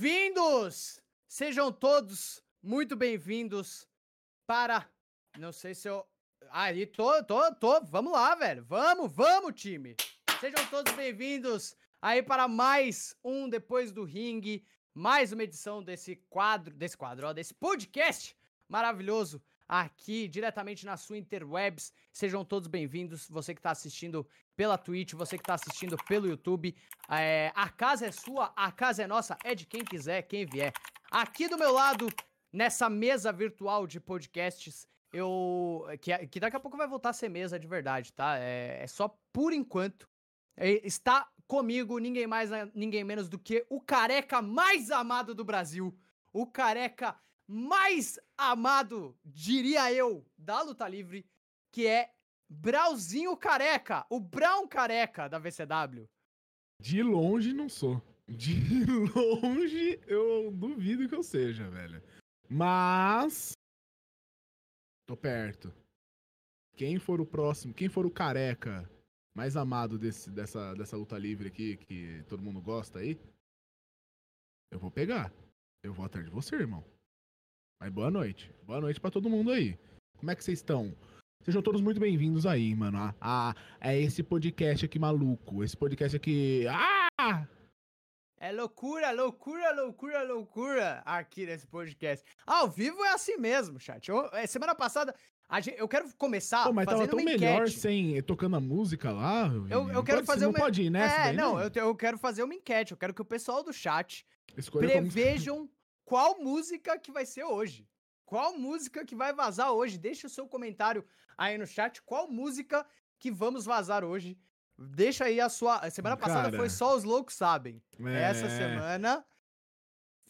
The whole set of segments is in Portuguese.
Bem-vindos! Sejam todos muito bem-vindos para. Não sei se eu. Aí, tô, tô, tô. Vamos lá, velho. Vamos, vamos, time. Sejam todos bem-vindos aí para mais um Depois do Ringue. Mais uma edição desse quadro, desse quadro, ó, desse podcast maravilhoso aqui diretamente na sua interwebs. Sejam todos bem-vindos. Você que está assistindo pela Twitch, você que está assistindo pelo YouTube. É, a casa é sua, a casa é nossa, é de quem quiser, quem vier. Aqui do meu lado, nessa mesa virtual de podcasts, eu. Que, que daqui a pouco vai voltar a ser mesa de verdade, tá? É, é só por enquanto. Está comigo ninguém mais, ninguém menos do que o careca mais amado do Brasil. O careca mais amado, diria eu, da luta livre, que é Brauzinho Careca, o Brown Careca da VCW. De longe não sou. De longe eu duvido que eu seja, velho. Mas. Tô perto. Quem for o próximo, quem for o careca mais amado desse, dessa, dessa luta livre aqui, que todo mundo gosta aí, eu vou pegar. Eu vou atrás de você, irmão. Mas boa noite. Boa noite para todo mundo aí. Como é que vocês estão? Sejam todos muito bem-vindos aí, mano. A, a, é esse podcast aqui maluco. Esse podcast aqui. Ah! É loucura, loucura, loucura, loucura aqui nesse podcast. Ao vivo é assim mesmo, chat. Eu, é, semana passada, gente, eu quero começar Pô, mas fazendo tava tão melhor sem tocando a música lá. Eu, eu quero pode, fazer não uma. pode ir nessa é, daí, não, eu, te- eu quero fazer uma enquete. Eu quero que o pessoal do chat Escolha como- prevejam qual música que vai ser hoje. Qual música que vai vazar hoje? Deixa o seu comentário aí no chat. Qual música que vamos vazar hoje? Deixa aí a sua. Semana passada Cara. foi só os loucos sabem. É. Essa semana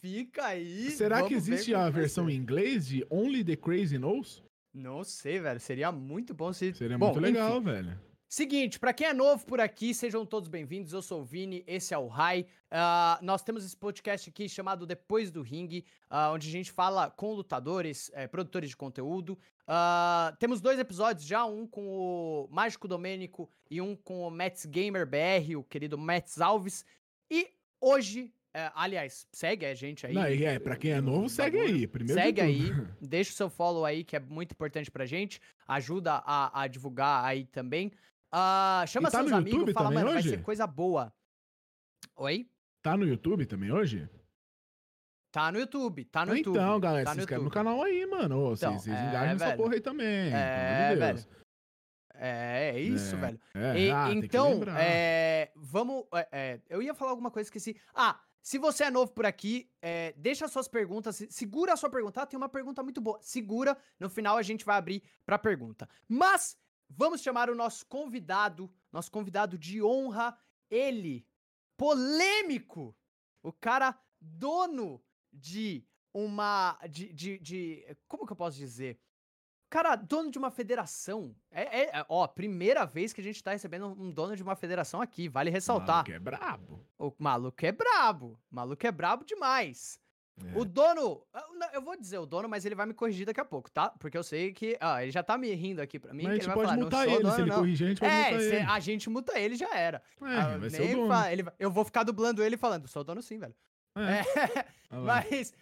fica aí. Será que existe a versão em inglês de Only the Crazy Knows? Não sei, velho. Seria muito bom se. Seria Bom, muito legal, enfim. velho. Seguinte, pra quem é novo por aqui, sejam todos bem-vindos. Eu sou o Vini, esse é o Rai. Ah, nós temos esse podcast aqui chamado Depois do Ringue, ah, onde a gente fala com lutadores, eh, produtores de conteúdo. Ah, temos dois episódios já, um com o Mágico Domênico e um com o Mets Gamer BR, o querido Mets Alves. E hoje, eh, aliás, segue a gente aí. Não, é, pra quem é novo, segue aí. Primeiro Segue aí, deixa o seu follow aí, que é muito importante pra gente. Ajuda a, a divulgar aí também. Ah, chama E tá seus no amigos, YouTube fala, mano, vai hoje? ser coisa boa. Oi? Tá no YouTube também hoje? Tá no YouTube, tá no YouTube. então, galera, tá se no inscreve no YouTube. canal aí, mano. Ô, Então, vocês vocês é, engajam nessa velho. porra aí também. É, de Deus. É, é isso, É, velho. É, E- ah, então, é, vamos. é, é, eu ia falar alguma coisa, esqueci. Ah, se você é novo por aqui, é, deixa suas perguntas. se- Segura a sua pergunta. Ah, tem uma pergunta muito boa. Segura. No final a gente vai abrir pra pergunta. Mas vamos chamar o nosso convidado, nosso convidado de honra, ele, polêmico, o cara dono de uma. De, de, de- Como que eu posso dizer? Cara, dono de uma federação. É, é- é- ó, primeira vez que a gente tá recebendo um dono de uma federação aqui, vale ressaltar. Maluco é brabo. O maluco é brabo. O maluco é brabo demais. É. O dono. eu não- Eu vou dizer o dono, mas ele vai me corrigir daqui a pouco, tá? Porque eu sei que. Ah, ele já tá me rindo aqui pra mim. Mas a que gente ele vai pode falar, sou ele. dono, se ele não. corrigir, a gente pode É, multar se ele. a gente multa ele já era. É, Ah, vai ser nem o dono. fa- ele eu vou ficar dublando ele falando, sou dono sim, velho. É. É, lá. mas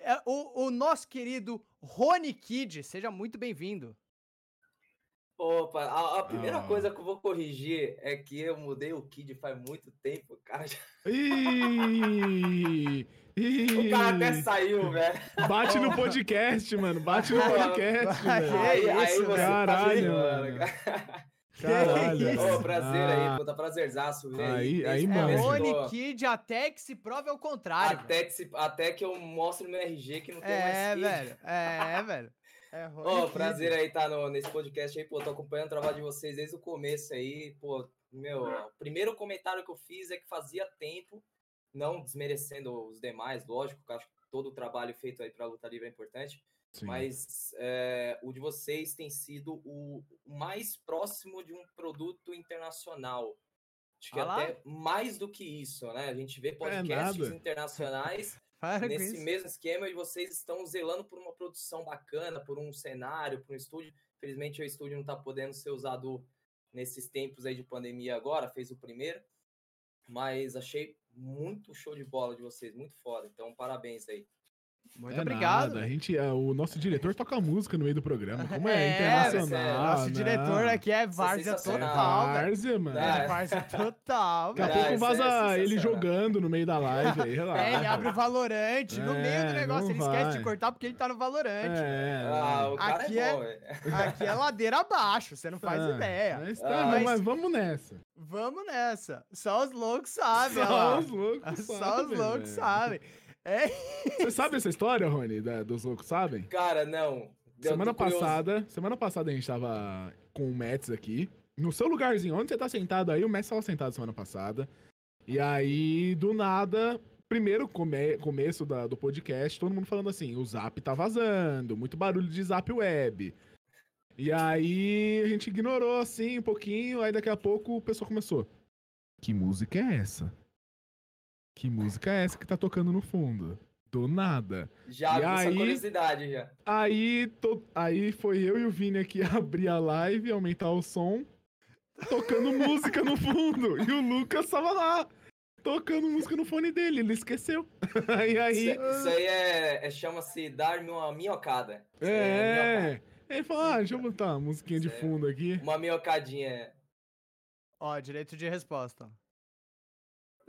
é, o, o nosso querido Rony Kid, seja muito bem-vindo. Opa, a, a primeira Ah. coisa que eu vou corrigir é que eu mudei o Kid faz muito tempo, cara. já- Ih, O cara até saiu, velho. Bate no podcast, mano. Bate no podcast, velho. É Aí, aí você caralho, tá mano. cara. Caralho. isso? Ô, prazer Ah, aí, puta prazerzaço ver Aí- aí, É mano. Que Rony Kid até que se prove ao contrário. velho. até, que se- até que eu mostre no RG que não tem É, mais Kid. velho. É, velho. É Rony Ô, Kid. prazer aí estar no, nesse podcast aí, pô, tô acompanhando o trabalho de vocês desde o começo aí, pô, meu, o primeiro comentário que eu fiz é que fazia tempo, não desmerecendo os demais, lógico, que acho que todo o trabalho feito aí pra luta livre é importante, Sim. mas é, o de vocês tem sido o mais próximo de um produto internacional. Acho que Ah lá. até mais do que isso, né? A gente vê podcasts nada. internacionais Para nesse mesmo esquema e vocês estão zelando por uma produção bacana, por um cenário, por um estúdio. Infelizmente o estúdio não está podendo ser usado nesses tempos aí de pandemia agora, fez o primeiro. Mas achei muito show de bola de vocês, muito foda. Então, parabéns aí. Muito É obrigado. nada, A gente, é, o nosso diretor toca música no meio do programa. Como é, É, internacional. Nosso né? diretor aqui é várzea total, velho. Várzea, mano. É. É várzea total, Daqui a pouco é vaza ele jogando no meio da live aí, relaxa. É, ele abre o Valorante no meio do É, negócio. Ele esquece vai. de cortar porque ele tá no Valorante. É, Ah, o cara Aqui é é- bom. Aqui é ladeira abaixo, você não faz Ah, ideia. Mas, tá, Ah, mas, mas- vamos nessa. Vamos nessa. Só os loucos sabem, Só os loucos Só sabem, os loucos sabem. É Você sabe essa história, Rony, da- dos loucos sabem? Cara, não. Eu Semana tô curioso. passada, semana passada a gente tava com o Mets aqui. No seu lugarzinho, onde você tá sentado aí, o Mets tava sentado semana passada. E aí, do nada, primeiro come- começo da- do podcast, todo mundo falando assim, o Zap tá vazando, muito barulho de Zap Web. E aí a gente ignorou assim um pouquinho, aí daqui a pouco o pessoal começou. Que música é essa? Que música é essa que tá tocando no fundo? Do nada. Já, E aí- curiosidade já. Aí, to- aí foi eu e o Vini aqui abrir a live, aumentar o som, tocando música no fundo. E o Lucas tava lá, tocando música no fone dele, ele esqueceu. e aí, Isso, isso aí é, é- chama-se dar-me uma minhocada. Aí é. minhoca- Ele falou: ah, deixa eu botar uma musiquinha de Isso é- fundo aqui. Uma minhocadinha. Ó, direito de resposta.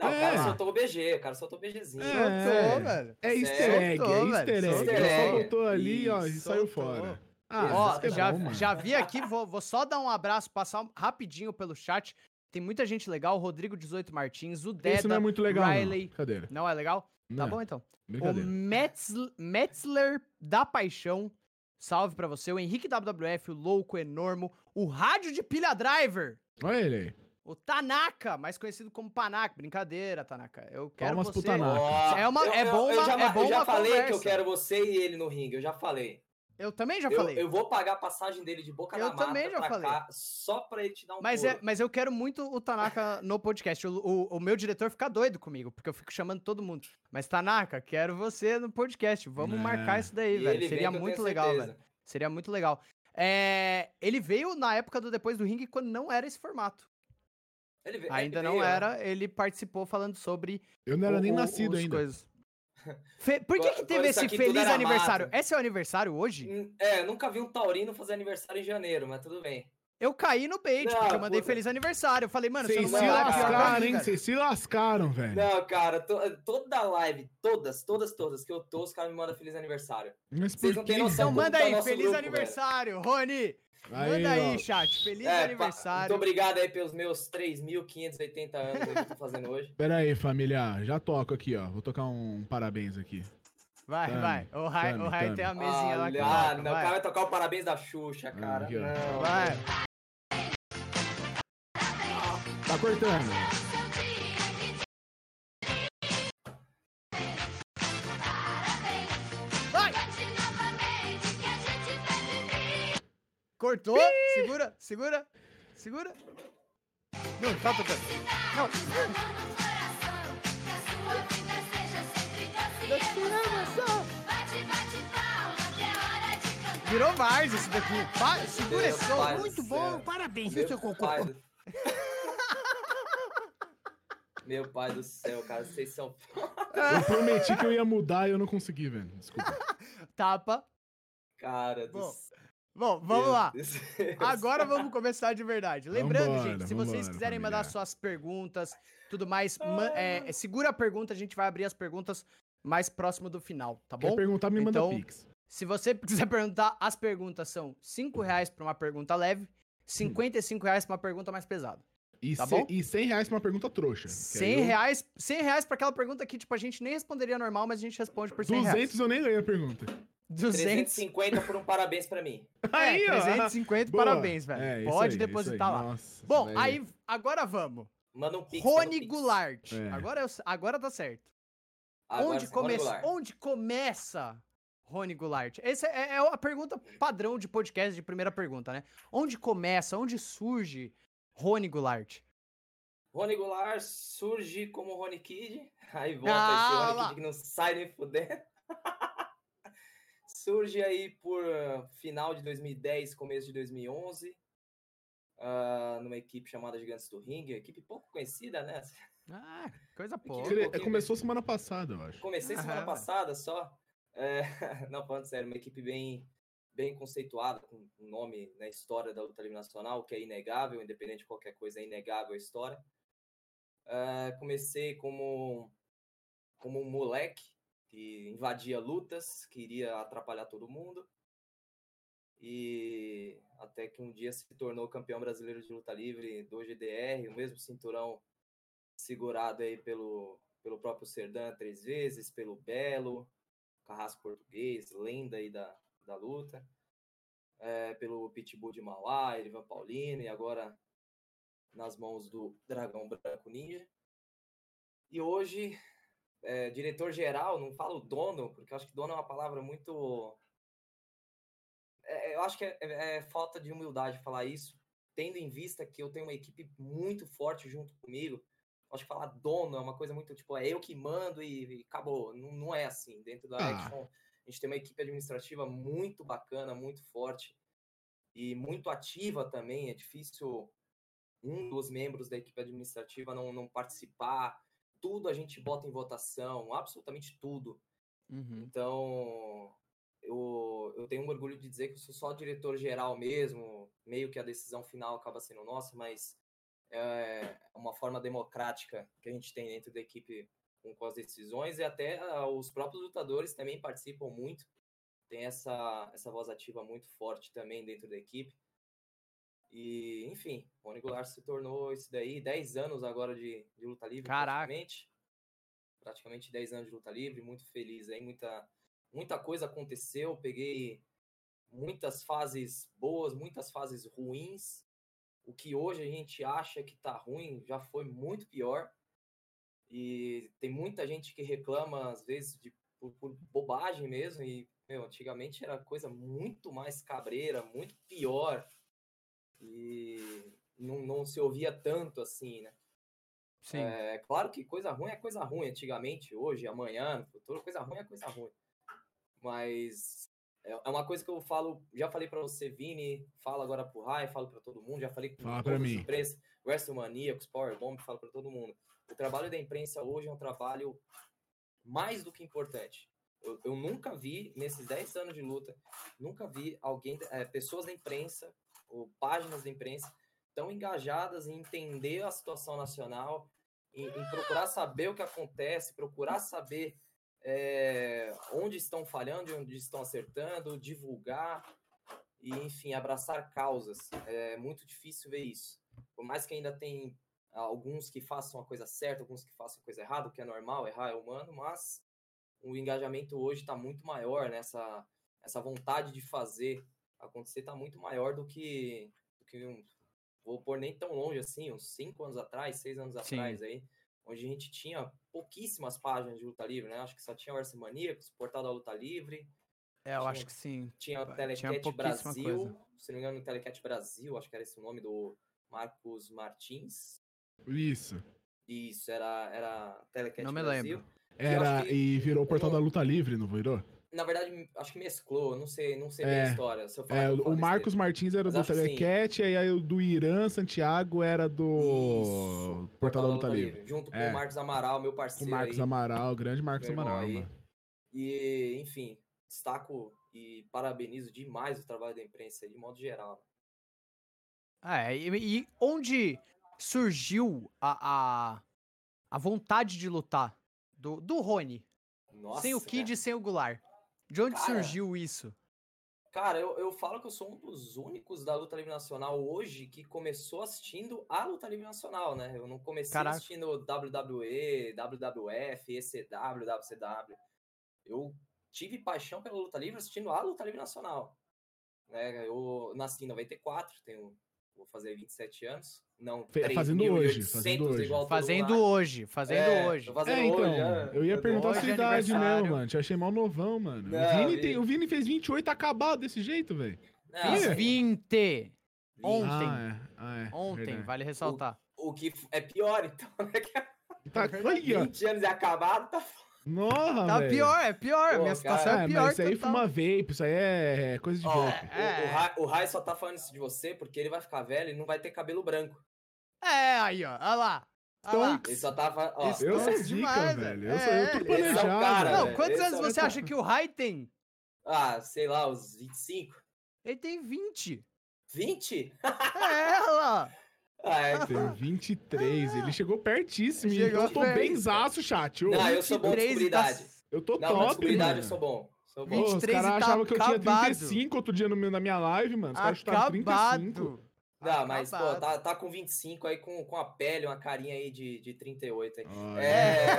Não, o É. cara soltou o BG, o cara soltou o BGzinho. É. Soltou, velho. É easter egg, é Soltou, easter velho, egg. soltou. Ele só botou ali, ó, e Isso, saiu soltou. fora. Ah, Ó, isso é já, bom, já vi aqui, vou, vou só dar um abraço, passar um- rapidinho pelo chat. Tem muita gente legal, o Rodrigo 18 Martins, o Deda, Esse não é muito legal, Riley. não. Cadê? Não é legal? Tá Não, bom então. O Brincadeira. Metzl- Metzler da Paixão, salve pra você. O Henrique WWF, o Louco Enormo. O Rádio de Pilha Driver. Olha ele aí. O Tanaka, mais conhecido como Panaca. Brincadeira, Tanaka. Eu quero Palmas você. Tanaka. É uma- eu, é eu- bom eu uma- já, é bom eu já uma falei que eu conversa. quero você e ele no ringue, eu já falei. Eu também já Eu, falei. eu vou pagar a passagem dele de boca Eu na mata também já pra falei. cá, só pra ele te dar um Mas, couro. é, mas eu quero muito o Tanaka no podcast. O, o- o meu diretor fica doido comigo, porque eu fico chamando todo mundo. Mas, Tanaka, quero você no podcast. Vamos É. marcar isso daí, E velho. Seria eu muito legal, certeza. velho. Seria muito legal. É, ele veio na época do Depois do Ringue, quando não era esse formato. Ele ve- Ainda ele não veio, né? era, ele participou falando sobre Eu não era o- nem nascido ainda. coisas. Fe- Por que, que teve esse feliz aniversário? mato. Esse é o aniversário hoje? Hum, É, nunca vi um taurino fazer aniversário em janeiro, mas tudo bem. Eu caí no bait, Não, porque eu mandei puta. feliz aniversário. Eu falei, mano, você Vocês se lascaram, hein? velho. Vocês se lascaram, velho. Não, cara, to- toda live, todas, todas, todas que eu tô, os caras me mandam feliz aniversário. Mas Vocês não têm quê? noção. Então manda tá o aí, feliz grupo, velho. aniversário, Rony! Aí, Manda aí, ó. chat, feliz É, pa- aniversário. Muito obrigado aí pelos meus 3.580 anos que eu tô fazendo hoje. Pera aí, família. Já toco aqui, ó. Vou tocar um parabéns aqui. Vai, Tame, vai. O Rai, tame, o Rai tame. tem a mesinha lá que ah, não, o vai. cara vai tocar o parabéns da Xuxa, cara. aqui, ó. não. Vai. Cortando. Vai! Cortou? Segura, segura, segura. Não, tá tocando. Não. Virou Vars esse daqui. Pa- segura esse som. Muito bom. Parabéns, viu, seu cocô? Meu pai do céu, cara, vocês são. Eu prometi que eu ia mudar e eu não consegui, velho. Desculpa. Tapa. Cara do Bom, céu. Bom, vamos lá. Deus. Agora vamos começar de verdade. Lembrando, Vambora, gente, se vocês vambora, quiserem mandar suas perguntas, tudo mais, ma- é, segura a pergunta, a gente vai abrir as perguntas mais próximo do final, tá Quer bom? perguntar, me manda Então, pix. Se você quiser perguntar, as perguntas são 5 reais pra uma pergunta leve, 55 reais pra uma pergunta mais pesada. E, tá e 100 reais pra uma pergunta trouxa. que aí 100 eu- reais, 100 reais pra aquela pergunta que, tipo, a gente nem responderia normal, mas a gente responde por 100 reais. 200 eu nem ganhei a pergunta. 200, 350 por um parabéns pra mim. Aí, é, ó. 350, Boa. parabéns, velho. É, Pode aí, depositar lá. Nossa, Bom, aí, agora vamos. Manda um pix. Rony pix. Goulart. É. Agora, eu- agora tá certo. Agora onde, come... Goulart. onde começa Rony Goulart? Essa é, é a pergunta padrão de podcast de primeira pergunta, né? Onde começa, onde surge Rony Goulart? Rony Goulart surge como Rony Kid. Aí volta Ah, esse Rony lá. Kid que não sai nem fudendo. surge aí por ah, final de 2010, começo de 2011. ah, numa equipe chamada Gigantes do Ringue, equipe pouco conhecida, né? Ah, coisa pouca. Ele- pouquinho começou semana passada, eu acho. Comecei semana Aham. passada só. É, não, falando sério, uma equipe bem, bem conceituada, com um nome na história da luta livre nacional, que é inegável, independente de qualquer coisa, é inegável a história. É, comecei como, como um moleque que invadia lutas, queria atrapalhar todo mundo. E até que um dia se tornou campeão brasileiro de luta livre do GDR, o mesmo cinturão segurado aí pelo, pelo próprio Serdan três vezes, pelo Belo, Carrasco Português, lenda aí da, da luta, é, pelo Pitbull de Mauá, Erivan Paulino, e agora nas mãos do Dragão Branco Ninja. E hoje, é, diretor-geral, não falo dono, porque eu acho que dono é uma palavra muito. É, eu acho que é, é- é falta de humildade falar isso, tendo em vista que eu tenho uma equipe muito forte junto comigo. Acho que falar dono é uma coisa muito tipo, é eu que mando e, e acabou. Não, não é assim. Dentro da Ah. Action, a gente tem uma equipe administrativa muito bacana, muito forte e muito ativa também. É difícil um dos membros da equipe administrativa não, não participar. Tudo a gente bota em votação, absolutamente tudo. Uhum. Então, eu, eu tenho um orgulho de dizer que eu sou só diretor-geral mesmo, meio que a decisão final acaba sendo nossa, mas é uma forma democrática que a gente tem dentro da equipe com, com as decisões, e até ah, os próprios lutadores também participam muito, tem essa, essa voz ativa muito forte também dentro da equipe. E, enfim, o Rony Goulart se tornou isso daí, 10 anos agora de, de luta livre, Caraca. praticamente. Praticamente 10 anos de luta livre, muito feliz aí, muita, muita coisa aconteceu, peguei muitas fases boas, muitas fases ruins. O que hoje a gente acha que tá ruim já foi muito pior. E tem muita gente que reclama, às vezes, de, por, por bobagem mesmo. E, meu, antigamente era coisa muito mais cabreira, muito pior. E não, não se ouvia tanto assim, né? Sim. É claro que coisa ruim é coisa ruim antigamente, hoje, amanhã, no futuro, coisa ruim é coisa ruim. Mas é é uma coisa que eu falo, já falei pra você, Vini, falo agora pro Rai, falo pra todo mundo, já falei com pra todos os mim. imprensa, WrestleManiacos, Powerbomb, falo pra todo mundo. O trabalho da imprensa hoje é um trabalho mais do que importante. Eu, eu nunca vi, nesses 10 anos de luta, nunca vi alguém, é, pessoas da imprensa, ou páginas da imprensa, tão engajadas em entender a situação nacional, em, em procurar saber o que acontece, procurar saber é, onde estão falhando onde estão acertando, divulgar e, enfim, abraçar causas. É muito difícil ver isso. Por mais que ainda tem alguns que façam a coisa certa, alguns que façam a coisa errada, o que é normal, errar é humano, mas o engajamento hoje está muito maior, né? essa, essa vontade de fazer acontecer está muito maior do que, do que um, vou pôr nem tão longe assim, uns cinco anos atrás, seis anos Sim. atrás aí, onde a gente tinha pouquíssimas páginas de luta livre, né? Acho que só tinha o Arce Maníacos, Portal da Luta Livre, É, eu tinha- acho que sim. tinha o Telecat Brasil, coisa. se não me engano, o Telecat Brasil, acho que era esse o nome do Marcos Martins. Isso. Isso, era, era Telecat Não me Brasil. lembro. Era, que- e virou o portal da luta livre, não virou? Na verdade, acho que mesclou, não sei, não sei bem É, a história. Se eu falar, É, o. Marcos Martins era Mas do acho que sim. Telecat, e aí o do Irã Santiago era do Isso, Portal da Luta Livre. Junto com É. o Marcos Amaral, meu Com o parceiro Marcos aí. Amaral, o grande Marcos Amaral, aí. E, enfim, destaco e parabenizo demais o trabalho da imprensa aí, de modo geral. É, e, e onde surgiu a, a, a vontade de lutar do, do Rony? Nossa, sem o. Kid e sem o Goulart. De onde Cara, surgiu isso? Cara, eu, eu falo que eu sou um dos únicos da luta livre nacional hoje que começou assistindo a luta livre nacional, né? Eu não comecei Caraca. assistindo WWE, WWF, ECW, WCW. Eu tive paixão pela luta livre assistindo a luta livre nacional. Né? Eu nasci em 94, tenho, vou fazer 27 anos. Não, fazendo 3.800 hoje, fazendo hoje. igual Fazendo hoje, fazendo É, hoje. fazendo É, então, hoje, é. eu ia perguntar a Hoje sua é idade mesmo, mano. Te achei mal novão, mano. Não, o, Vini tem- o Vini fez 28 acabado desse jeito, velho. Fiz É. 20 ontem. Ah, é. Ah, é. Ontem, verdade. vale ressaltar. O que f- é pior, então, né? Que Tá, olha. 20 anos e acabado, tá Nossa, Tá velho. pior, é pior. Pô, Minha situação É, é pior. mas isso aí total. fuma vape, isso aí é coisa de Ó, vape. o- É. O, Rai, o Rai só tá falando isso de você porque ele vai ficar velho e não vai ter cabelo branco. É, aí, ó. Olha lá. Ah lá. Stonks. Ele só tava. Ó, Eu sou zica, demais, velho. velho. Eu, sou, eu É, tô é planejado. cara, Não, velho. quantos Esse anos é você acha que o Rai tem? ah, sei lá, uns 25. Ele tem 20. 20? É, olha lá. Ah, é. Tem 23, ele chegou pertíssimo. Chegou então eu tô perto. bem zaço, chat. Ô, Não, eu sou bom de 23 e tá- eu tô Não, top, eu sou bom. Sou bom. os 23 caras e tá achavam que eu tinha acabado. 35 outro dia no meu- na minha live, mano. Os caras chutaram 35. Acabado. Não, mas, pô, tá, tá com 25 aí, com, com a pele, uma carinha aí de, de 38 aí. Olha, É.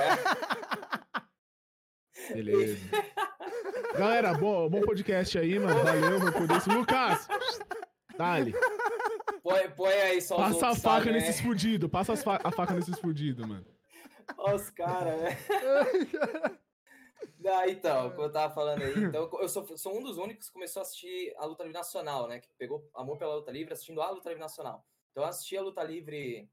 Beleza. Galera, bom, bom podcast aí, mano. Valeu, meu isso. Lucas! Dali. Põe, põe aí só os Passa a faca sabe, né? nesses fudidos. Passa fa- a faca nesses fudidos, mano. Olha os caras, né? Não, então, como eu tava falando aí, então eu sou, sou um dos únicos que começou a assistir a luta livre nacional, né? Que pegou amor pela luta livre assistindo a luta livre nacional. Então eu assisti a luta livre.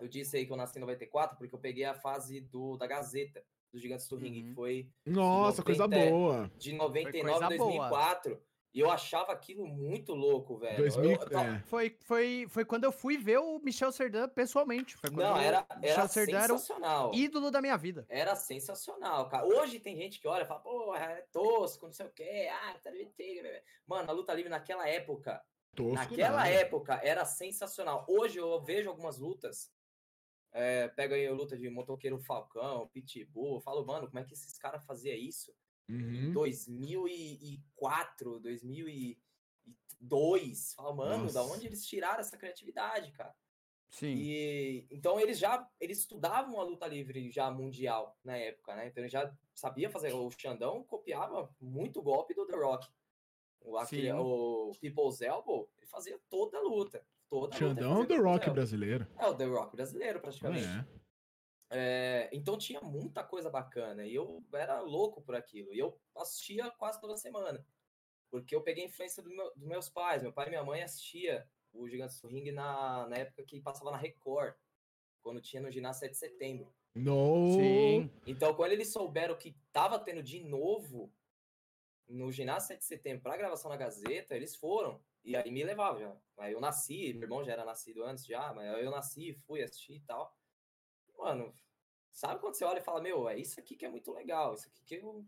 Eu disse aí que eu nasci em 94, porque eu peguei a fase do, da Gazeta, dos Gigantes do Ringue, Uhum. que foi Nossa, coisa 90. boa. de 99 coisa a 2004. E eu achava aquilo muito louco, velho. 2000, Eu- eu- é. Foi, foi, foi quando eu fui ver o Michel Serdan pessoalmente. Não, era, Michel era Serdan era o sensacional. ídolo da minha vida. Era sensacional, cara. Hoje tem gente que olha e fala, pô, é tosco, não sei o quê. Ah, tá livre. Mano, a luta livre naquela época, Tosco naquela nada. época era sensacional. Hoje eu vejo algumas lutas. É, pega aí a luta de motoqueiro Falcão, Pitbull. Eu falo, mano, como é que esses caras faziam isso? Uhum. 2004, 2002. Fala, mano, da Nossa. onde eles tiraram essa criatividade, cara? Sim. E então eles já eles estudavam a luta livre já mundial na época, né? Então ele já sabia fazer. O Xandão copiava muito golpe do The Rock. O, aquele, o People's Elbow, ele fazia toda a luta. Toda a luta Xandão é o The Rock brasileiro. É o The Rock brasileiro, praticamente. É. É, então tinha muita coisa bacana e eu era louco por aquilo. E eu assistia quase toda semana. Porque eu peguei a influência do meu- dos meus pais. Meu pai e minha mãe assistia o Gigantes do Ring na, na época que passava na Record. Quando tinha no ginásio 7 de setembro. No. Sim. Então, quando eles souberam que tava tendo de novo no ginásio 7 de setembro pra gravação na Gazeta, eles foram. E aí me levavam já. Aí eu nasci, meu irmão já era nascido antes já, mas eu nasci, fui assistir e tal. Mano, sabe quando você olha e fala, meu, é isso aqui que é muito legal, isso aqui que eu.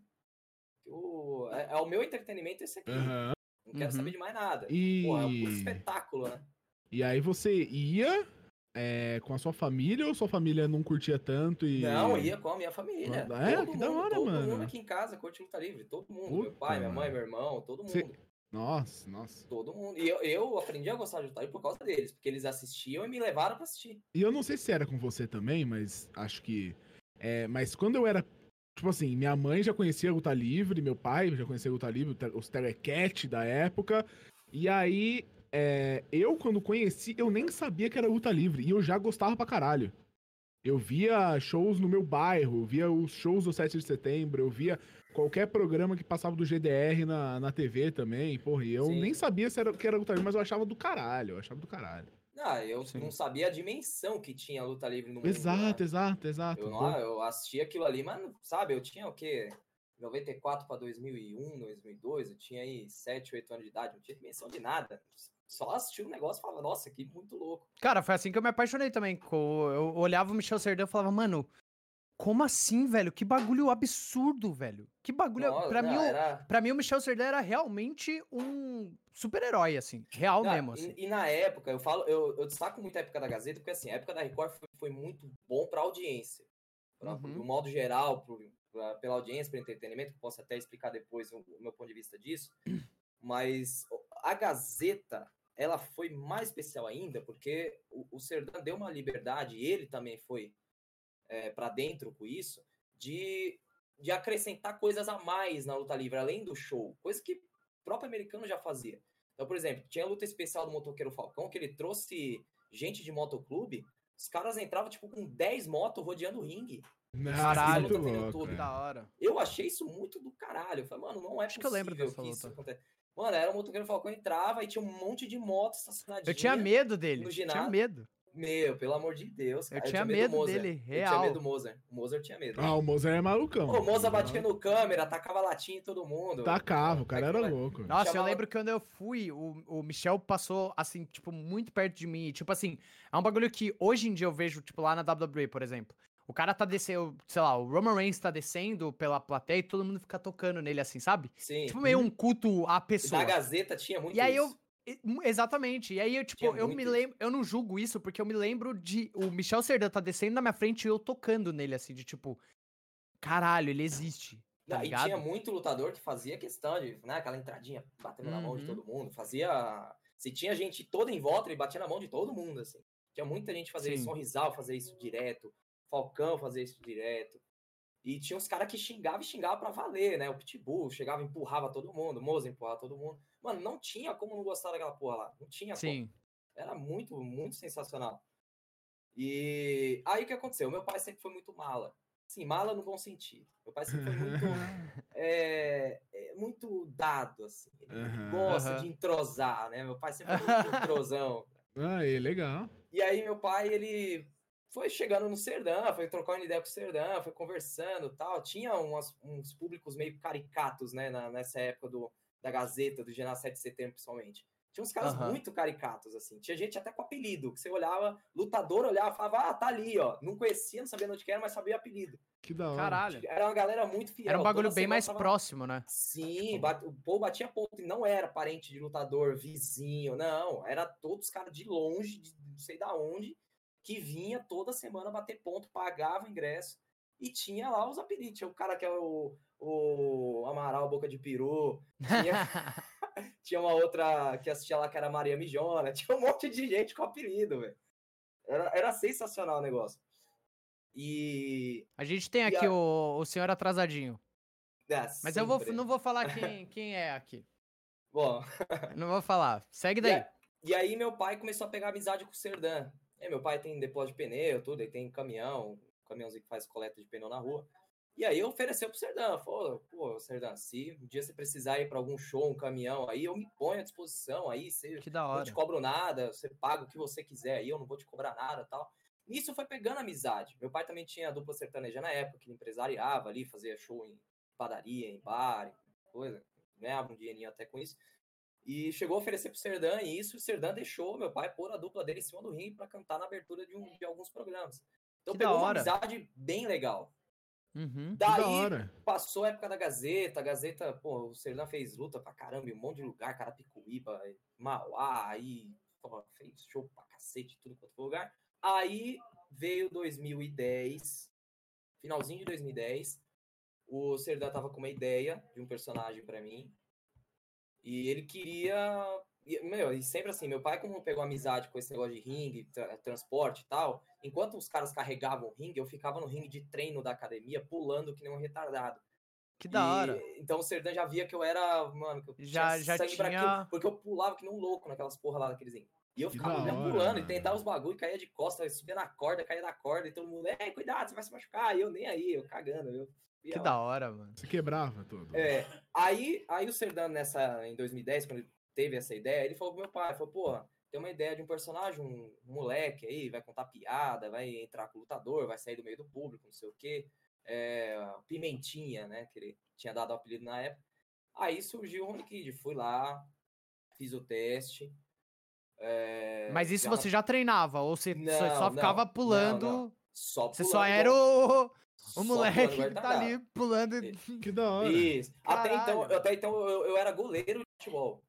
que eu- é, é o meu entretenimento esse aqui. Aham. Não quero Uhum. saber de mais nada. E... Pô, é um espetáculo, né? e aí você ia é, com a sua família ou sua família não curtia tanto e. Não, ia com a minha família. É, todo que da mundo, hora, todo mano. mundo aqui em casa curte luta livre. Todo mundo. meu Puta, pai, minha mãe, meu irmão, todo mundo. Cê- Nossa, nossa. Todo mundo. E eu, eu aprendi a gostar de livre por causa deles, porque eles assistiam e me levaram pra assistir. E eu não sei se era com você também, mas acho que. É, mas quando eu era. Tipo assim, minha mãe já conhecia a Luta Livre, meu pai já conhecia a Luta Livre, os Telecat da época. E aí, é, eu quando conheci, eu nem sabia que era Luta Livre. E eu já gostava pra caralho. Eu via shows no meu bairro, via os shows do 7 de setembro, eu via qualquer programa que passava do GDR na, na TV também. Porra, e eu Sim. nem sabia se era, que era Luta Livre, mas eu achava do caralho, eu achava do caralho. Ah, eu Sim. não sabia a dimensão que tinha a luta livre no mundo. Exato, né? exato, exato. Eu, não, eu assisti aquilo ali, mas, sabe, eu tinha o quê? 94 pra 2001, 2002, eu tinha aí 7, 8 anos de idade, não tinha dimensão de nada. Só assisti o negócio e falava, nossa, que muito louco. Cara, foi assim que eu me apaixonei também. Eu olhava o Michel Serdan e falava, mano, como assim, velho? Que bagulho absurdo, velho. Que bagulho. Nossa, pra, não, mim, o, era... pra mim, o Michel Serdan era realmente um super-herói, assim. Real Não, mesmo, e- assim. E, na época, eu falo, eu, eu destaco muito a época da Gazeta, porque assim, a época da Record foi, foi muito bom pra audiência. Pra, Uhum. Do modo geral, pro, pra- pela audiência, pelo entretenimento, que posso até explicar depois o, o meu ponto de vista disso. Mas a Gazeta, ela foi mais especial ainda, porque o, o Serdan deu uma liberdade, e ele também foi é, para dentro com isso, de, de acrescentar coisas a mais na luta livre, além do show. Coisa que o próprio americano já fazia. Então, por exemplo, tinha a luta especial do motoqueiro Falcão, que ele trouxe gente de motoclube, os caras entravam, tipo, com 10 motos rodeando o ringue. Caralho, vendo louco, é. Da hora. Eu achei isso muito do caralho. Eu falei, mano, não é Acho que eu lembro possível dessa que isso luta. aconteça. Mano, era o motoqueiro Falcão entrava e tinha um monte de motos estacionadinhas. Eu tinha medo dele. no Tinha medo. Meu, pelo amor de Deus, Eu cara. tinha do medo Mozart. dele, Eu tinha real. medo do Mozart. O Mozart tinha medo. Ah, o Mozart é malucão. Pô, o Mozart batia no câmera, tacava latinha em todo mundo. Tacava, o cara era Aquilo louco. Nossa, eu Chamava- lembro que quando eu fui, o, o Michel passou, assim, tipo, muito perto de mim. Tipo assim, é um bagulho que hoje em dia eu vejo, tipo, lá na WWE, por exemplo. O cara tá descendo, sei lá, o Roman Reigns tá descendo pela plateia e todo mundo fica tocando nele, assim, sabe? Sim. Tipo, meio um culto à pessoa. na Gazeta tinha muito E aí isso. eu. Exatamente. E aí eu, tipo, Tinha eu muito me lembro. Eu não julgo isso, porque eu me lembro de. O Michel Serdan tá descendo na minha frente e eu tocando nele, assim, de tipo. Caralho, ele existe. Tá Não, e tinha muito lutador que fazia questão de, né, aquela entradinha, batendo na mão de Uhum. todo mundo. Fazia. Se tinha gente toda em volta, ele batia na mão de todo mundo, assim. Tinha muita gente fazer isso. Sorrisal fazer isso direto. Falcão fazer isso direto. E tinha uns caras que xingavam e xingavam pra valer, né? O Pitbull chegava e empurrava todo mundo. O Moza empurrava todo mundo. Mano, não tinha como não gostar daquela porra lá. Não tinha como. Sim. Era muito, muito sensacional. E aí o que aconteceu? Meu pai sempre foi muito mala. Sim, mala no bom sentido. Meu pai sempre foi muito, é, é, muito dado, assim. Ele Aham. gosta Aham. de entrosar, né? Meu pai sempre foi muito entrosão. Aí, legal. E aí meu pai, ele foi chegando no Serdã, foi trocando ideia com o Serdã, foi conversando e tal. Tinha umas- uns públicos meio caricatos, né, na- nessa época do, da Gazeta, do Geral 7 de setembro, principalmente. Tinha uns caras Aham. muito caricatos, assim. Tinha gente até com apelido, que você olhava, lutador olhava e falava, ah, tá ali, ó. Não conhecia, não sabia onde que era, mas sabia o apelido. Que da hora. Caralho. Era uma galera muito fiel. Era um bagulho toda bem mais tava- próximo, né? Sim, bate- o povo batia ponto e não era parente de lutador, vizinho, não. Era todos os caras de longe, de não sei da onde, que vinha toda semana bater ponto, pagava o ingresso e tinha lá os apelidos. Tinha o cara que é o, o Amaral Boca de Peru, tinha, tinha uma outra que assistia lá que era Maria Mijona, tinha um monte de gente com apelido, velho. Era, era sensacional o negócio. E. A gente tem E aqui a- o, o senhor atrasadinho. é, Mas eu vou, sempre. não vou falar quem, quem é aqui. Bom, Não vou falar. Segue E daí. a- E aí meu pai começou a pegar amizade com o Serdan. É, meu pai tem depósito de pneu, tudo, ele tem caminhão, caminhãozinho que faz coleta de pneu na rua. E aí ofereceu pro Serdan, falou, pô, Serdan, se um dia você precisar ir para algum show, um caminhão, aí eu me ponho à disposição, aí você Que da não hora. te cobro nada, você paga o que você quiser aí, eu não vou te cobrar nada tal. Nisso foi pegando amizade. Meu pai também tinha dupla sertaneja na época, que ele empresariava ali, fazia show em padaria, em bar, coisa, ganhava um dinheirinho até com isso. E chegou a oferecer pro Serdan e isso, o Serdan deixou meu pai pôr a dupla dele em cima do ringue para cantar na abertura de, um, de alguns programas. Então Que pegou uma amizade bem legal. Uhum. Daí passou a época da Gazeta, a Gazeta, pô, o Serdan fez luta pra caramba em um monte de lugar, Carapicuíba, Mauá, aí pô, fez show pra cacete, tudo quanto foi lugar. Aí veio 2010, finalzinho de 2010, o Serdan tava com uma ideia de um personagem pra mim, e ele queria. e, Meu, e sempre assim, meu pai, como pegou amizade com esse negócio de ringue, tra- transporte e tal, enquanto os caras carregavam o ringue, eu ficava no ringue de treino da academia, pulando que nem um retardado. Que da E, hora. Então o Serdan já via que eu era, mano, que eu Já- tinha já sangue pra tinha- aquilo, porque eu pulava que nem um louco naquelas porra lá daqueles ringue. E eu ficava hora, pulando e tentava os bagulho, caía de costas, subia na corda, caía da corda, e todo mundo, é, cuidado, você vai se machucar. E eu nem aí, eu cagando, eu Que da hora, mano. Você quebrava tudo. É, aí, aí o Serdan, nessa, em 2010, quando ele teve essa ideia, ele falou pro meu pai, falou, pô, tem uma ideia de um personagem, um moleque aí, vai contar piada, vai entrar com o lutador, vai sair do meio do público, não sei o quê. É, Pimentinha, né, que ele tinha dado o apelido na época. Aí surgiu o Rony Kid, fui lá, fiz o teste. é, Mas isso já- você já treinava? Ou você Não, só só ficava não, pulando? não. Só Você pulando só igual- era o, só o moleque que tá ali pulando. Que da hora. Isso. Até então, até então eu, eu era goleiro de futebol.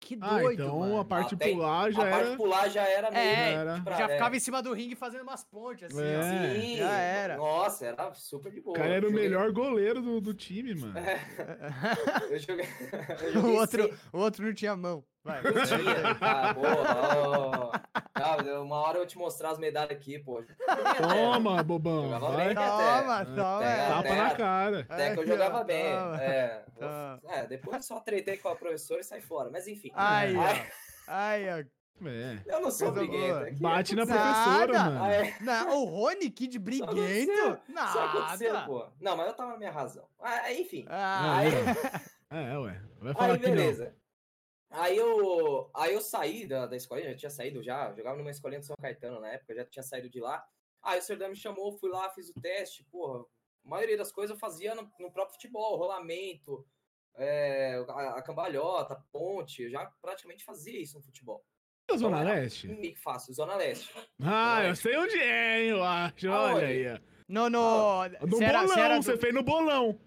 Que Ah, doido, então mano. a parte Até- pular já a parte era. de pular já era meio. É, era. pra- Já é. ficava em cima do ringue fazendo umas pontes, assim, É. ó. Sim, já era. Nossa, era super de O boa. cara era o Joguei- melhor goleiro do, do time, mano. Eu joguei. eu o, joguei outro, sem- o outro não tinha mão. Vai. Tinha, cara, porra, uma hora eu vou te mostrar as medalhas aqui, pô. Toma, bobão. Jogava Vai. bem? Toma, É, toma. Tapa na cara. Até que eu jogava bem. É, é, depois eu só tretei com a professora e saí fora. Mas enfim. Ai, Aí, ó. É. eu não sou briguento. Bate na professora, Nada. mano. Ah, é. Não, o Rony Kid Só briguento? aconteceu, Só aconteceu, Nada. pô. Não, mas eu tava na minha razão. Ah, enfim. Ah, Aí, É, ué. Vai falar aí beleza. Aí eu, aí eu saí da, da escolinha, já tinha saído já, jogava numa escolinha de São Caetano na época, já tinha saído de lá. Aí o Serdão me chamou, fui lá, fiz o teste, porra. A maioria das coisas eu fazia no, no próprio futebol, rolamento, é, a, a cambalhota, ponte, eu já praticamente fazia isso no futebol. A Zona Então, Leste? Meio que fácil, Zona Leste. Ah, eu Leste. sei onde é, hein, eu acho. Olha aí. ó. No, no, No bolão, era você do- fez no bolão.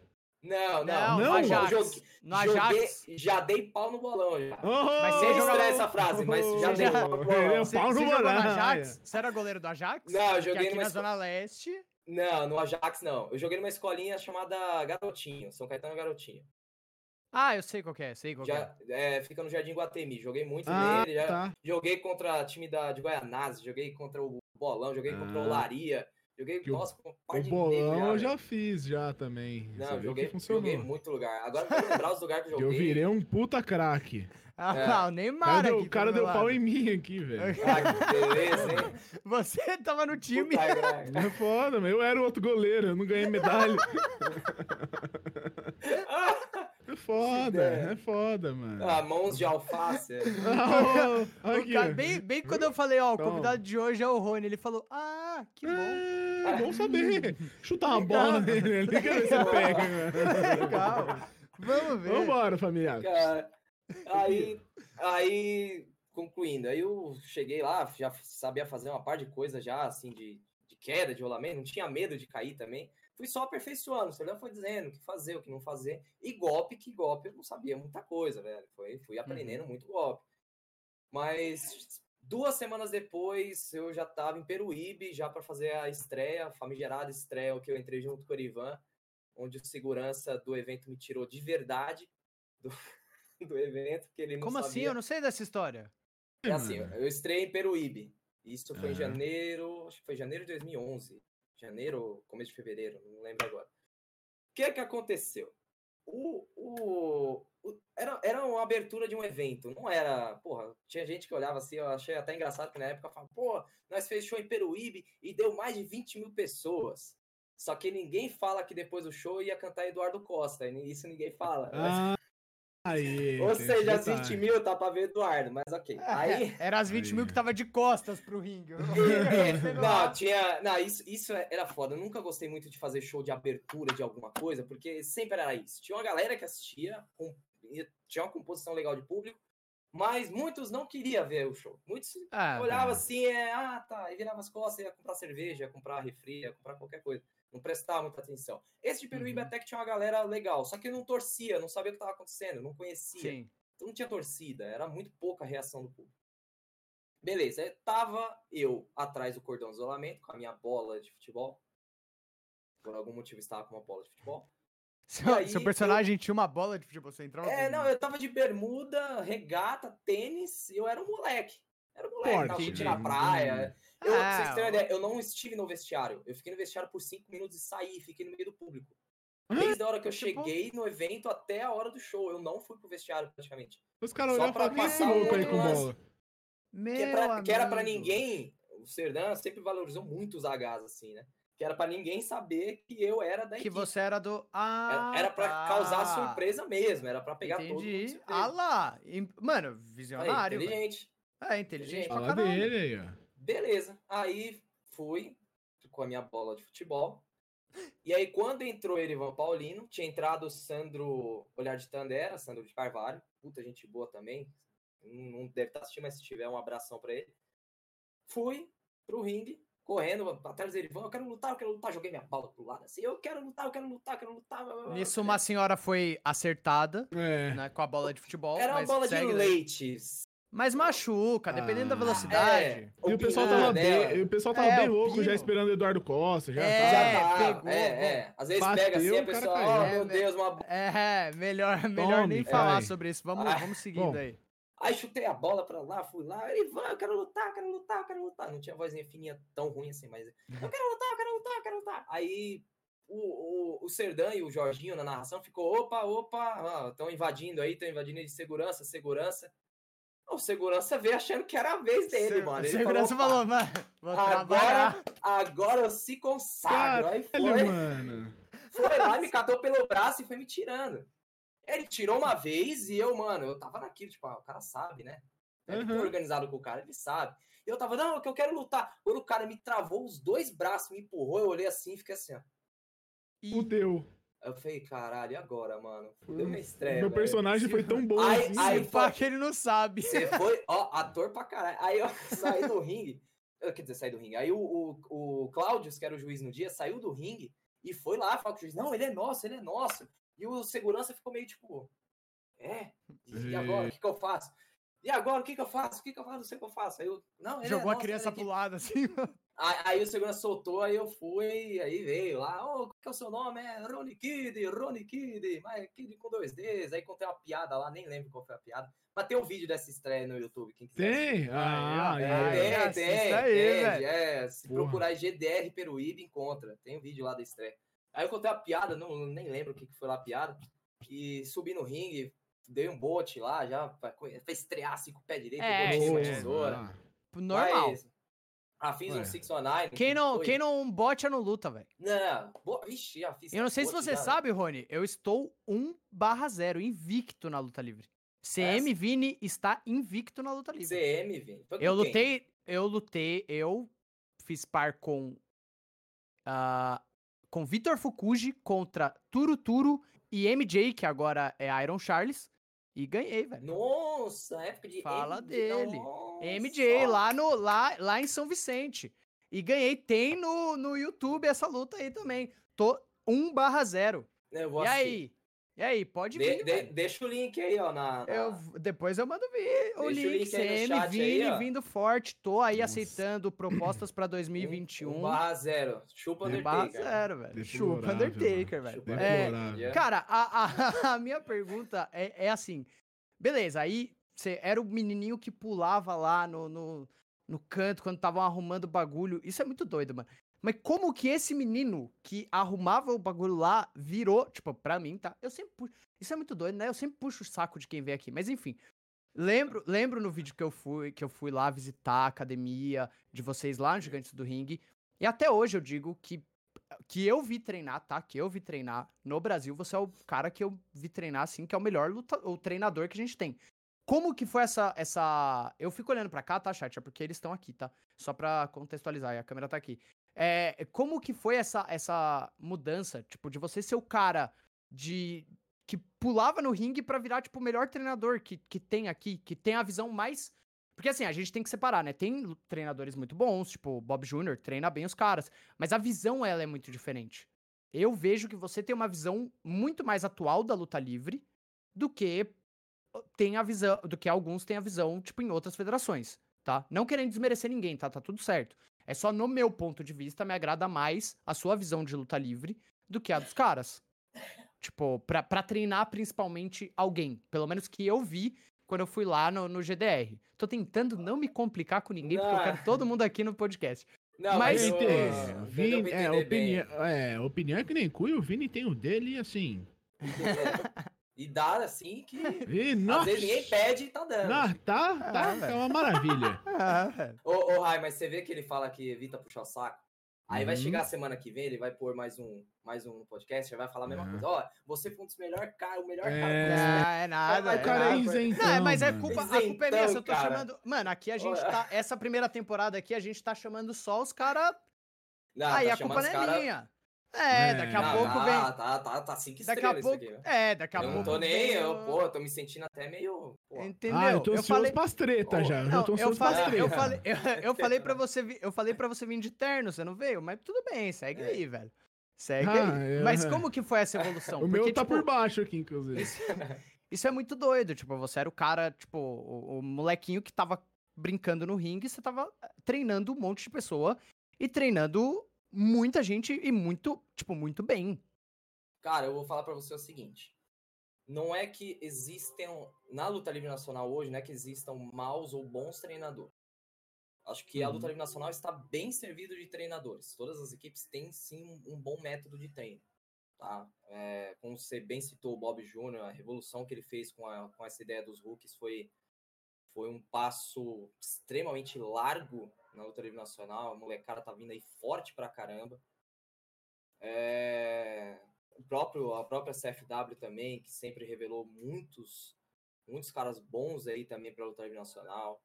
Não, não, Não, Ajax. joguei- No joguei- Ajax. já dei pau no bolão já. Mas você Sem jogava- estranhar essa frase, mas já dei já- pau no bolão. Você pau no você jogou no bolão, Ajax? Você era goleiro do Ajax? Não, eu joguei aqui numa na esco- Zona Leste. Não, no Ajax não. Eu joguei numa escolinha chamada Garotinho, São Caetano Garotinho. Ah, eu sei qual que é, sei qual que é. Já, é, fica no Jardim Guatemi. Joguei muito Ah, nele. Já, tá. Joguei contra time da, de Guaianazes, joguei contra o Bolão, joguei contra o Ah. Joguei, Que o- nossa, com um par O de bolão eu já fiz já também. Não, joguei, funcionou. joguei muito lugar. Agora não vou lembrar os lugares que eu Eu joguei. virei um puta craque. Ah, É. o O cara Neymar deu, aqui o cara do meu deu pau lado. em mim aqui, velho. Ah, que beleza, hein? Você tava no time. Puta graça. É foda, meu. Eu era o outro goleiro, eu não ganhei medalha. É foda, é foda, mano. Ah, mãos de alface. é. Ó, O aqui, cara- bem, bem quando eu falei, ó, o Toma. convidado de hoje é o Rony, ele falou, ah, que bom. É, bom saber. Chutar uma bola nele ali, quer ver se pega. mano. Legal. Vamos ver. Vambora, familiar. Cara, aí, aí, concluindo, aí eu cheguei lá, já sabia fazer uma par de coisas já, assim, de, de queda, de rolamento, não tinha medo de cair também. Fui só aperfeiçoando, o Serdão foi dizendo o que fazer, o que não fazer. E golpe, que golpe, eu não sabia muita coisa, velho. Foi, fui aprendendo muito golpe. Mas duas semanas depois, eu já tava em Peruíbe, já para fazer a estreia, a famigerada estreia, que eu entrei junto com o Ivan, onde o segurança do evento me tirou de verdade do, do evento, porque ele não Como assim? sabia. Eu não sei dessa história. É assim, eu estreiei em Peruíbe. Isso foi em Aham. janeiro, acho que foi janeiro de 2011. Janeiro, começo de fevereiro, não lembro agora. O que é que aconteceu? O, o, o- era, era uma abertura de um evento, não era. Porra, tinha gente que olhava assim, eu achei até engraçado que na época falava, pô, nós fez show em Peruíbe e deu mais de 20 mil pessoas. Só que ninguém fala que depois do show ia cantar Eduardo Costa, isso ninguém fala. Ah, aí. Ou seja, esse 20 detalhe. mil tá pra ver Eduardo, mas ok. Aí. Era as 20 mil Aí. que tava de costas pro ringue. É, não, tinha. Não, isso, isso era foda. Eu nunca gostei muito de fazer show de abertura de alguma coisa, porque sempre era isso. Tinha uma galera que assistia, com- tinha uma composição legal de público, mas muitos não queriam ver o show. Muitos Ah, olhavam assim, é, ah, tá, e virava as costas, ia comprar cerveja, ia comprar refri, ia comprar qualquer coisa. Não prestava muita atenção. Esse de Peruíbe Uhum. até que tinha uma galera legal, só que eu não torcia, não sabia o que estava acontecendo, não conhecia. Sim. Então não tinha torcida, era muito pouca a reação do público. Beleza, aí tava eu atrás do cordão de isolamento com a minha bola de futebol. Por algum motivo estava com uma bola de futebol. Seu, aí, seu personagem tinha uma bola de futebol central? É, não, eu tava de bermuda, regata, tênis, eu era um moleque. Era um moleque, tava Forte, curtindo né? na praia. Eu, pra vocês Ah, terem uma ideia, eu não estive no vestiário. Eu fiquei no vestiário por cinco minutos e saí, fiquei no meio do público. Desde a hora que eu Tipo- cheguei no evento até a hora do show. Eu não fui pro vestiário praticamente. Os caras olharam pra é esse passar louco aí com lance. bola? Meu que, é pra- que era pra ninguém. O Serdan sempre valorizou muito os Hs, assim, né? Que era pra ninguém saber que eu era da Que equipe. você era do. Ah, Era, era pra tá. causar surpresa mesmo, era pra pegar todo mundo Entendi. Ah lá. Mano, Aí, visionário. velho. inteligente. É, inteligente pra Fala caramba. dele aí, ó. Beleza. Aí fui com a minha bola de futebol. E aí, quando entrou Erivan Paulino, tinha entrado o Sandro Olhar de Tandera, Sandro de Carvalho. Puta gente boa também. Não deve estar assistindo, mas se tiver, um abração pra ele. Fui pro ringue, correndo atrás do Erivan. Eu quero lutar, eu quero lutar. Joguei minha bola pro lado assim. Eu quero lutar, eu quero lutar, eu quero lutar. Nisso, uma senhora foi acertada É. né, com a bola de futebol. Era uma mas bola de segue daí. leite. Mas machuca, dependendo da Ah. velocidade. É, E o pessoal tava dela. bem, o pessoal tava É, bem louco, já esperando o Eduardo Costa, já É, tá. Já tá, pegou, é, é. Às vezes Bateu, pega assim, a pessoa, oh É, meu né? Deus, uma É, melhor, melhor nem Tome, falar vai. sobre isso. Vamos, Ah, vamos seguindo bom. aí. Aí chutei a bola pra lá, fui lá, Ivan, eu quero lutar, eu quero lutar, eu quero lutar. Não tinha vozinha fininha tão ruim assim, mas eu quero lutar, eu quero lutar, eu quero lutar. Aí o, o, o Serdan e o Jorginho na narração ficou, opa, opa, estão invadindo aí, estão invadindo de segurança, segurança. O segurança veio achando que era a vez dele, Se- mano. Ele segurança falou, falou, mano, agora, agora eu se consagro. Aí foi, mano. foi lá, me catou pelo braço e foi me tirando. Ele tirou uma vez e eu, mano, eu tava naquilo, tipo, ah, o cara sabe, né? Ele uhum. organizado com o cara, ele sabe. Eu tava, não, que eu quero lutar. Quando o cara me travou os dois braços, me empurrou, eu olhei assim e fiquei assim, ó. Fudeu. Eu falei, caralho, e agora, mano? Fudeu minha estreia. Meu personagem foi tão bom aí, assim. Aí, pá, que ele não sabe. Você foi, ó, ator pra caralho. Aí eu saí do ringue. Quer dizer, saí do ringue. Aí o, o, o Cláudio, que era o juiz no dia, saiu do ringue e foi lá falar com o juiz. Não, ele é nosso, ele é nosso. E o segurança ficou meio tipo, é? E agora? O que, que eu faço? E agora, o que, que eu faço? O que, que eu faço? Não sei o que eu faço. Aí eu, não, Jogou é, a criança pro lado, assim. Aí, o segurança soltou, aí eu fui, aí veio lá, ô, oh, qual que é o seu nome? É Rony Kid, Rony Kid, mas Kid com dois Ds. Aí contei uma piada lá, nem lembro qual foi a piada. Mas tem um vídeo dessa estreia no YouTube, quem quiser. Tem? Ah, é, é, tem, tem, aí, tem, é, se Porra. procurar GDR Peruíbe, encontra. Tem um vídeo lá da estreia. Aí eu contei a piada, não, nem lembro o que, que foi lá a piada, que subi no ringue, dei um bote lá, já pra, pra estrear assim com o pé direito, é, bote uma tesoura. Normal. Mas, fiz Ué. um 619. Quem não, quem não bote não luta, velho. Não, bo... Vixe, já fiz. Eu não sei se você já, sabe, Rony, eu estou 1 barra 0, invicto na luta livre. CM é. Vini está invicto na luta livre. CM Vini. Eu lutei, eu lutei, eu fiz par com uh, com Vitor Fukuji contra Turo Turo e MJ, que agora é Iron Charles. E ganhei, velho. Nossa, época de Fala MJ, dele. Nossa. MJ, lá, no, lá, lá em São Vicente. E ganhei. Tem no, no YouTube essa luta aí também. Tô 1 barra 0. E aí? E aí, pode de, vir. De, deixa o link aí, ó. Na, na... Eu, depois eu mando vir o link. O link CM Vini aí, vindo forte. Tô aí Nossa. aceitando propostas pra 2021. 1 barra 0. Chupa Undertaker. 1 barra 0, velho. Chupa Undertaker, velho. É, cara, a, a, a, minha pergunta é, é assim. Beleza, aí você era o menininho que pulava lá no, no, no canto quando estavam arrumando o bagulho. Isso é muito doido, mano. Mas como que esse menino que arrumava o bagulho lá virou, tipo, pra mim, tá? Eu sempre puxo. Isso é muito doido, né? Eu sempre puxo o saco de quem vem aqui. Mas enfim. Lembro, lembro no vídeo que eu fui, que eu fui lá visitar a academia de vocês lá no Gigantes do Ringue. E até hoje eu digo que que eu vi treinar, tá? Que eu vi treinar no Brasil, você é o cara que eu vi treinar assim, que é o melhor luta, o treinador que a gente tem. Como que foi essa essa eu fico olhando para cá, tá, chat? É porque eles estão aqui, tá? Só para contextualizar, a câmera tá aqui. É, como que foi essa, essa mudança, tipo, de você ser o cara de que pulava no ringue para virar, tipo, o melhor treinador que, que tem aqui, que tem a visão mais... Porque, assim, a gente tem que separar, né? Tem treinadores muito bons, tipo, Bob Jr. treina bem os caras, mas a visão, ela é muito diferente. Eu vejo que você tem uma visão muito mais atual da luta livre do que tem a visão, do que alguns têm a visão, tipo, em outras federações, tá? Não querendo desmerecer ninguém, tá? Tá tudo certo. É só no meu ponto de vista me agrada mais a sua visão de luta livre do que a dos caras. Tipo, pra, pra treinar principalmente alguém. Pelo menos que eu vi quando eu fui lá no, no GDR. Tô tentando não me complicar com ninguém, não. porque eu quero todo mundo aqui no podcast. Não, mas. mas eu, Vini, é, opinião, é, opinião é que nem cu, o Vini tem o dele assim. E dá assim que. E, às vezes ninguém pede e tá dando. Não, tá, tá, é, é uma maravilha. É, ô, ô, Rai, mas você vê que ele fala que evita puxar o saco. Aí uhum. vai chegar a semana que vem, ele vai pôr mais um, mais um podcast, vai falar a mesma uhum. coisa. Ó, você foi um dos melhores caras, o melhor é... cara. Não, é nada. O cara é isentão. Não, mas é culpa, isentão, a culpa é minha. Eu tô cara. chamando. Mano, aqui a gente tá. Essa primeira temporada aqui, a gente tá chamando só os caras. Aí tá a culpa não é cara... minha. É, é, daqui a não, pouco tá, vem. Tá, tá, tá cinco daqui a pouco, aqui, É, daqui a eu pouco. não tô nem, eu, pô, tô me sentindo até meio. Pô. Entendeu? Ah, eu tô eu falei pras treta já. Não, eu tô eu falei, eu falei, eu, eu falei para você, eu falei para você vir de terno, você não veio, mas tudo bem, segue é. aí, velho. Segue ah, aí. É. Mas como que foi essa evolução? o Porque, meu tá tipo, por baixo aqui, inclusive. Isso, isso, é muito doido, tipo, você era o cara, tipo, o, o molequinho que tava brincando no ringue, você tava treinando um monte de pessoa e treinando muita gente e muito, tipo, muito bem. Cara, eu vou falar para você o seguinte. Não é que existem, na luta livre nacional hoje, não é que existam maus ou bons treinadores. Acho que a luta uhum. livre nacional está bem servido de treinadores. Todas as equipes têm sim um bom método de treino. Tá? É, como você bem citou o Bob Júnior, a revolução que ele fez com, a, com essa ideia dos rookies foi, foi um passo extremamente largo na luta livre nacional. A molecada tá vindo aí forte pra caramba. É... o próprio, a própria CFW também, que sempre revelou muitos, muitos caras bons aí também para a luta nacional.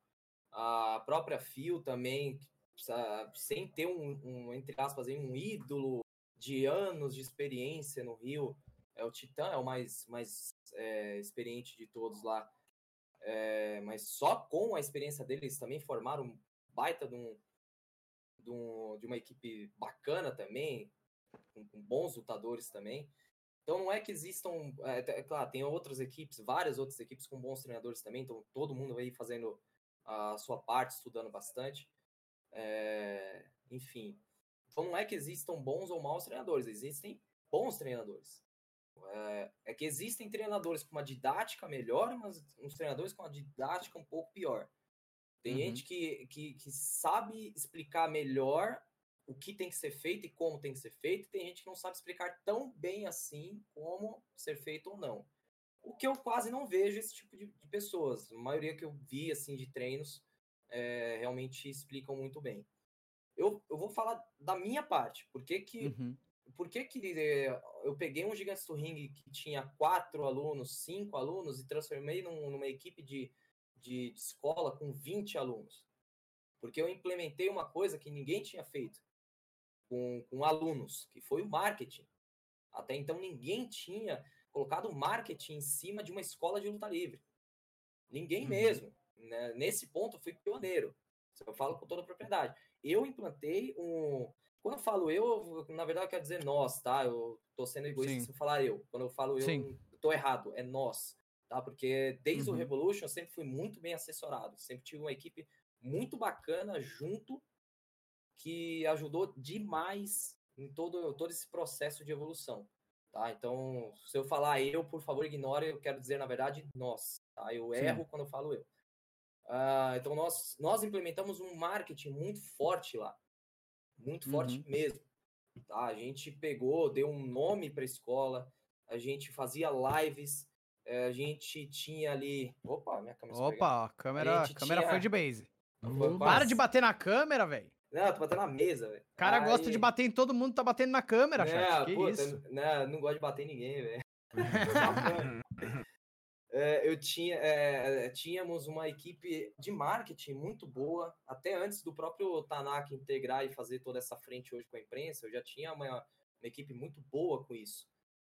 A própria Fio também, sem ter um, um, entre aspas, um ídolo de anos de experiência no Rio. É o Titã, é o mais, mais é, experiente de todos lá. É, mas só com a experiência deles também formaram um baita de, um, de, um, de uma equipe bacana também, com, com, bons lutadores também. Então não é que existam, é, é, claro, tem outras equipes, várias outras equipes com bons treinadores também, então todo mundo aí fazendo a sua parte, estudando bastante. É, enfim, então não é que existam bons ou maus treinadores, existem bons treinadores. É, é, que existem treinadores com uma didática melhor, mas uns treinadores com uma didática um pouco pior. Tem uhum. gente que, que, que, sabe explicar melhor o que tem que ser feito e como tem que ser feito, tem gente que não sabe explicar tão bem assim como ser feito ou não. O que eu quase não vejo esse tipo de, de pessoas. A maioria que eu vi assim de treinos é, realmente explicam muito bem. Eu, eu vou falar da minha parte. Por que que, uhum. Por que, que eh, eu peguei um Gigantes do Ring que tinha quatro alunos, cinco alunos e transformei num, numa equipe de, de, de escola com 20 alunos? Porque eu implementei uma coisa que ninguém tinha feito com, com alunos, que foi o marketing. Até então ninguém tinha colocado marketing em cima de uma escola de luta livre. Ninguém uhum. mesmo. Né? Nesse ponto, eu fui pioneiro. Eu falo com toda a propriedade. Eu implantei um. Quando eu falo eu, na verdade eu quero dizer nós, tá? Eu tô sendo egoísta Sim. se eu falar eu. Quando eu falo eu, Sim. eu tô errado, é nós, tá? Porque desde uhum. o Revolution eu sempre fui muito bem assessorado, sempre tive uma equipe muito bacana junto que ajudou demais em todo, todo esse processo de evolução. Tá? Então, se eu falar eu, por favor, ignore, eu quero dizer, na verdade, nós. Tá? Eu Sim. erro quando eu falo eu. Uh, então, nós, nós implementamos um marketing muito forte lá. Muito forte uhum. mesmo. Tá? A gente pegou, deu um nome para a escola, a gente fazia lives, eh, a gente tinha ali. Opa, minha câmera Opa, a câmera, a câmera tinha... foi de base. Para de bater na câmera, velho. Não, tô batendo na mesa, velho. O cara Aí... gosta de bater em todo mundo, tá batendo na câmera, não, chat. Que puta, isso? Não, não gosto de bater em ninguém, velho. é, eu tinha, é, tínhamos uma equipe de marketing muito boa, até antes do próprio Tanaka integrar e fazer toda essa frente hoje com a imprensa, eu já tinha uma, uma equipe muito boa com isso.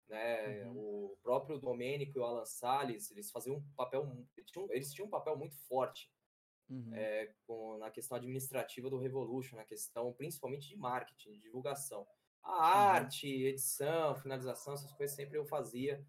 Né? Uhum. O próprio Domênico e o Alan Salles, eles faziam um papel, eles tinham, eles tinham um papel muito forte uhum. é, com, na questão administrativa do Revolution, na questão principalmente de marketing, de divulgação. A uhum. arte, edição, finalização, essas coisas sempre eu fazia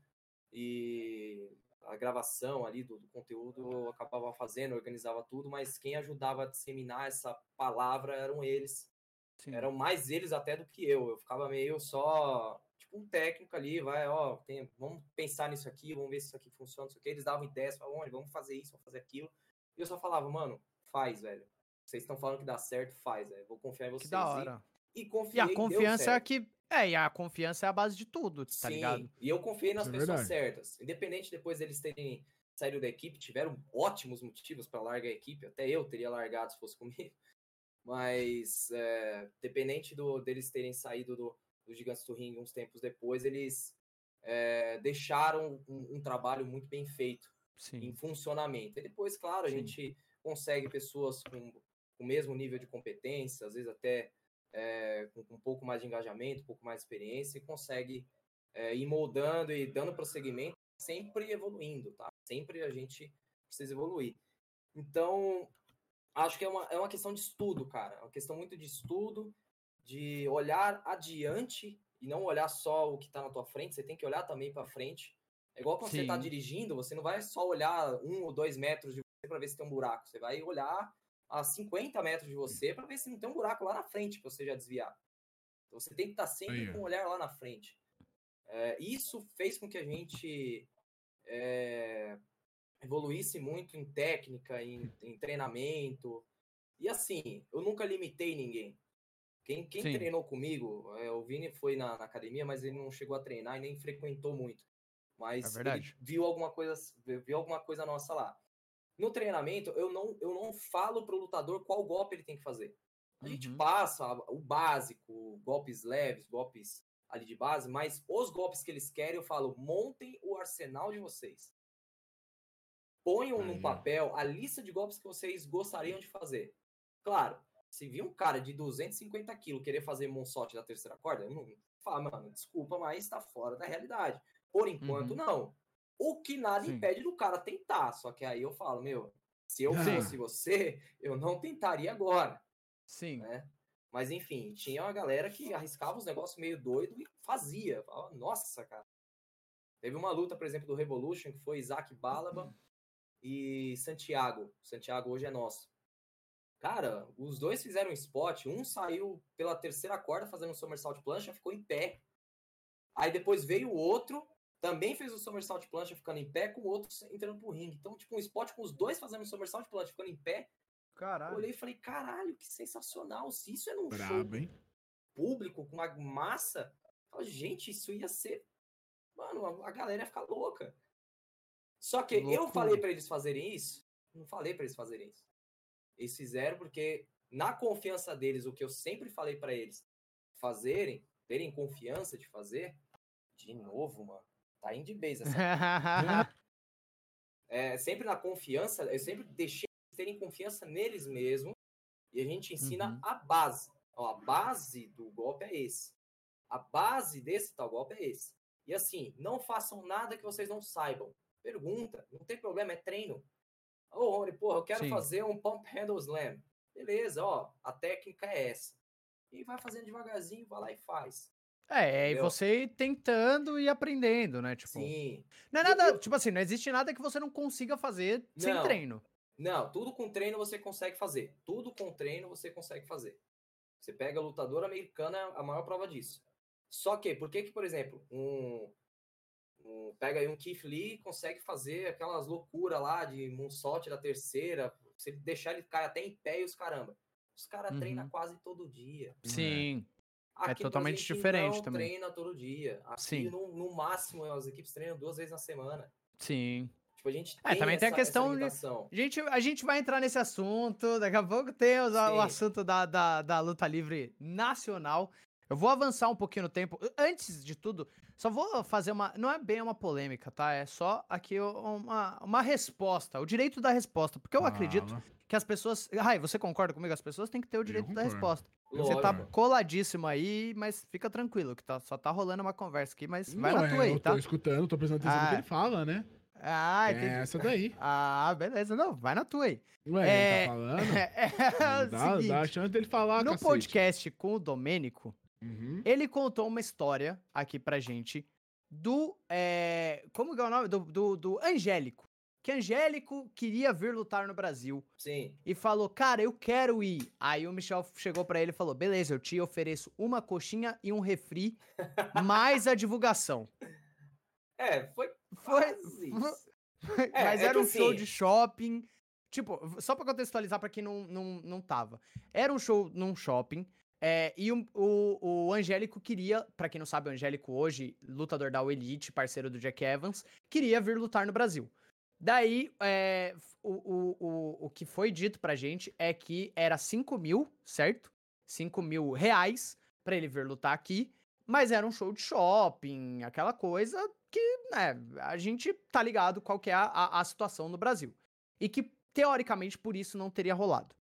e a gravação ali do, do, conteúdo eu acabava fazendo, organizava tudo, mas quem ajudava a disseminar essa palavra eram eles. Sim. Eram mais eles até do que eu. Eu ficava meio só, tipo, um técnico ali, vai, ó, tem, vamos pensar nisso aqui, vamos ver se isso aqui funciona, isso aqui. Eles davam ideias, falavam, vamos fazer isso, vamos fazer aquilo. E eu só falava, mano, faz, velho. Vocês estão falando que dá certo, faz, velho. Vou confiar em vocês. Que da hora. E, e confiei, E a confiança é que. É, e a confiança é a base de tudo, tá Sim, ligado? E eu confiei nas é pessoas é certas. Independente depois deles terem saído da equipe, tiveram ótimos motivos para largar a equipe. Até eu teria largado se fosse comigo. Mas, é, dependente do, deles terem saído do, do Gigantes do Ring uns tempos depois, eles é, deixaram um, um, trabalho muito bem feito Sim. em funcionamento. E depois, claro, a gente consegue pessoas com o mesmo nível de competência, às vezes até é, com, com, um pouco mais de engajamento, um pouco mais de experiência, e consegue é, ir moldando e dando prosseguimento, sempre evoluindo, tá? Sempre a gente precisa evoluir. Então, acho que é uma, é uma questão de estudo, cara. É uma questão muito de estudo, de olhar adiante e não olhar só o que está na tua frente, você tem que olhar também para frente é igual quando tá Sim. você está dirigindo, você não vai só olhar um ou dois metros de você para ver se tem um buraco. Você vai olhar a 50 metros de você para ver se não tem um buraco lá na frente para você já desviar. Então você tem que estar tá sempre Aí. com o olhar lá na frente. É, isso fez com que a gente é, evoluísse muito em técnica, em, em, treinamento. E assim, eu nunca limitei ninguém. Quem, quem treinou comigo, é, o Vini foi na, na, academia, mas ele não chegou a treinar e nem frequentou muito. Mas é viu alguma coisa, viu alguma coisa nossa lá. No treinamento, eu não, eu não falo pro lutador qual golpe ele tem que fazer. A uhum. gente passa o básico, golpes leves, golpes ali de base, mas os golpes que eles querem, eu falo, montem o arsenal de vocês. Ponham Aí. papel a lista de golpes que vocês gostariam de fazer. Claro, se vir um cara de 250 quilos querer fazer moonsault da terceira corda, eu não fala, mano, desculpa, mas tá fora da realidade. Por enquanto, Uhum. não. O que nada Sim. impede do cara tentar. Só que aí eu falo, meu, se eu fosse você, eu não tentaria agora, Sim. né? Mas enfim, tinha uma galera que arriscava uns negócios meio doido e fazia. Falava, Nossa, cara. Teve uma luta, por exemplo, do Revolution, que foi Isaac Balaban e Santiago. Santiago hoje é nosso. Cara, os dois fizeram um spot. Um saiu pela terceira corda fazendo um somersault plancha, ficou em pé. Aí depois veio o outro, também fez o somersault plancha ficando em pé, com o outro entrando pro ringue. Então, tipo, um spot com os dois fazendo um somersault plancha ficando em pé. Eu Caralho. olhei e falei, caralho, que sensacional. Se isso é num show Brabo, hein? público, com uma massa, eu falei, gente, isso ia ser. Mano, a, galera ia ficar louca. Só que eu Loucura. falei pra eles fazerem isso? Não falei pra eles fazerem isso. Eles fizeram porque, na confiança deles, o que eu sempre falei pra eles fazerem, terem confiança de fazer, de novo, mano, tá indo de base essa é, sempre na confiança, eu sempre deixei eles terem confiança neles mesmos e a gente ensina Uhum. a base. Ó, a base do golpe é esse. A base desse tal golpe é esse. E assim, não façam nada que vocês não saibam. Pergunta, não tem problema, é treino. Ô, Rony, porra, eu quero Sim. fazer um pump handle slam. Beleza, ó, a técnica é essa. E vai fazendo devagarzinho, vai lá e faz. É, e Entendeu? você ir tentando e aprendendo, né? Tipo, Sim. não é nada, eu- tipo assim, não existe nada que você não consiga fazer sem Não. treino. Não, tudo com treino você consegue fazer. Tudo com treino você consegue fazer. Você pega lutador americano, é a maior prova disso. Só que, por que que, por exemplo, um, um- pega aí um Keith Lee consegue fazer aquelas loucuras lá de moonsault da terceira, se deixar ele cair até em pé e os caramba. Os caras Uhum. treinam quase todo dia. Sim. Aqui, por totalmente exemplo, diferente não também. treina todo dia. Aqui, Sim. no, no máximo, as equipes treinam duas vezes na semana. Sim. Tipo, a gente É, também tem a essa- essa questão de-. A gente, a gente vai entrar nesse assunto, daqui a pouco temos a- o assunto da, da, da luta livre nacional. Eu vou avançar um pouquinho no tempo. Antes de tudo, só vou fazer uma. Não é bem uma polêmica, tá? É só aqui uma, uma resposta, o direito da resposta. Porque eu acredito Fala. Que as pessoas. Rai, você concorda comigo? As pessoas têm que ter o direito da resposta. Você Lógico. tá coladíssimo aí, mas fica tranquilo, que tá, só tá rolando uma conversa aqui, mas vai Não, na é, tua aí, eu tá? tô escutando, tô prestando atenção no Ah. que ele fala, né? Ah, é entendi. essa daí. Ah, beleza. Não, vai na tua aí. Ué, É, ele tá falando? É, o dá, dá a seguinte, chance dele falar, no cacete. podcast com o Domênico, Uhum. ele contou uma história aqui pra gente do. é, como que é o nome? Do, do, do Angélico. Que Angélico queria vir lutar no Brasil Sim. e falou: Cara, eu quero ir. Aí o Michel chegou pra ele e falou: Beleza, eu te ofereço uma coxinha e um refri, mais a divulgação. É, foi Foi. isso. É, Mas é era um show assim- de shopping. Tipo, só pra contextualizar pra quem não, não, não tava. Era um show num shopping. é, e o, o, o Angélico queria, pra quem não sabe, o Angélico hoje, lutador da Elite, parceiro do Jack Evans, queria vir lutar no Brasil. Daí, é, o, o, o, o que foi dito pra gente é que era 5 mil, certo? 5 mil reais pra ele vir lutar aqui. Mas era um show de shopping, aquela coisa que, né, a gente tá ligado qual que é a, a, a situação no Brasil. E que, teoricamente, por isso não teria rolado.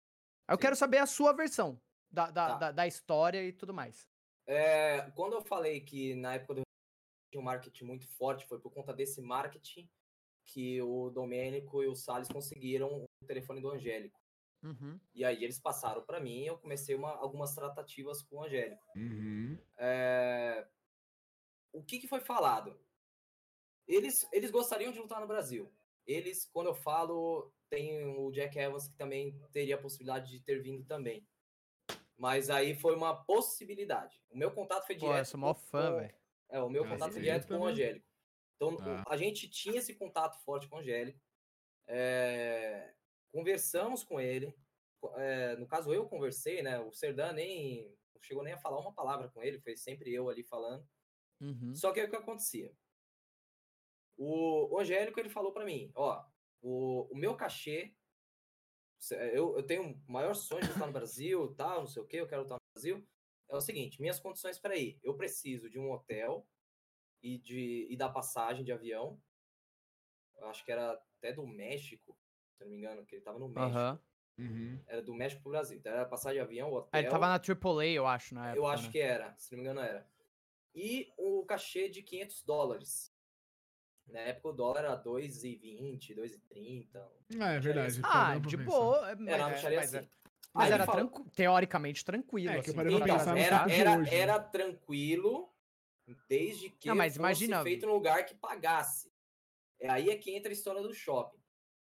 Eu Sim. quero saber a sua versão da, da, Tá. da, da história e tudo mais. É, quando eu falei que na época do um marketing muito forte, foi por conta desse marketing que o Domênico e o Salles conseguiram o telefone do Angélico. Uhum. E aí eles passaram para mim e eu comecei uma, algumas tratativas com o Angélico. Uhum. É, O que, que foi falado? Eles, eles gostariam de lutar no Brasil. Eles, quando eu falo, tem o Jack Evans que também teria a possibilidade de ter vindo também. Mas aí foi uma possibilidade. O meu contato foi Pô, direto. eu sou mó fã, com- velho. É, o meu Ah, contato foi direto com o. Angélico. Então, Tá. a gente tinha esse contato forte com o Angélico. é, conversamos com ele. é, no caso, eu conversei, né? O Serdan nem chegou nem a falar uma palavra com ele, foi sempre eu ali falando. Uhum. Só que aí o que acontecia? O, o Angélico, ele falou pra mim, ó, o, o meu cachê, se- eu, eu tenho o maior sonho de lutar no Brasil, tal, não sei o que, eu quero lutar no Brasil, é o seguinte: minhas condições para ir. Eu preciso de um hotel e, de, e da passagem de avião. Eu acho que era até do México, se não me engano, que ele tava no México. Aham. Uhum. Era do México pro Brasil. Então era passagem de avião, hotel. Ah, ele tava na AAA, eu acho, na época. Eu acho né? que era, se não me engano era. E o cachê de 500 dólares. Na época o dólar era 2,20, 2,30. Ah, é verdade. Ah, de boa. Mas, Era uma é, mas, assim. é- mas Aí era tranqui- teoricamente tranquilo. É, que eu assim. Então, era, era, hoje, né? era tranquilo desde que Não, mas fosse imagina- feito num lugar que pagasse. É aí é que entra a história do shopping.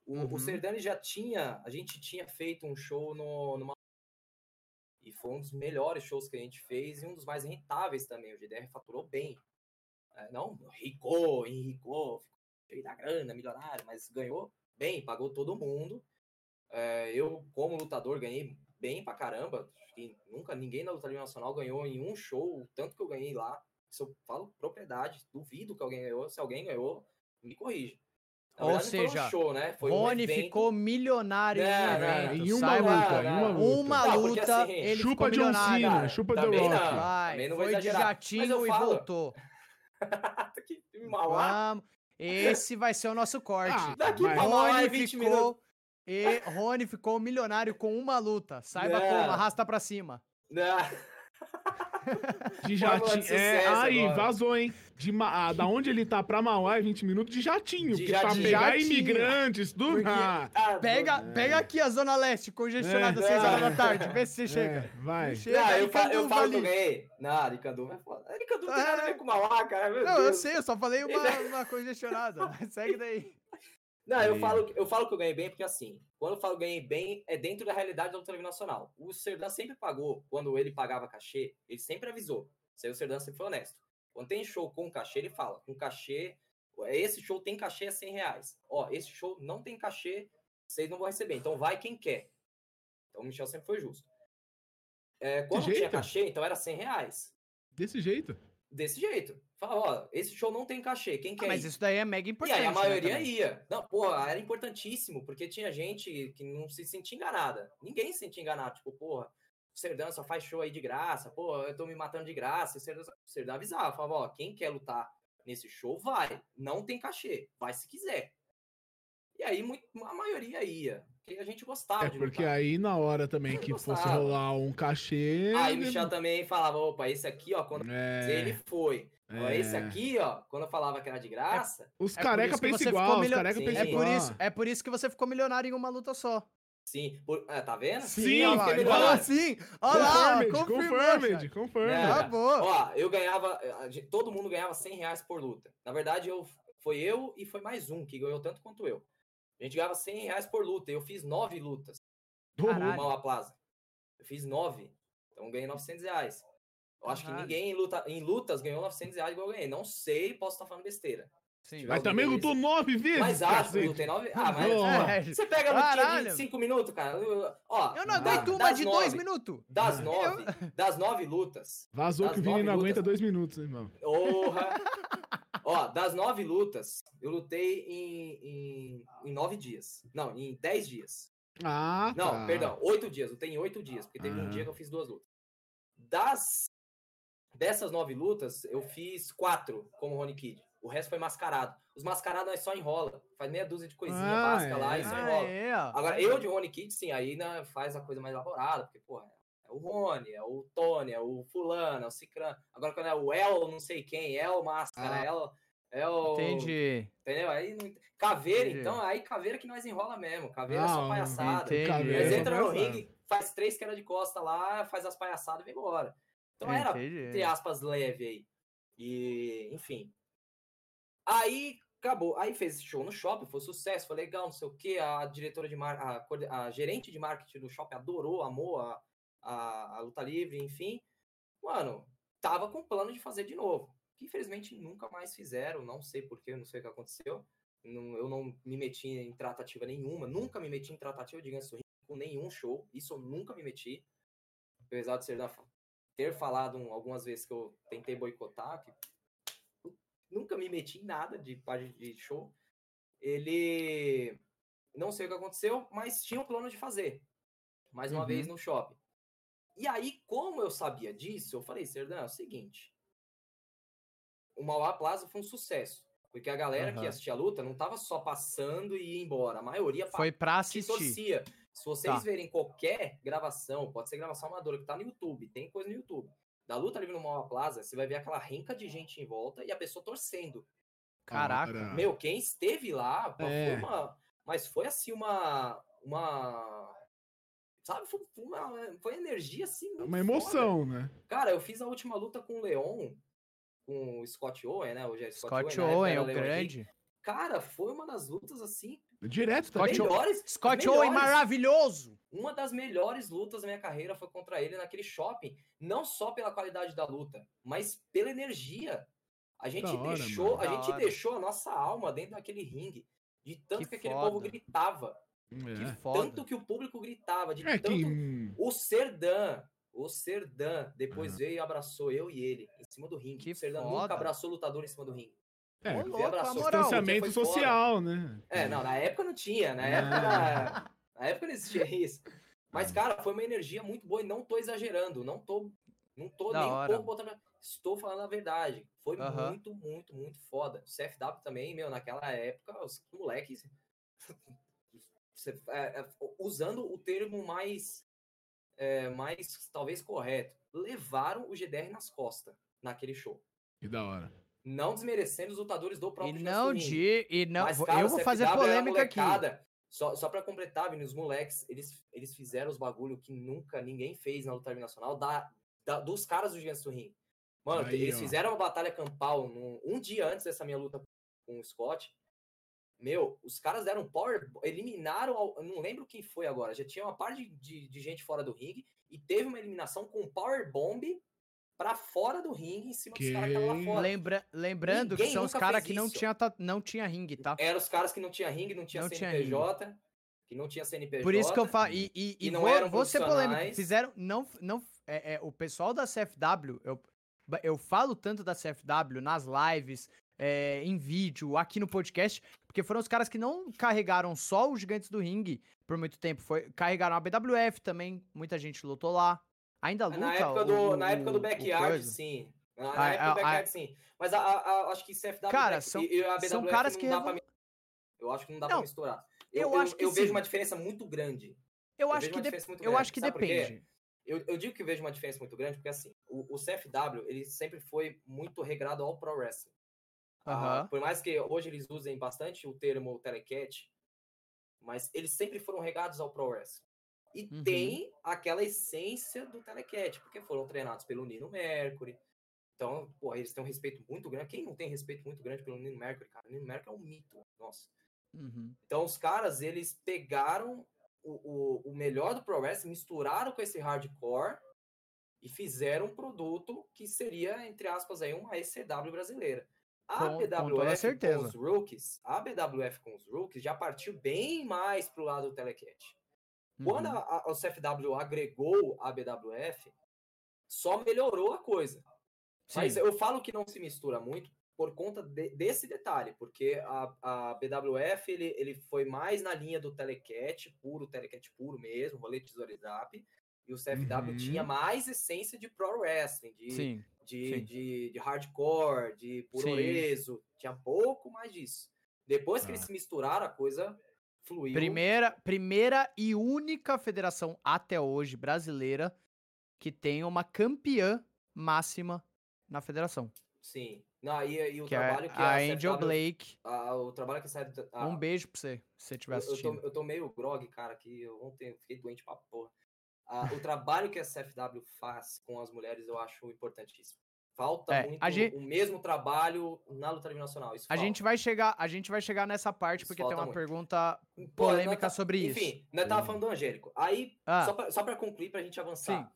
O, Uhum. o Serdani já tinha, a gente tinha feito um show no, numa e foi um dos melhores shows que a gente fez e um dos mais rentáveis também. O GDR faturou bem. É, não, ricou, enricou, ficou cheio da grana, milionário, mas ganhou bem, pagou todo mundo. É, eu, como lutador, ganhei bem pra caramba. Nunca ninguém na luta nacional ganhou em um show o tanto que eu ganhei lá. Isso eu falo propriedade, duvido que alguém ganhou. Se alguém ganhou, me corrija. Na Ou verdade, seja, um show, né? Foi um Rony evento. ficou milionário Não, em um evento. Em uma luta, em uma luta. Uma Não, luta, assim, ele Chupa ficou John milionário. Cena, Cara, chupa também Rock. não. Vai, Também não foi de jatinho e falo- voltou. que Mauá. Vamos. Esse vai ser o nosso corte. Ah, Daqui pra é Rony 20 ficou. minutos. E Rony ficou milionário com uma luta. Saiba como, arrasta pra cima. Não. De jatinho. É, aí, agora. vazou, hein? De, Ma- ah, da onde ele tá pra Mauá é 20 minutos de jatinho. De porque pra jatinho. pegar Jatinho. imigrantes do. Porque- Ah, Ah, Pega, É. pega aqui a Zona Leste, congestionada às É. 6 horas da tarde. Vê se você é, chega. vai. Chega Não, eu, falo, eu falo eu ganhei. Não, Aricanduva é foda. Aricanduva não tem nada a ver com Mauá, cara. Meu Não, eu Deus. sei, eu só falei uma, uma congestionada. Segue daí. Não, eu falo, eu falo que eu ganhei bem porque assim, quando eu falo ganhei bem, é dentro da realidade da luta livre nacional. O Serdan sempre pagou, quando ele pagava cachê, ele sempre avisou. Isso aí o Serdan sempre foi honesto. Quando tem show com cachê, ele fala, com cachê, esse show tem cachê a 100 reais. Ó, esse show não tem cachê, vocês não vão receber. Então vai quem quer. Então o Michel sempre foi justo. É, quando tinha cachê, então era 100 reais. Desse jeito. Desse jeito. Fala, ó, esse show não tem cachê, quem quer Mas ir? isso daí é mega E importante. aí a né, maioria também. ia. Não, porra, era importantíssimo, porque tinha gente que não se sentia enganada. Ninguém se sentia enganado. Tipo, porra, o Serdão só faz show aí de graça, porra, eu tô me matando de graça. O Serdão, o Serdão avisava, falava, ó, quem quer lutar nesse show, vai. Não tem cachê, vai se quiser. E aí muito, a maioria ia, porque a gente gostava É de porque lutar. aí na hora também que fosse gostava. rolar um cachê. Aí o Michel também falava, opa, esse aqui, ó, quando É, ele foi. Ó, esse é. aqui, ó, quando eu falava que era de graça, Os É careca que pensam igual, os careca Sim. pensam É igual. por, isso, é por isso que você ficou milionário em uma luta só. sim, por- ah, tá vendo? Sim, olha lá, assim. Olha lá, Confirmed, confirmed. É. Acabou. Ó, eu ganhava. Todo mundo ganhava 100 reais por luta. Na verdade, eu, foi eu e foi mais um que ganhou tanto quanto eu. A gente ganhava 100 reais por luta. Eu fiz nove lutas no Caralho. Mauá Plaza. Eu fiz nove. Então ganhei 900 reais. Eu acho que ninguém em, luta, em lutas ganhou 900 reais igual eu ganhei. Não sei, posso estar falando besteira. Sim. Mas também lutou nove vezes, Mas acho que eu lutei nove. Ah, mas. É, Você pega a lutinha Caralho. de 5 minutos, cara. eu- Ó, Eu não da- aguento uma de dois nove- minutos. Das Eu- nove, das nove lutas, Vazou Das que o Vini não aguenta lutas. dois minutos, hein, irmão. Porra! Ó, das nove lutas, eu lutei em, em, em nove dias. Não, em dez dias. Ah, Não, tá. perdão, oito dias. Lutei em oito dias, porque teve um Aham. dia que eu fiz duas lutas. Das dessas nove lutas, eu fiz quatro como Rony Kid. O resto foi mascarado. Os mascarados nós só enrola. Faz meia dúzia de coisinha Ah, básica lá e é. só Ah, enrola. é, ó. Agora, eu de Rony Kid, sim, aí né, faz a coisa mais elaborada, porque, porra, é o Rony, é o Tony, é o Fulano, é o Cicrano. Agora, quando é o El, não sei quem, El Máscara, Ah. El. É o. Entendi. Entendeu? Aí não... Caveira, Entendi. então, aí caveira que nós enrola mesmo. Caveira é Ah, só palhaçada. entendi. Caveira Eles é entram no ringue, faz três quedas de costa lá, faz as palhaçadas e vem embora. Então era, Entendi. entre aspas, leve aí. E, enfim. Aí acabou. Aí fez esse show no shopping, foi sucesso, foi legal, não sei o quê. A diretora de mar... a, a gerente de marketing do shopping adorou, amou a, a, a luta livre, enfim. Mano, tava com plano de fazer de novo. Que infelizmente nunca mais fizeram, não sei porquê, não sei o que aconteceu. Não- eu não me meti em tratativa nenhuma, nunca me meti em tratativa de sorriso com nenhum show. Isso eu nunca me meti. Apesar de ser da, ter falado um- algumas vezes que eu tentei boicotar, que nunca me meti em nada de página de show. Ele não sei o que aconteceu, mas tinha um plano de fazer. Mais uma Uhum. vez no shopping. E aí, como eu sabia disso, eu falei, Serdão, é o seguinte. O Mauá Plaza foi um sucesso. Porque a galera que Aham. assistia a luta não tava só passando e ia embora. A maioria Foi pra que assistir. torcia. Se vocês Tá. verem qualquer gravação, pode ser gravação amadora que tá no YouTube, tem coisa no YouTube. Da luta livre no Mauá Plaza, você vai ver aquela renca de gente em volta e a pessoa torcendo. Caraca. Cara, Meu, quem esteve lá, É. foi uma. Mas foi assim uma. Uma. Sabe, foi, uma, foi energia assim. muito uma foda. emoção, né? Cara, eu fiz a última luta com o Leon, com o Scott Owen, né? Hoje é Scott, Scott Owen, Owen, era o grande. Cara, foi uma das lutas assim. Direto Scott também. melhores. Scott melhores. Owen maravilhoso! Uma das melhores lutas da minha carreira foi contra ele naquele shopping. Não só pela qualidade da luta, mas pela energia. A gente Da deixou, mano. a Da gente hora. deixou a nossa alma dentro daquele ringue. De tanto Que que, aquele povo foda. Gritava. Que É. foda. Tanto que o público gritava. De É tanto que. O Serdan, o Serdan, depois Aham. veio e abraçou eu e ele em cima do ringue. Que o Serdan foda. nunca abraçou o lutador em cima do ringue. É, Ô, louco, abraçou distanciamento social, né? É, não, na época não tinha, na É. época era- na época não existia isso. Mas, cara, foi uma energia muito boa e não tô exagerando, não tô, não tô Da nem um hora. pouco botando. Estou falando a verdade. Foi muito, muito, muito foda. O CFW também, meu, naquela época, os moleques. Você- é, é, usando o termo mais, é, mais talvez correto, levaram o GDR nas costas naquele show. Que da hora. Não desmerecendo os lutadores do E próprio não Justin Ring. de. E não, Mas, cara, eu vou fazer polêmica aqui. Só, só pra completar, Vini, os moleques, eles, eles fizeram os bagulho que nunca ninguém fez na luta livre nacional da, da- dos caras do Gigantes do Ring. Mano, Aí, eles ó. fizeram uma batalha campal num- um dia antes dessa minha luta com o Scott. Meu, os caras deram um power, eliminaram, não lembro quem foi agora, já tinha uma parte de, de, de gente fora do ringue e teve uma eliminação com um power bomb pra fora do ringue em cima dos caras que estavam lá Que fora. Lembra, lembrando que Ninguém são os caras que não isso. tinha, não tinha ringue, tá? Eram os caras que não tinha ringue, não tinha Não tinha CNPJ, que não tinha CNPJ. Por isso que eu falo. E, e, e não vou, eram vou ser polêmico. Fizeram. Não, não, é, é, o pessoal da CFW, eu, eu falo tanto da CFW nas lives, é, em vídeo, aqui no podcast, porque foram os caras que não carregaram só os gigantes do ringue por muito tempo. Foi, carregaram a BWF também, muita gente lutou lá. Ainda luta. Na época do, o- na época do backyard, sim. Na, na Ah, época do backyard, sim. Mas a, a- a- acho que CFW Cara, são- e, a BWF são caras não que dá revol- pra Eu acho que não dá Não, pra misturar. eu Eu, eu, acho que eu vejo uma diferença muito grande. Eu eu acho que, de- eu grande. acho que depende. Eu, eu digo que vejo uma diferença muito grande porque, assim, o, o CFW, ele sempre foi muito regrado ao pro wrestling. Aham. por mais que hoje eles usem bastante o termo telecat, mas eles sempre foram regados ao pro wrestling. E Uhum. tem aquela essência do telecat, porque foram treinados pelo Nino Mercury. Então, pô, eles têm um respeito muito grande. Quem não tem respeito muito grande pelo Nino Mercury, cara? O Nino Mercury é um mito, nossa. Uhum. Então, os caras, eles pegaram o, o, o melhor do Pro Wrestling, misturaram com esse hardcore e fizeram um produto que seria, entre aspas, aí, uma ECW brasileira. A Com- com BWF certeza. com os rookies, a BWF com os rookies já partiu bem mais pro lado do telecat. Quando uhum. a, a, o CFW agregou a BWF, só melhorou a coisa. Mas Sim. eu falo que não se mistura muito por conta de- desse detalhe, porque a, a BWF ele, ele foi mais na linha do telecat, puro, telecat puro mesmo, rolê zap, e o CFW Uhum. tinha mais essência de pro wrestling, de, Sim. De, de, de hardcore, de puroreso, tinha pouco mais disso. Depois que Tá. eles se misturaram, a coisa fluiu. Primeira, primeira e única federação até hoje brasileira que tem uma campeã máxima na federação. Sim. Não, e, e o Que é trabalho que a a Angel CFW Blake. a- o trabalho que sai a- Um beijo pra você, se você estiver eu, eu, tô, assistindo. eu tô meio grog, cara, que eu ontem fiquei doente pra porra. Ah, o trabalho que a CFW faz com as mulheres eu acho importantíssimo. Falta É, muito a gente- o mesmo trabalho na luta livre nacional. Isso A falta. gente vai chegar, a gente vai chegar nessa parte Isso porque tem uma muito. pergunta Pô, polêmica nós tá- sobre isso. Enfim, nós tava falando do Angélico. Aí, Ah. só, pra, só pra concluir, pra gente avançar.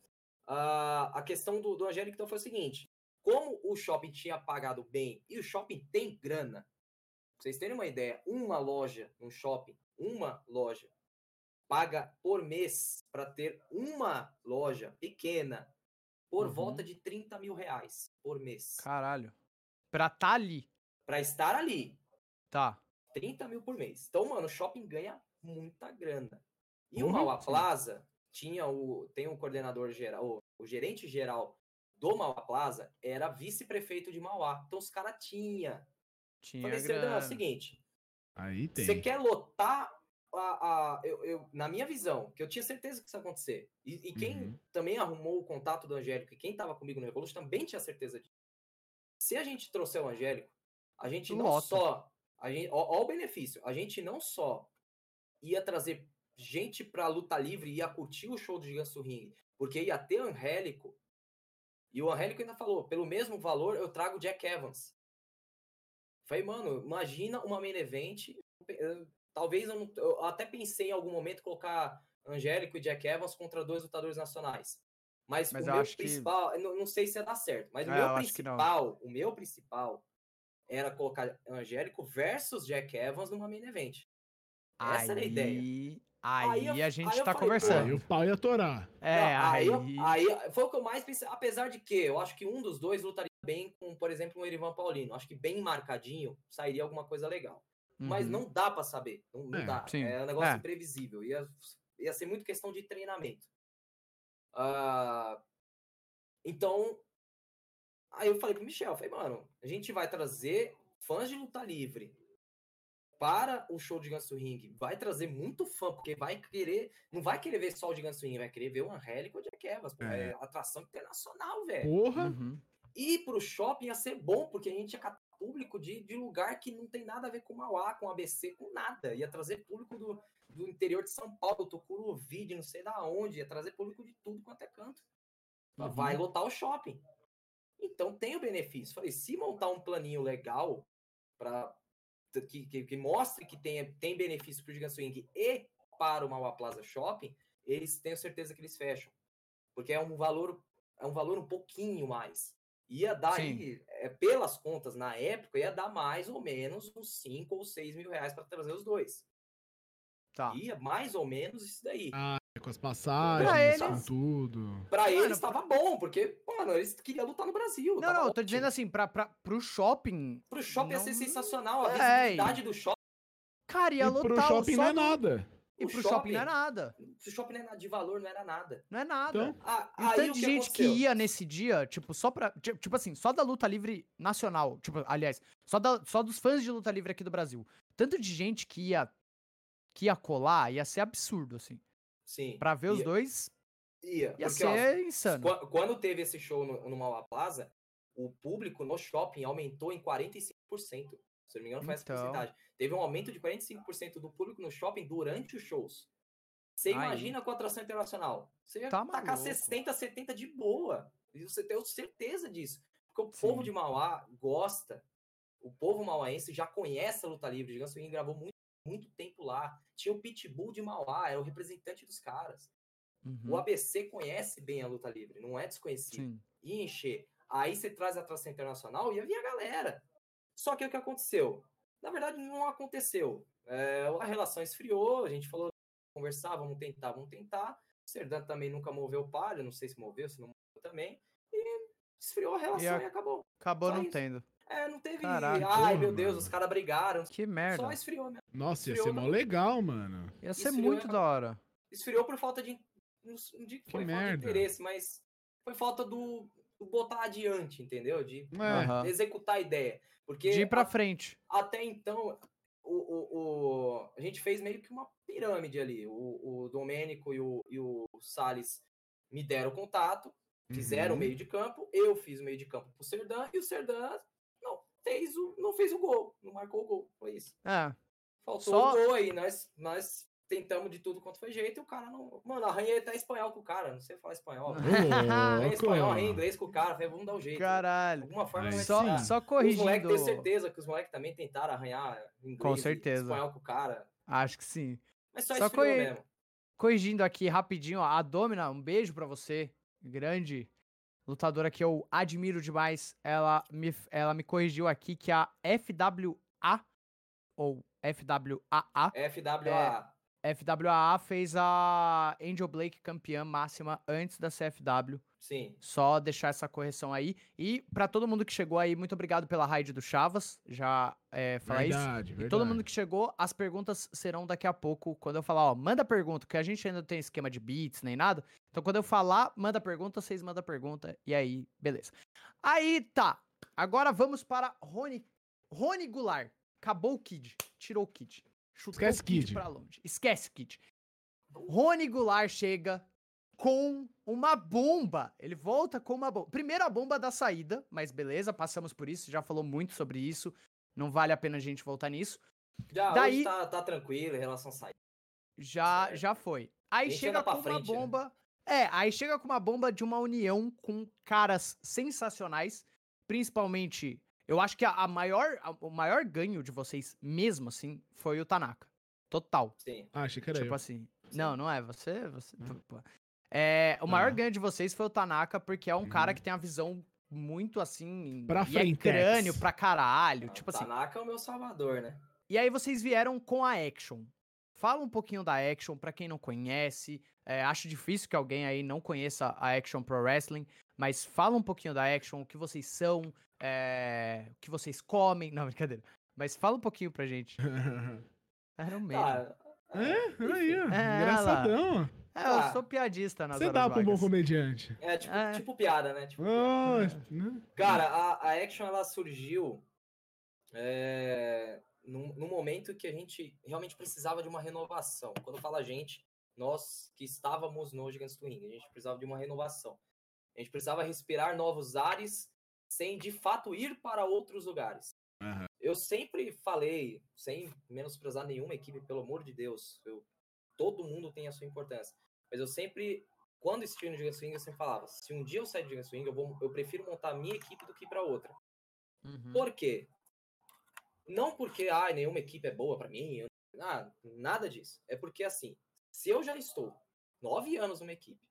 Ah, a questão do, do Angélico então foi o seguinte: como o shopping tinha pagado bem e o shopping tem grana, pra vocês terem uma ideia, uma loja no shopping, uma loja, paga por mês para ter uma loja pequena por Uhum. volta de 30 mil reais por mês. Caralho. Pra tá ali. Para estar ali, Tá. 30 mil por mês. Então, mano, o shopping ganha muita grana. E o Porra, Mauá. Plaza tinha o tem um coordenador geral, o, o gerente geral do Mauá Plaza era vice-prefeito de Mauá. Então os caras tinha. Tinha Falei, Serdão, é o grana. seguinte, Aí tem. você quer lotar a, a- eu, eu- na minha visão, que eu tinha certeza que isso ia acontecer. E, e quem Uhum. também arrumou o contato do Angélico e quem tava comigo no Revolution também tinha certeza disso. Se a gente trouxer o Angélico, a gente não Lota. só. A gente, ó, ó o benefício. A gente não só ia trazer gente pra luta livre e ia curtir o show do Gigante do Ring, porque ia ter Angélico. E o Angélico ainda falou: pelo mesmo valor eu trago o Jack Evans. Falei, mano, imagina uma main event. Talvez eu, não, eu até pensei em algum momento colocar Angélico e Jack Evans contra dois lutadores nacionais. Mas, Mas o eu meu acho que- principal, eu não, não sei se ia dar certo, mas o É, meu eu acho que não. principal, o meu principal era colocar Angélico versus Jack Evans numa main event. Essa era a ideia. Aí, Aí aí eu- a gente aí eu tá falei, pô, Aí conversando. o pau ia torar. É, Não, aí. eu- aí foi o que eu mais pensei. Apesar de que eu acho que um dos dois lutaria bem com, por exemplo, o Erivan Paulino. Acho que bem marcadinho sairia alguma coisa legal. Mas Uhum. não dá pra saber. Não, não É, dá. sim, É um negócio é. imprevisível. Ia, ia ser muito questão de treinamento. Ah, então, aí eu falei pro Michel, falei, mano, a gente vai trazer fãs de luta livre para o show de Gigantes do Ring. Vai trazer muito fã, porque vai querer, não vai querer ver só o Gigantes do Ring, vai querer ver o Angélico ou o Jack Evans. É. É atração internacional, velho. Porra. Uhum. Ir pro shopping ia ser bom, porque a gente ia catar público de, de lugar que não tem nada a ver com Mauá, com ABC, com nada. Ia trazer público do, do interior de São Paulo, Tucuruvi, de não sei da onde. Ia trazer público de tudo quanto é canto. Uhum. Vai lotar o shopping. Então tem o benefício. Falei, se montar um planinho legal para que, que, que mostre que tem, tem benefício para o Gigant Swing e para o Mauá Plaza Shopping, eles tenho certeza que eles fecham. Porque é um valor, é um valor um pouquinho mais. Ia dar Sim. aí, é, pelas contas, na época, ia dar mais ou menos uns 5 ou 6 mil reais para trazer os dois. Tá. Ia mais ou menos isso daí. Ah, com as passagens, Pra com eles- tudo. Pra Mano, eles tava bom, porque, mano, eles queriam lutar no Brasil. Não, não, eu tô dizendo assim, pra, pra, pro shopping. Pro shopping ia ser Não- sensacional. A É, visibilidade do shopping. Cara, ia E lotar pro o shopping não é só nada. E O pro shopping não é shopping- nada. Se o shopping não é nada de valor, não era nada. Não é nada. Então, Ah, E o aí tanto o de que gente que aconteceu? ia nesse dia, tipo, só pra. ti- Tipo assim, só da luta livre nacional. Tipo, aliás, só, da, só dos fãs de luta livre aqui do Brasil. Tanto de gente que ia. Que ia colar, ia ser absurdo, assim. Sim. Pra ver os ia, dois, Ia, ia porque, ó, ser insano. Qua- Quando teve esse show no, no Mauá Plaza, o público no shopping aumentou em 45%. Se não me engano, foi essa Então. porcentagem. Teve um aumento de 45% do público no shopping durante os shows. Você Aí. imagina com a atração internacional. Você ia Tá tacar maluco. 60, 70 de boa. E você tem certeza disso. Porque o Sim. povo de Mauá gosta. O povo mauaense já conhece a luta livre. O Gigante Swing gravou muito, muito tempo lá. Tinha o Pitbull de Mauá, era o representante dos caras. Uhum, O ABC conhece bem a luta livre, não é desconhecido. Sim. Ia encher. Aí você traz a atração internacional e ia vir a galera. Só que o que aconteceu? Na verdade, não aconteceu. É, a relação esfriou, a gente falou, conversar, vamos tentar, vamos tentar. O Serdan também nunca moveu palha, não sei se moveu, se não moveu também. E esfriou a relação a- e, acabou. Acabou Só não isso. tendo. É, não teve. Caralho, Ai, meu Deus, mano. os caras brigaram. Que merda. Só esfriou mesmo. Nossa, ia Esfriou, ser mó legal, mano. Ia ser esfriou, muito da hora. esfriou por falta de. Digo que falta de merda. interesse, mas foi falta do botar adiante, entendeu? De Aham. executar a ideia. Porque De ir pra a- frente. até então, o, o, o- a gente fez meio que uma pirâmide ali. O, o Domênico e o, e o Salles me deram contato, fizeram o Uhum. meio de campo, eu fiz o meio de campo pro Serdan, e o Serdan não fez o, não fez o gol, não marcou o gol. Foi isso. É. Faltou Só- o gol aí, nós, nós tentamos de tudo quanto foi jeito e o cara não. Mano, arranhei até espanhol com o cara, não sei falar espanhol. Arranhei espanhol, arranhei inglês com o cara, falei, vamos dar um jeito. De Caralho. alguma forma vai Só, só Os moleques, corrigindo. tenho certeza que os moleques também tentaram arranhar inglês Com e certeza. espanhol com o cara. Acho que sim. Mas só, Só corri- mesmo. Corrigindo aqui rapidinho, ó, a Domina, um beijo pra você. Grande lutadora que eu admiro demais. Ela me, ela me corrigiu aqui que a FWA, ou FWAA, FWA. FWAA fez a Angel Blake campeã máxima antes da CFW. Sim. Só deixar essa correção aí. E pra todo mundo que chegou aí, muito obrigado pela raid do Chavas. Já é, falar isso. Verdade, E verdade. todo mundo que chegou, as perguntas serão daqui a pouco. Quando eu falar, ó, manda pergunta, porque a gente ainda não tem esquema de beats nem nada. Então quando eu falar, manda pergunta, vocês mandam pergunta. E aí, beleza. Aí tá. Agora vamos para Rony. Rony Goulart. Acabou o Kid. Tirou o Kid. Chutou Esquece o Kid, Kid. pra longe. Esquece Kid. Rony Goulart chega com uma bomba. Ele volta com uma bomba. Primeiro a bomba da saída, mas beleza, passamos por isso, já falou muito sobre isso. Não vale a pena a gente voltar nisso. Já Daí- hoje tá, tá tranquilo em relação a sair. Já, Certo. já foi. Aí chega com frente, uma né? bomba. É, aí chega com uma bomba de uma união com caras sensacionais. Principalmente, eu acho que a, a maior, a- o maior ganho de vocês mesmo, assim, foi o Tanaka. Total. Sim. Ah, achei que era tipo eu. assim. Não, não é. Você. você pô. É, o maior Ah. ganho de vocês foi o Tanaka, porque é um cara Uhum. que tem a visão muito assim. Pra e é frentex. crânio pra caralho. Ah, Tipo assim. Tanaka é o meu salvador, né? E aí vocês vieram com a Action. Fala um pouquinho da Action pra quem não conhece. É, acho difícil que alguém aí não conheça a Action Pro Wrestling, mas fala um pouquinho da Action, o que vocês são, é, o que vocês comem. Não, brincadeira. Mas fala um pouquinho pra gente. Era meme. Tá, É, aí, ó. É, engraçadão. é, eu sou piadista nas Você dá pra um bom comediante. é tipo, É. tipo piada, né? Tipo piada. Oh, né? Cara, a, a Action ela surgiu é, num, num momento que a gente realmente precisava de uma renovação. Quando fala a gente, nós que estávamos no Gigantes Twin, a gente precisava de uma renovação. A gente precisava respirar novos ares sem de fato ir para outros lugares. Aham. Eu sempre falei, sem menosprezar nenhuma equipe, pelo amor de Deus, eu, todo mundo tem a sua importância. Mas eu sempre, quando estive no Gigantes Swing, eu sempre falava: se um dia eu sair do Gigantes Swing, eu, vou, eu prefiro montar a minha equipe do que ir para outra. Uhum. Por quê? Não porque ah, nenhuma equipe é boa pra mim, eu- ah, nada disso. É porque assim, se eu já estou nove anos numa equipe,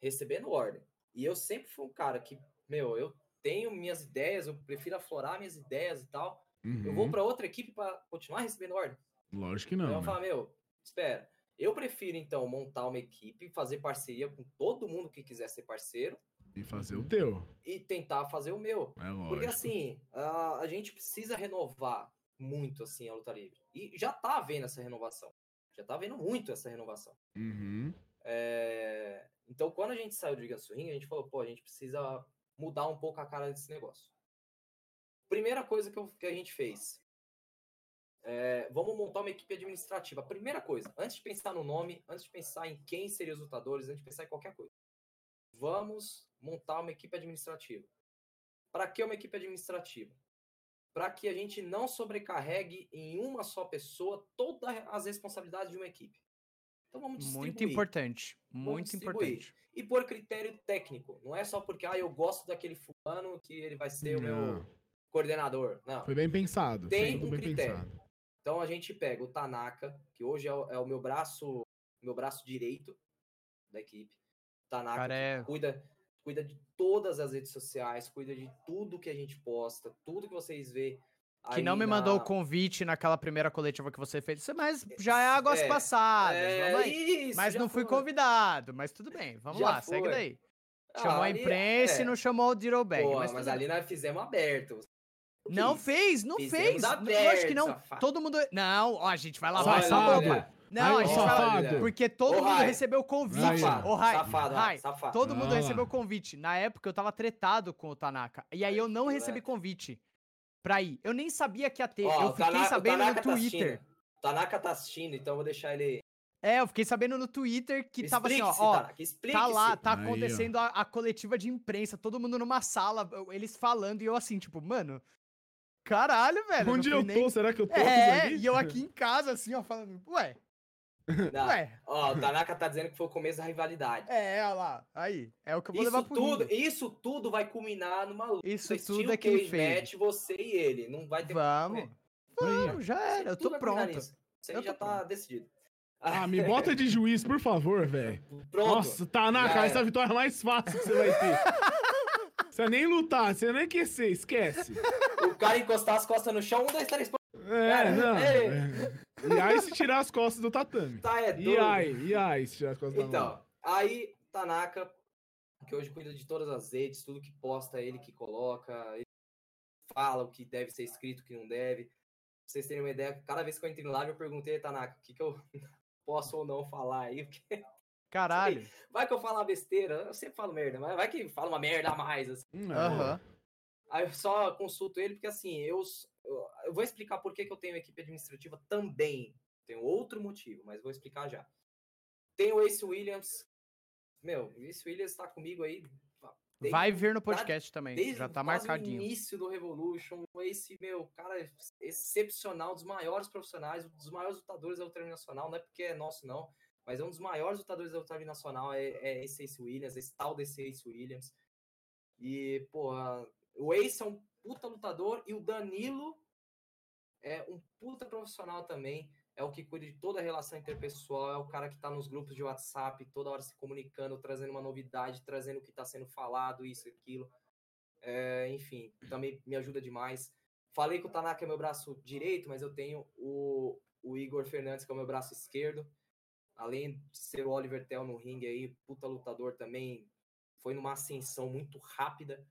recebendo ordem, e eu sempre fui um cara que, meu, eu tenho minhas ideias, eu prefiro aflorar minhas ideias e tal, eu vou Uhum. pra outra equipe pra continuar recebendo ordem. Lógico que Então não. eu né? falo, meu, espera. Eu prefiro então montar uma equipe, fazer parceria com todo mundo que quiser ser parceiro E fazer o teu. e tentar fazer o meu. É lógico. Porque assim, a, a gente precisa renovar muito assim a luta livre. E já tá havendo essa renovação. Já tá havendo muito essa renovação. Uhum. É, Então, quando a gente saiu do Giga a gente falou, pô, a gente precisa mudar um pouco a cara desse negócio. Primeira coisa que, eu- que a gente fez. é, vamos montar uma equipe administrativa. Primeira coisa, antes de pensar no nome, antes de pensar em quem seriam os lutadores, antes de pensar em qualquer coisa. Vamos montar uma equipe administrativa. Para que uma equipe administrativa? Para que a gente não sobrecarregue em uma só pessoa todas as responsabilidades de uma equipe. Então vamos distribuir. Muito importante. Muito distribuir. importante. E por critério técnico. Não é só porque ah, eu gosto daquele fulano que ele vai ser o meu Não. coordenador. Não. Foi bem pensado. Tem um bem critério. pensado. Então a gente pega o Tanaka, que hoje é o, é o meu braço, meu braço direito da equipe. Tanaka Cara, é- cuida, cuida de todas as redes sociais, cuida de tudo que a gente posta, tudo que vocês vê. Que aí não me na- mandou o convite naquela primeira coletiva que você fez. Mas já é águas É, passadas. É, vamos aí. isso, Mas não fui foi. convidado. Mas tudo bem, vamos Já lá, segue foi. daí. Ah, Chamou a ali- imprensa e é. não chamou o Dirobag. Pô, mas mas, tudo ali nós fizemos aberto. O Não isso? fez, não Fizemos fez. aberto, Lógico que não. safado. Todo mundo. Não, ó, a gente vai lavar essa roupa. Não, Aí, a gente vai lavar. safado. Porque todo Ô, mundo Rai. recebeu o convite. Safado, Ô, Rai, safado. Todo mundo Ah recebeu convite. Na época eu tava tretado com o Tanaka. E aí eu não recebi convite pra ir. Eu nem sabia que ia ter. Ó, eu fiquei Tana- o sabendo no Tanaka tá Twitter. O Tanaka tá assistindo, então eu vou deixar ele. É, eu fiquei sabendo no Twitter que tava assim, ó, ó, Tanaka, tá lá, tá Aí, acontecendo a, a coletiva de imprensa, todo mundo numa sala, eles falando e eu assim, tipo, mano, caralho, velho. Onde eu fui tô? nem- Será que eu tô É, aqui? e eu aqui em casa, assim, ó, falando, ué, Não, ué, Ó, o Tanaka tá dizendo que foi o começo da rivalidade. é, olha lá, aí, é o que eu vou Isso levar pro tudo, isso tudo vai culminar numa luta. Isso tudo é que ele Cage fez. Match, você e ele. Não vai ter Vamos, vamos, já era, eu Tudo tô pronto. Isso aí Eu já tá decidido. Ah, me bota de juiz, por favor, velho. Pronto. Nossa, Tanaka, Já essa é era. vitória mais fácil que você vai ter. Você nem lutar, você nem aquecer, esquece. O cara encostar as costas no chão, um, dois, três, É, Cara, não. é. E aí se tirar as costas do tatame. tá, é E doido. aí, e aí se tirar as costas da mão? Então, aí Tanaka que hoje cuida de todas as redes, tudo que posta ele que coloca, ele fala o que deve ser escrito, o que não deve. Pra vocês terem uma ideia, cada vez que eu entro em live eu perguntei, Tanaka, o que, que eu posso ou não falar aí, porque Caralho. vai que eu falo uma besteira, eu sempre falo merda, mas vai que fala uma merda a mais, assim. Hum, é. Aham. Aí eu só consulto ele, porque assim, eu, eu, eu vou explicar por que, que eu tenho equipe administrativa também. Tem outro motivo, mas vou explicar já. Tem o Ace Williams. Meu, o Ace Williams tá comigo aí. desde- Vai vir no podcast também. desde Já tá quase o marcadinho. início do Revolution. Esse, meu, cara excepcional, dos maiores profissionais, um dos maiores lutadores da luta nacional. Não é porque é nosso, não. Mas é um dos maiores lutadores da luta nacional. É, é esse Ace Williams, esse tal desse Ace Williams. E, porra, o Ace é um puta lutador e o Danilo é um puta profissional também. É o que cuida de toda a relação interpessoal, é o cara que tá nos grupos de WhatsApp, toda hora se comunicando, trazendo uma novidade, trazendo o que tá sendo falado, isso, aquilo. É, enfim, também me ajuda demais. Falei que o Tanaka é meu braço direito, mas eu tenho o, o Igor Fernandes, que é o meu braço esquerdo. Além de ser o Oliver Tell no ringue aí, puta lutador também, foi numa ascensão muito rápida.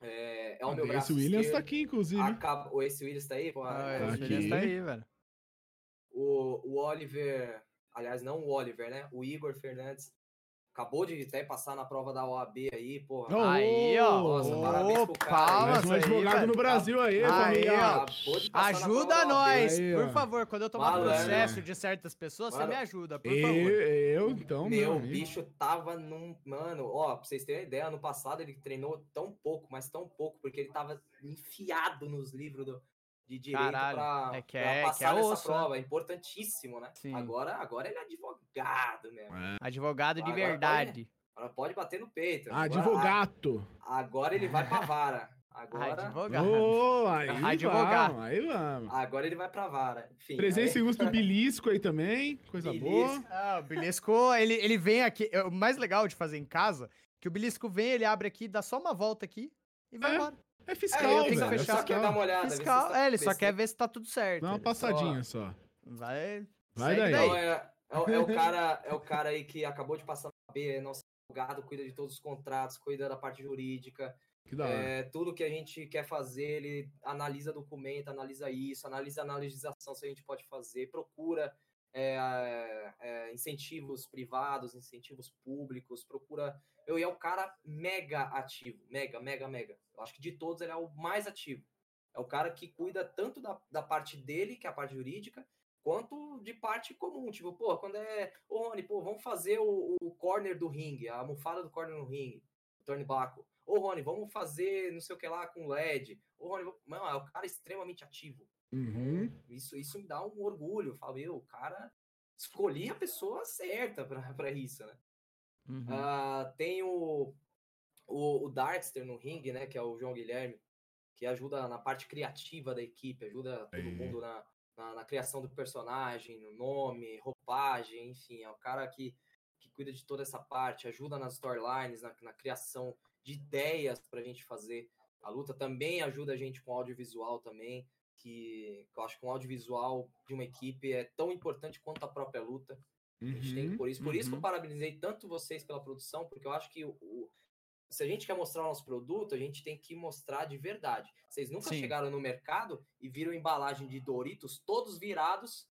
É, é o meu Esse braço Williams tá esquerdo. aqui, inclusive. Acaba, o esse Williams tá aí? Pô, Ah, é, Tá esse. Williams tá aí, velho. o, o Oliver, aliás, não o Oliver, né? O Igor Fernandes acabou de até passar na prova da OAB aí, porra. Oh, Aí, ó. Nossa, Ô, parabéns pro cara, Mais um advogado no Brasil aí, Aí, família. ó. Ajuda nós, Aí, por favor. Quando eu tomar Malandro. processo de certas pessoas, você me ajuda, por Eu, favor. eu, então, meu Meu, bicho tava num. Mano, ó, pra vocês terem uma ideia, ano passado ele treinou tão pouco, mas tão pouco, porque ele tava enfiado nos livros do- de direito Caralho, pra, é que pra é- que passar é nessa osso, né? prova. É importantíssimo, né? Sim. Agora, agora ele é advogado mesmo. É. Advogado de Agora pode- verdade. Agora pode bater no peito. Ah, Agora- Advogato. Agora ele vai pra vara. Agora, Advogado. Ô, aí Advogado. vamos, aí vamos. agora ele vai pra vara. Enfim, 300 aí- segundos do Belisco aí também, coisa Belisco. boa. Ah, o Belisco, ele, ele vem aqui. é, O mais legal de fazer em casa, que o Belisco vem, ele abre aqui, dá só uma volta aqui e vai É, embora. É É, fiscal, eu tenho que ele velho. é fechar. só quer dar uma olhada. ver se Fiscal, tá- é, ele só se- quer ver se tá tudo certo. Dá uma passadinha só. Vai. Vai segue daí. Então, é, é, o- é o cara, é o cara aí que acabou de passar na B, é nosso advogado, cuida de todos os contratos, cuida da parte jurídica, Que da hora. é, tudo que a gente quer fazer, ele analisa documento, analisa isso, analisa a analisação se a gente pode fazer, procura é, é, incentivos privados, incentivos públicos, procura. Eu é um cara mega ativo, mega, mega, mega. Eu acho que de todos ele é o mais ativo. É o cara que cuida tanto da, da parte dele, que é a parte jurídica, quanto de parte comum. Tipo, pô, quando é. Ô, Rony, pô, vamos fazer o, o corner do ringue, a almofada do corner no ringue, o turnbuckle. Ô, Rony, vamos fazer não sei o que lá com LED. Ô, Rony, vamos... Mano, é um cara extremamente ativo. Uhum. Isso, isso me dá um orgulho. Eu falo, meu, o cara escolhi a pessoa certa pra isso, né? Uhum. Ah, tem o, o, o Darkster no ringue, né? Que é o João Guilherme, que ajuda na parte criativa da equipe, ajuda todo mundo na, na, na criação do personagem, no nome, roupagem, enfim, é o cara que, que cuida de toda essa parte, ajuda nas storylines, na, na criação de ideias pra gente fazer a luta. Também ajuda a gente com audiovisual também, que, que eu acho que um audiovisual de uma equipe é tão importante quanto a própria luta. A gente tem Uhum. por isso. Por isso que eu uhum. parabenizei tanto vocês pela produção, porque eu acho que o, o- se a gente quer mostrar o nosso produto, a gente tem que mostrar de verdade. Vocês nunca Sim. chegaram no mercado e viram embalagem de Doritos todos virados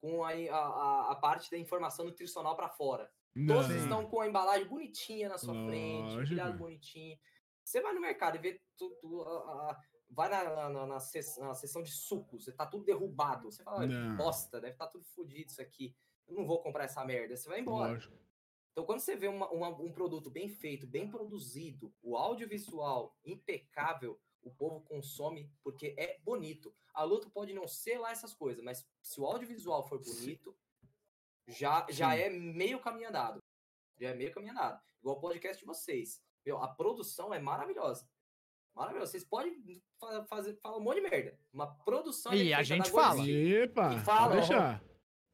com a, a, a parte da informação nutricional para fora. Todos Não. estão com a embalagem bonitinha na sua frente, Lógico. empilhado bonitinho. Você vai no mercado e vê tudo. vai na, na, na, seção de sucos, tá tudo derrubado. Você fala, bosta, deve estar tudo fodido isso aqui. Eu não vou comprar essa merda. Você vai embora. Lógico. Então, quando você vê uma- uma- um produto bem feito, bem produzido, o audiovisual impecável, o povo consome porque é bonito. A luta pode não ser lá essas coisas, mas se o audiovisual for bonito, já, já Sim. é meio caminho andado. Já é meio caminho andado. Igual o podcast de vocês. Meu, a produção é maravilhosa. Maravilhosa. Vocês podem fa- fazer falar um monte de merda. Uma produção. E é a gente fala. Epa, E fala, Ô,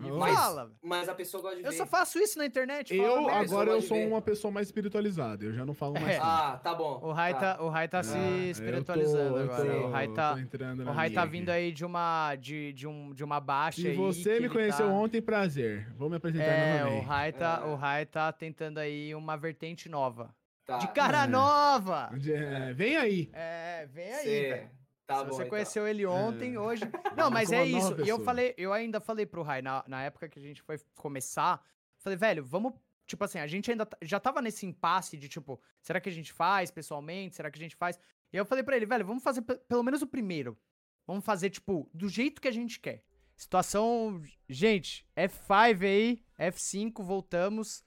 Mas- fala. Mas a pessoa gosta de Eu ver. só faço isso na internet. fala Eu, agora eu sou ver. uma pessoa mais espiritualizada. Eu já não falo mais É. Ah, tá bom. O Rai tá, o Rai tá se Ah, eu tô- espiritualizando eu tô- agora. eu o Rai tô tá, o Rai tá vindo aqui. aí de uma, de, de, um, de uma baixa Se aí. você me conheceu tá... ontem, prazer. Vou me apresentar É, o novamente. Rai, tá, É. o Rai tá tentando aí uma vertente nova. Tá. De cara É. nova! É, vem aí. É, vem aí, Cê- velho. Tá Se bom. você então. conheceu ele ontem, É. hoje. Não, mas é isso. E eu falei, eu ainda falei pro Rai, na, na época que a gente foi começar, falei, velho, vamos. Tipo assim, a gente ainda tá- já tava nesse impasse de tipo, será que a gente faz pessoalmente? Será que a gente faz? E eu falei pra ele, velho, vamos fazer pe- pelo menos o primeiro. Vamos fazer, tipo, do jeito que a gente quer. Situação. Gente, F5 aí, F5, voltamos.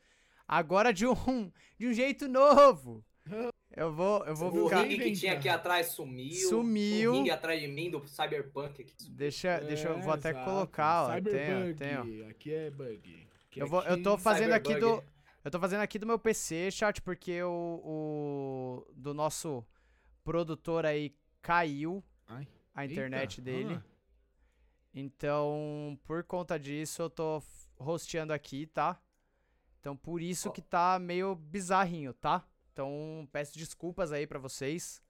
Agora de um, de um jeito novo. Eu vou, eu vou O ficar. ringue que tinha aqui atrás sumiu. Sumiu. O ringue atrás de mim do Cyberpunk aqui. sumiu. Deixa, deixa eu É, vou até exato. colocar, ó. Tem, Cyberbug. tem, ó. Aqui é bug. Aqui Eu, é vou, eu tô fazendo aqui do. Eu tô fazendo aqui do meu PC, chat, porque o, o. Do nosso produtor aí caiu Ai, a eita, internet dele. ah. Então, por conta disso, eu tô hosteando aqui, tá? Então, por isso que tá meio bizarrinho, tá? Então, peço desculpas aí pra vocês.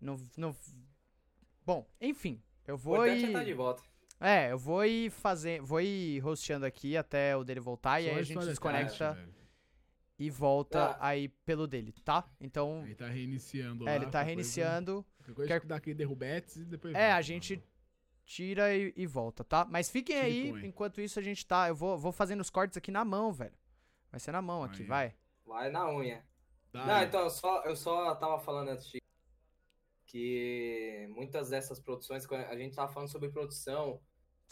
Não, não... Bom, enfim, eu O vou importante é ir... estar de volta. É, eu vou ir fazer, vou ir hosteando aqui até o dele voltar e Só aí a gente desconecta e volta Ah. aí pelo dele, tá? Então, Ele tá reiniciando é, lá. ele tá reiniciando. Coisa, Quer- que dá aquele derrubetes e depois. É, volta, a tá gente bom. tira e, e volta, tá? Mas fiquem Tira e aí, põe. enquanto isso a gente tá. Eu vou, vou fazendo os cortes aqui na mão, velho. Vai ser na mão aqui, Aí. vai. Vai na unha. Dá, Não, né? então, eu só, eu só tava falando antes de que muitas dessas produções, a gente tava falando sobre produção,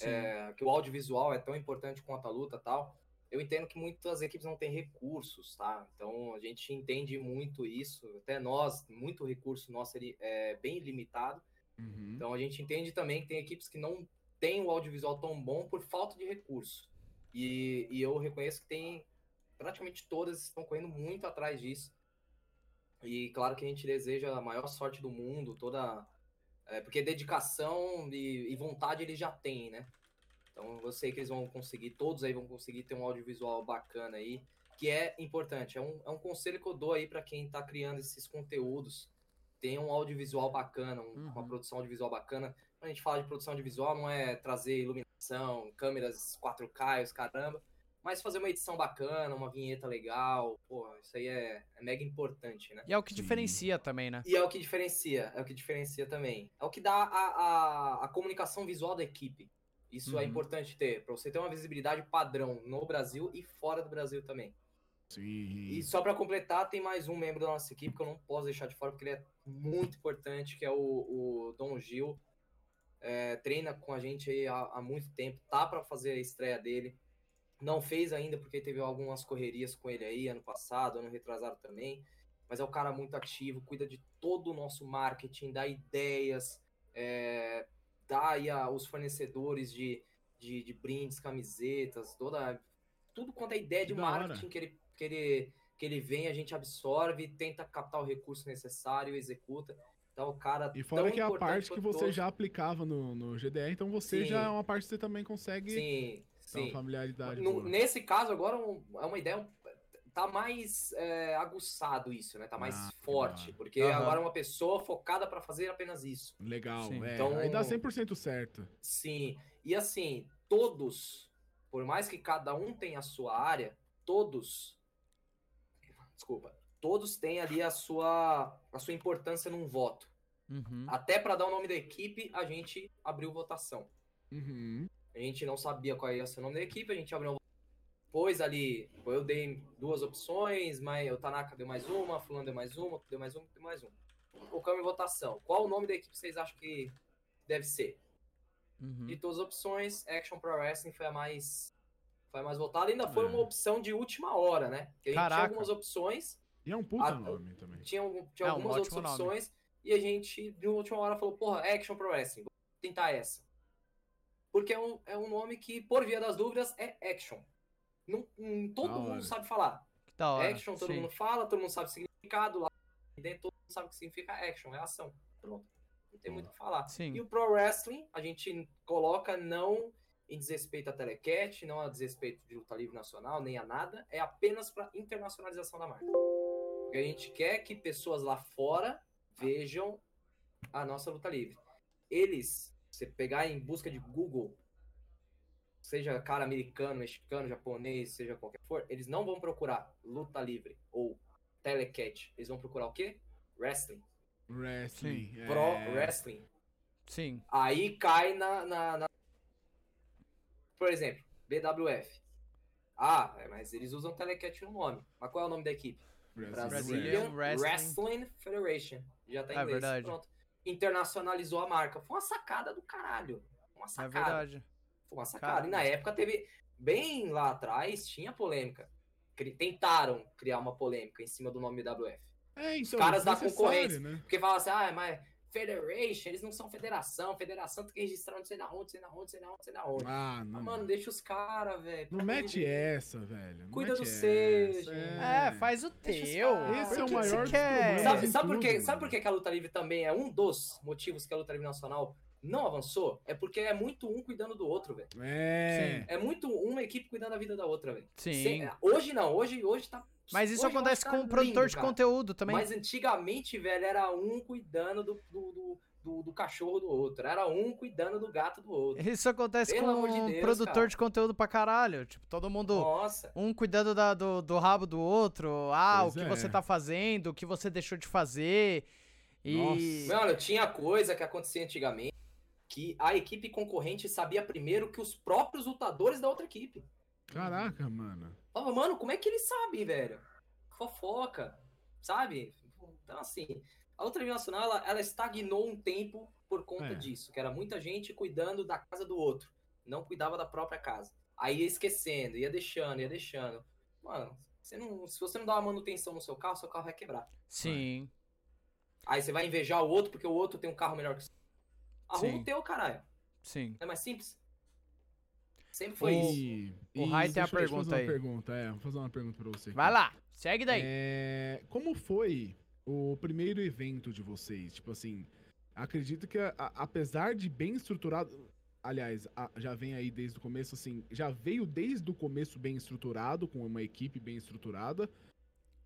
é, que o audiovisual é tão importante quanto a luta e tal, eu entendo que muitas equipes não têm recursos, tá? Então a gente entende muito isso, até nós, muito recurso nosso ele é bem limitado, Uhum. então a gente entende também que tem equipes que não têm o audiovisual tão bom por falta de recurso. E, e eu reconheço que tem praticamente todas estão correndo muito atrás disso. E claro que a gente deseja a maior sorte do mundo, toda. é, porque dedicação e, e vontade eles já têm, né? Então eu sei que eles vão conseguir, todos aí vão conseguir ter um audiovisual bacana aí, que é importante. É um, é um conselho que eu dou aí para quem tá criando esses conteúdos. Tem um audiovisual bacana, um- uma Uhum. produção audiovisual bacana. Quando a gente fala de produção audiovisual, não é trazer iluminação, câmeras 4K, e os caramba, mas fazer uma edição bacana, uma vinheta legal, pô, isso aí é, é mega importante, né? E é o que Sim. diferencia também, né? E é o que diferencia, é o que diferencia também. É o que dá a, a, a comunicação visual da equipe. Isso é Uhum. importante ter, pra você ter uma visibilidade padrão no Brasil e fora do Brasil também. Sim. E só pra completar, tem mais um membro da nossa equipe que eu não posso deixar de fora, porque ele é muito importante, que é o, o Dom Gil. É, treina com a gente aí há, há muito tempo, tá pra fazer a estreia dele. Não fez ainda porque teve algumas correrias com ele aí ano passado, ano retrasado também. Mas é um cara muito ativo, cuida de todo o nosso marketing, dá ideias, é, dá aí a- os fornecedores de, de, de brindes, camisetas, toda, tudo quanto é ideia de marketing que ele, que, ele, que ele vem, a gente absorve, tenta captar o recurso necessário, executa. Então o cara. E fora tão que é a parte que você todos- já aplicava no, no GDR, então você Sim. já é uma parte que você também consegue Sim, uma sim. familiaridade. No- boa. nesse caso, agora um- é uma ideia. Tá mais é, aguçado isso, né? Tá mais Ah, forte. Porque agora é uma pessoa focada pra fazer apenas isso. Legal, Sim. é. Então- Aí dá 100% certo. Sim. E assim, todos, por mais que cada um tenha a sua área, todos. Desculpa. Todos têm ali a sua, a sua importância num voto. Uhum. Até pra dar o nome da equipe, a gente abriu votação. Uhum. A gente não sabia qual ia ser o nome da equipe, a gente abriu uma Depois ali, eu dei duas opções, mas o Tanaka deu mais uma, a Fulano deu mais uma, deu mais uma, deu mais uma. Colocamos em votação. Qual o nome da equipe vocês acham que deve ser? Uhum. De todas as opções, Action Pro Wrestling foi a mais foi a mais votada. Ainda foi É. uma opção de última hora, né? Porque a gente tinha algumas opções, E é um puta Ah, nome também. tinha, tinha É, um algumas outras ótimo nome. opções, e a gente, de última hora, falou, porra, Action Pro Wrestling, vou tentar essa. Porque é um, é um nome que, por via das dúvidas, é Action. Não, não- todo Da mundo hora. sabe falar. Que da hora. action, todo sim. mundo fala, todo mundo sabe o significado, lá dentro todo mundo sabe o que significa action, é ação. Pronto. Não tem muito o que falar. Sim. E o Pro Wrestling, a gente coloca não em desrespeito a Telecat, não a desrespeito de luta livre nacional, nem a nada, é apenas para internacionalização da marca. Porque a gente quer que pessoas lá fora vejam a nossa luta livre. Eles, você pegar em busca de Google, seja cara americano, mexicano, japonês, seja qualquer for, eles não vão procurar luta livre ou telecat, eles vão procurar o quê? Wrestling. Wrestling. é. Pro Wrestling. Sim. Aí cai na, na, na- Por exemplo, BWF. Ah, é, mas eles usam telecat no nome. Mas qual é o nome da equipe? Wrestling. Brazilian Wrestling. Wrestling. Federation. Já tá em É inglês. verdade. Pronto. Internacionalizou a marca. Foi uma sacada do caralho. Uma É sacada. verdade. Foi uma sacada. E na época teve. Bem lá atrás, tinha polêmica. Tentaram criar uma polêmica em cima do nome WF. É, então, caras da concorrência. Né? Porque fala assim, ah, mas Federation, eles não são federação. Federação tem que registrar não sei na onde, sei na onde, sei na onde, sei na onde. Ah, Ah, não. mano, deixa os caras, velho. Não mete essa, velho. Não Cuida do seu, gente. É, faz o teu. Esse é o que que maior dos quer? Sabe, sabe por quê? Sabe por que que a luta livre também é um dos motivos que a luta livre nacional não avançou? É porque é muito um cuidando do outro, velho. É. É muito uma equipe cuidando da vida da outra, velho. Sim. Sem- Hoje não, hoje, hoje tá. Mas isso hoje eu acontece com tá o produtor lindo, de cara. conteúdo também. Mas antigamente, velho, era um cuidando do, do, do, do- do cachorro do outro. Era um cuidando do gato do outro. Isso acontece Pelo com de um Deus, produtor cara. de conteúdo pra caralho. Tipo, todo mundo. Nossa. Um cuidando da- do, do rabo do outro. Ah, Pois o que é. você tá fazendo, o que você deixou de fazer. E. Mano, tinha coisa que acontecia antigamente que a equipe concorrente sabia primeiro que os próprios lutadores da outra equipe. Caraca, mano. Falava, mano, como é que eles sabem, velho? Fofoca, sabe? Então, assim, a luta nacional, ela, ela estagnou um tempo por conta É. disso, que era muita gente cuidando da casa do outro, não cuidava da própria casa. Aí ia esquecendo, ia deixando, ia deixando. Mano, você não, se você não dá uma manutenção no seu carro, seu carro vai quebrar. Sim. Aí você vai invejar o outro porque o outro tem um carro melhor que o seu. Arruma Sim. o teu, caralho. Sim. É mais simples. Sempre foi isso. O Rai tem a pergunta aí. Pergunta, é, vou fazer uma pergunta pra você. aqui. Vai lá, segue daí. É, como foi o primeiro evento de vocês? Tipo assim, acredito que a- a- apesar de bem estruturado, aliás, a- já vem aí desde o começo, assim, já veio desde o começo bem estruturado, com uma equipe bem estruturada.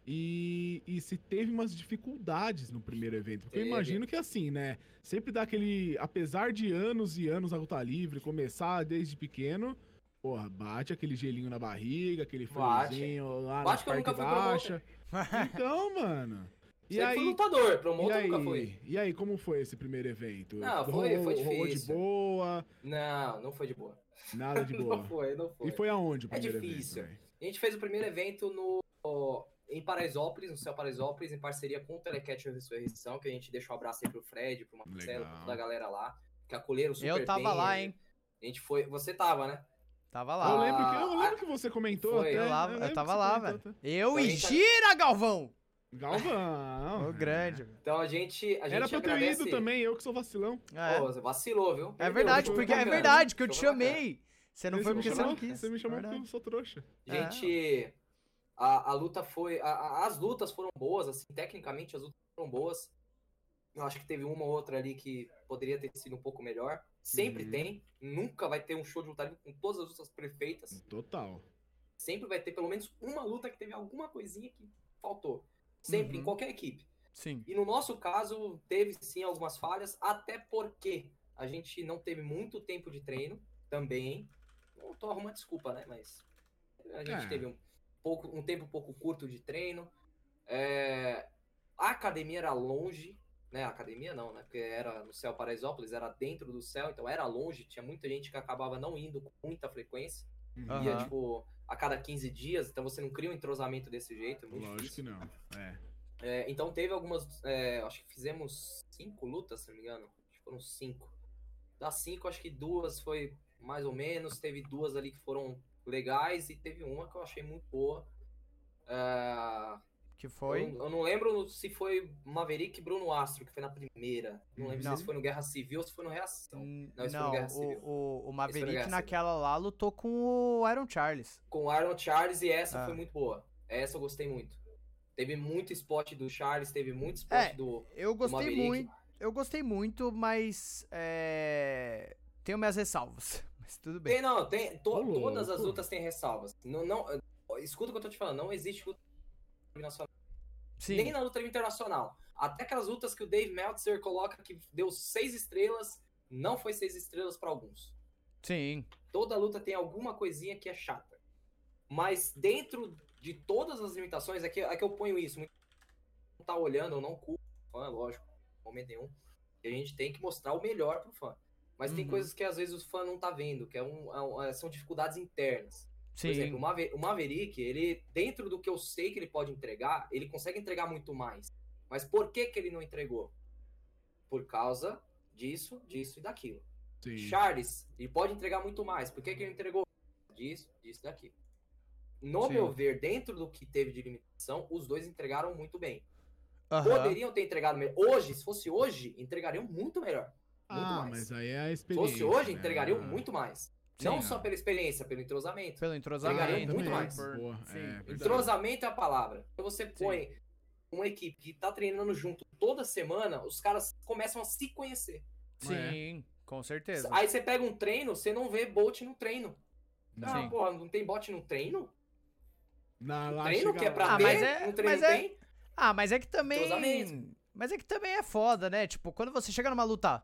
E, e se teve umas dificuldades no primeiro evento. Porque eu imagino que assim, né? Sempre dá aquele. Apesar de anos e anos a luta livre, começar desde pequeno, porra, bate aquele gelinho na barriga, aquele friozinho lá Bate na nunca parte baixa. Então, mano. E Sempre fui aí, lutador, promotor nunca aí, foi. e aí, como foi esse primeiro evento? Não, foi- rolou, foi rolou de difícil. boa, Não, não foi de boa. nada de boa. Não foi, não foi. E foi aonde o É primeiro difícil. evento? A gente fez o primeiro evento no, em Paraisópolis, no Céu Paraisópolis, em parceria com o Telecat Ressurreição, que a gente deixa um abraço aí pro Fred, pro Marcelo, pra toda a galera lá, que acolheram super Eu tava bem, lá, hein? A gente foi. Você tava, né? Tava Eu lá. lembro, que, eu Ah, lembro que você comentou foi. até. Eu, lá, eu que tava lá, velho. até. Eu Então e gente tá- gira, Galvão! Galvão. Ô, grande. velho. Então a gente. A gente Era pra eu ter agradece... ido também, eu que sou vacilão. É. Pô, você vacilou, viu? É verdade, porque é verdade que eu te chamei. Você não foi porque você não quis. Você me chamou é porque eu sou trouxa. A gente. A, a luta foi. a- as lutas foram boas, assim, tecnicamente as lutas foram boas. Eu acho que teve uma ou outra ali que poderia ter sido um pouco melhor. Sempre Uhum. tem. Nunca vai ter um show de luta com todas as lutas perfeitas. Total. Sempre vai ter pelo menos uma luta que teve alguma coisinha que faltou. Sempre, Uhum. em qualquer equipe. Sim. E no nosso caso, teve sim algumas falhas, até porque a gente não teve muito tempo de treino também. Não tô arrumando desculpa, né? Mas a gente É. teve um, pouco, um tempo um pouco curto de treino. É, A academia era longe, né? A academia não, né? Porque era no céu Paraisópolis, era dentro do céu, então era longe. Tinha muita gente que acabava não indo com muita frequência. Uhum. Ia, tipo, a cada 15 dias, então você não cria um entrosamento desse jeito. É muito Lógico difícil. que não. É. É, então teve algumas. é, acho que fizemos cinco lutas, se não me engano. Acho que foram cinco. Das cinco, acho que duas foi mais ou menos. Teve duas ali que foram legais e teve uma que eu achei muito boa. É, Que eu, foi? não- eu não lembro se foi Maverick e Bruno Astro, que foi na primeira. Não lembro Não. se foi no Guerra Civil ou se foi no Reação. Hum, Não, isso foi no Não, Guerra Civil. o, o, o Maverick naquela lá lutou com o Iron Charles. Com o Iron Charles e essa Ah. foi muito boa. Essa eu gostei muito. Teve muito spot do Charles, teve muito spot É, do. Eu gostei Maverick. muito. Eu gostei muito, mas. É... Tenho minhas ressalvas. Mas tudo bem. Tem, não, tem. to- louco. todas as lutas têm ressalvas. Não, não, escuta o que eu tô te falando, não existe luta nacional. Sim. Nem na luta internacional. Até aquelas lutas que o Dave Meltzer coloca que deu seis estrelas, não foi seis estrelas pra alguns. Sim. Toda luta tem alguma coisinha que é chata. Mas dentro de todas as limitações, é que, é que eu ponho isso. muito- tá olhando, eu não culpo o fã, lógico, momento nenhum. E a gente tem que mostrar o melhor pro fã. Mas tem Uhum. coisas que às vezes o fã não tá vendo, que é um, é é- são dificuldades internas. Por Sim. exemplo, o, Mave- o Maverick, ele, dentro do que eu sei que ele pode entregar, ele consegue entregar muito mais. Mas por que, que ele não entregou? Por causa disso, disso e daquilo. Sim. Charles, ele pode entregar muito mais. Por que, que ele entregou? Disso, disso e daquilo. No Sim. meu ver, dentro do que teve de limitação, os dois entregaram muito bem. Aham. Poderiam ter entregado melhor. Hoje, se fosse hoje, entregariam muito melhor. Muito Ah, mais. mas aí é a Se experiência. fosse hoje, né? entregariam muito mais. Sim, não é. só pela experiência, pelo entrosamento. Pelo entrosamento. Entregariam muito mais. por- Boa, Sim. é. Entrosamento é a palavra. Quando você põe uma equipe que tá treinando junto toda semana, os caras começam a se conhecer. Sim, com certeza. Aí você pega um treino, você não vê bot no treino. Ah, Sim. porra, não tem bot no treino? Na, lá treino que é pra Ah, ter, mas é- no treino mas não é- tem? Ah, mas é que também. Mas é que também é foda, né? Tipo, quando você chega numa luta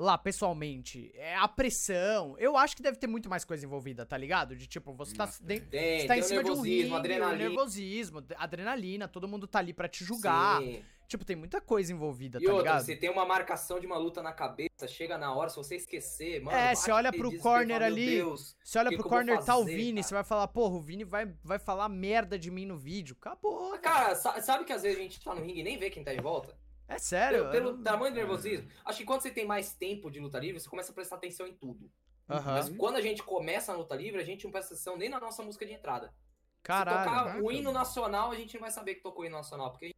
lá pessoalmente, é a pressão. Eu acho que deve ter muito mais coisa envolvida, tá ligado? De tipo, você tá, dentro, Tem, você tá tem em cima de um ringue, adrenalina. nervosismo, adrenalina, todo mundo tá ali pra te julgar. Sim. Tipo, tem muita coisa envolvida, E tá outra, ligado? você tem uma marcação de uma luta na cabeça, chega na hora, se você esquecer, mano. É, você olha pro corner fala, ali, Deus. Você olha pro corner, tá o Vini, cara? você vai falar, porra, o Vini vai, vai falar merda de mim no vídeo. Acabou. Mas, Cara, sa- sabe que às vezes a gente tá no ringue e nem vê quem tá em volta? É sério. Pelo, pelo não- tamanho do nervosismo. Acho que quando você tem mais tempo de luta livre, você começa a prestar atenção em tudo. Aham. Mas quando a gente começa na luta livre, a gente não presta atenção nem na nossa música de entrada. Caralho. Se tocar caraca, o hino nacional, a gente não vai saber que tocou o hino nacional. Porque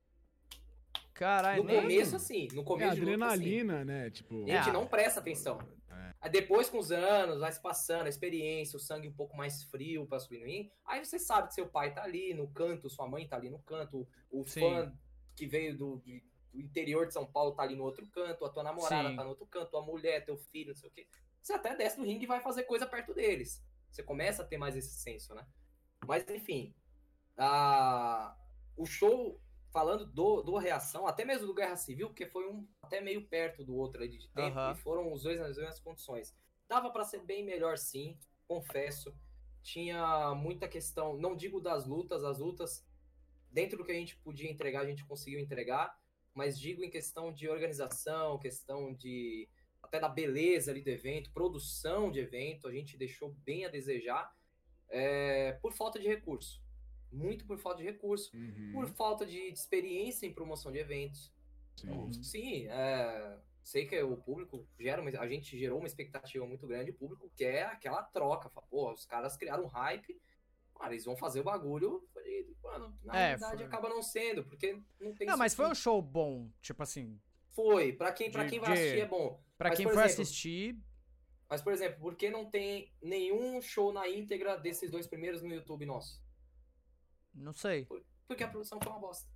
Caralho. no nem- começo, assim. No É começo de luta, assim. adrenalina, né? Tipo. A gente É. não presta atenção. É. Aí depois, com os anos, vai se passando, a experiência, o sangue um pouco mais frio pra subir no rim, aí você sabe que seu pai tá ali no canto, sua mãe tá ali no canto, o Sim. fã que veio do, de- do interior de São Paulo tá ali no outro canto, a tua namorada Sim. tá no outro canto, a mulher, teu filho, não sei o quê. Você até desce do ringue e vai fazer coisa perto deles. Você começa a ter mais esse senso, né? Mas, enfim, a... o show, falando do, do Reação, até mesmo do Guerra Civil, porque foi um até meio perto do outro ali de tempo, Aham. e foram os dois nas mesmas condições. Dava pra ser bem melhor, sim, confesso. Tinha muita questão, não digo das lutas, as lutas, dentro do que a gente podia entregar, a gente conseguiu entregar, mas digo em questão de organização, questão de até da beleza ali do evento, produção de evento, a gente deixou bem a desejar é, por falta de recurso. Muito por falta de recurso, Uhum, por falta de, de experiência em promoção de eventos. sim. Uhum. Sim, é, sei que o público gera, uma- a gente gerou uma expectativa muito grande, o público quer aquela troca. Fala, Pô, os caras criaram um hype, cara, eles vão fazer o bagulho. E, mano, na É, verdade foi- acaba não sendo, porque não tem Não, mas foi um show bom. Tipo assim, Foi, pra quem, pra de- quem vai de- assistir é bom. pra Mas, quem por for exemplo, assistir. Mas, por exemplo, por que não tem nenhum show na íntegra desses dois primeiros no YouTube nosso? Não sei. Porque a produção foi uma bosta.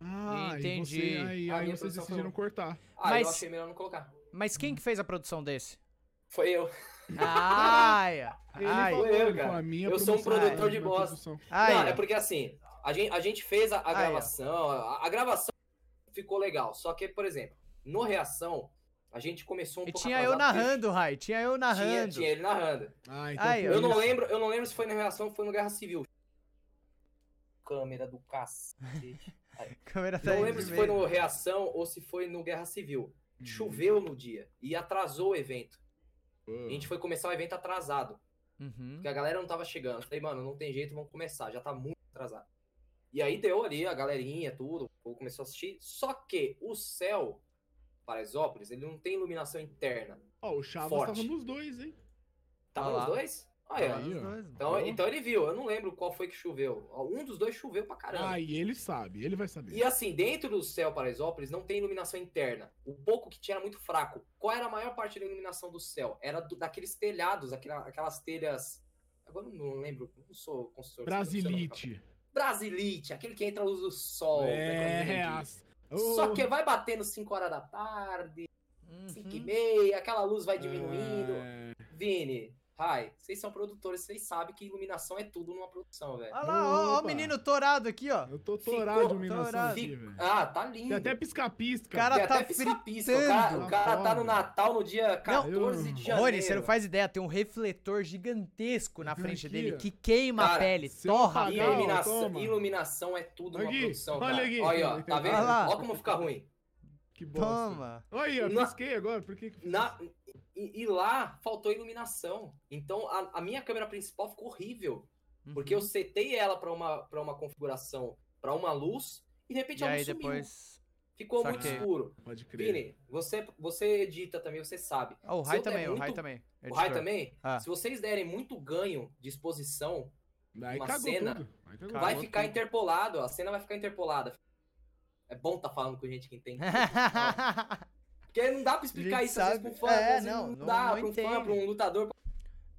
Ah, Entendi. E você, aí, aí vocês decidiram foi- cortar. Ah, Mas- eu achei melhor não colocar. Mas quem que fez a produção desse? Foi eu. Ai, Ele ai, eu, cara. Eu sou um produtor a de bosta. ai. Não, é porque assim, a gente, a gente fez a, a é. gravação, a, a gravação ficou legal. Só que, por exemplo, no Reação, a gente começou um E pouco tinha eu narrando, Rai. Tinha eu Tinha, narrando. tinha ele narrando. Ah, então Ai, Eu não lembro, eu não lembro se foi na Reação ou foi no Guerra Civil. Câmera do cacete. Câmera tá Não lembro se foi no Reação ou se foi no Guerra Civil. Uhum. Choveu no dia e atrasou o evento. Pô. A gente foi começar o evento atrasado. Uhum. Porque a galera não tava chegando. Eu Falei, mano, não tem jeito, vamos começar. Já tá muito atrasado. E aí deu ali a galerinha, tudo. O povo começou a assistir. Só que o céu, Paraisópolis, ele não tem iluminação interna. Ó, o Chavas Forte. tava nos dois, hein? Tava Ah nos dois? É. nos Aí, dois. Então, então ele viu. Eu não lembro qual foi que choveu. Um dos dois choveu pra caramba. Ah, e ele sabe, ele vai saber. E assim, dentro do céu Paraisópolis não tem iluminação interna. O pouco que tinha era muito fraco. Qual era a maior parte da iluminação do céu? Era do- daqueles telhados, aquela- aquelas telhas. Agora eu não lembro, não sou construtor. Brasilite. Brasilite, aquele que entra a luz do sol. É, né, as... Só Ô, que vai batendo 5 horas da tarde, 5 e Uhum. meia, aquela luz vai diminuindo. é, Vini, Rai, vocês são produtores, vocês sabem que iluminação é tudo numa produção, velho. Olha lá, ó, ó o menino torado aqui, ó. Eu tô Ficou torado de iluminação torado. aqui, velho. Ah, tá lindo. Tem até pisca-pisca. Cara, Tem tá até pisca-pisca. O cara, fritando. o cara tá no. Natal no dia 14 de janeiro. Rony, você não faz ideia, tem um refletor gigantesco na frente dele que queima a Cara, pele, se eu torra a pele. Iluminação, iluminação é tudo numa produção, olha cara. aqui. Olha aí, ó, tá vendo? Olha lá. Olha como fica ruim. Que bosta. Toma. Olha aí, ó, Na- pisquei agora. Por que que... Na, e, e lá faltou iluminação. Então a, a minha câmera principal ficou horrível. Porque eu Uhum. setei ela pra uma, pra uma configuração, pra uma luz, e de repente E ela aí sumiu. depois... Ficou Saquei. muito escuro. Pode crer. Vini, você, você edita também, você sabe. Ah, o Rai também, o Rai muito- também. O Rai também, Ah. se vocês derem muito ganho de exposição, Aí uma cena, tudo. Cagou vai tudo. ficar interpolado, a cena vai ficar interpolada. É bom tá falando com gente que entende. Porque não dá pra explicar isso às vezes sabe. pro fã. É, não, não, não- dá não pra um fã, entende. pra um lutador.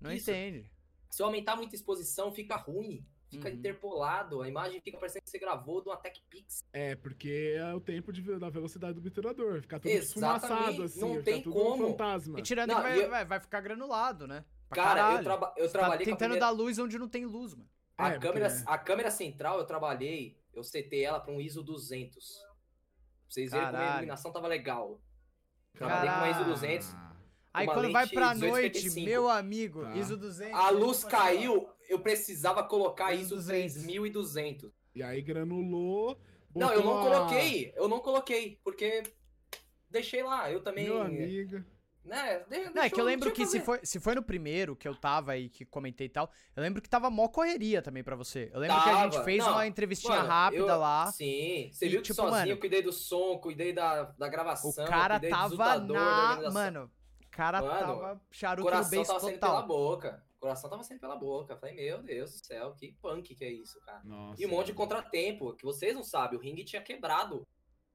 Não Isso. entende. Se eu aumentar muita exposição, fica ruim. Fica Uhum. interpolado, a imagem fica parecendo que você gravou de uma Tech Pix. É, porque é o tempo de, da velocidade do obturador. Fica tudo esfumaçado, assim. não tem como. fantasma. E tirando Não, que vai, eu- vai, vai ficar granulado, né? Pra Cara, caralho. eu, traba eu Você tá trabalhei com a tentando primeira... dar luz onde não tem luz, mano. A, É, porque- câmera, a câmera central eu trabalhei, eu setei ela pra um ISO 200. Pra vocês verem como a iluminação tava legal. Trabalhei com uma ISO Caralho. 200. Aí quando vai pra noite, 1855. meu amigo, Tá. ISO 200. A luz caiu, eu precisava colocar ISO ISO 200. 3200. E aí granulou. Não, eu não coloquei, eu não coloquei, porque deixei lá, eu também... Meu amigo. Né, de- Não, é que eu lembro que se foi, se foi no primeiro que eu tava aí, que comentei e tal, eu lembro que tava mó correria também pra você. Eu lembro que a gente Tava. fez Não, uma entrevistinha Mano, rápida eu- lá. Sim, você E, viu que tipo, sozinho mano, eu cuidei do som, cuidei da, da gravação, O cara tava na. Mano, o cara Mano, tava O charuto no coração beijo tava saindo pela boca. O coração tava saindo pela boca. Eu falei, meu Deus do céu, que punk que é isso, cara. Nossa. E um monte de contratempo, que vocês não sabem, o ringue tinha quebrado.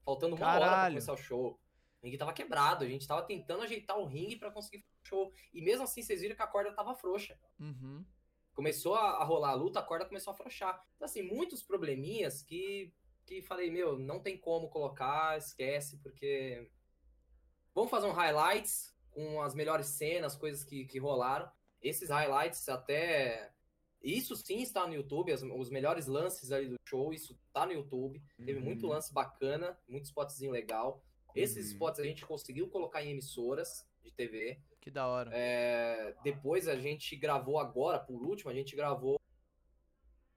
Faltando uma hora pra Caralho. começar o show. O ringue tava quebrado, a gente tava tentando ajeitar o ringue pra conseguir fazer o show. E mesmo assim, vocês viram que a corda tava frouxa. Uhum. Começou a, a rolar a luta, a corda começou a afrouxar. Então, assim, muitos probleminhas que, que falei, meu, não tem como colocar, esquece, porque. Vamos fazer um highlights com as melhores cenas, coisas que, que rolaram. Esses highlights até. Isso sim está no YouTube, as- os melhores lances ali do show, isso tá no YouTube. Teve muito Uhum. lance bacana, muito spotzinho legal. Esses Uhum. spots a gente conseguiu colocar em emissoras de TV. Que da hora. É, depois a gente gravou agora, por último, a gente gravou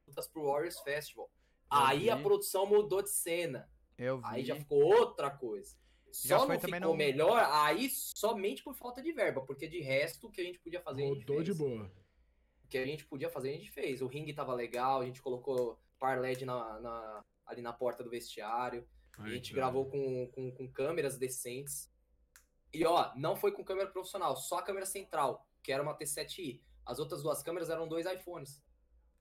lutas pro Warriors Festival. Eu aí a vi. produção mudou de cena. Eu vi. Aí já ficou outra coisa. Já Só foi não também ficou no- melhor aí somente por falta de verba, porque de resto o que a gente podia fazer, a fez. de boa. O que a gente podia fazer, a gente fez. O ringue tava legal, a gente colocou par LED na, na- ali na porta do vestiário. A Aí, gente tá. gravou com, com, com câmeras decentes. E ó, não foi com câmera profissional, só a câmera central, que era uma T7i. As outras duas câmeras eram dois iPhones.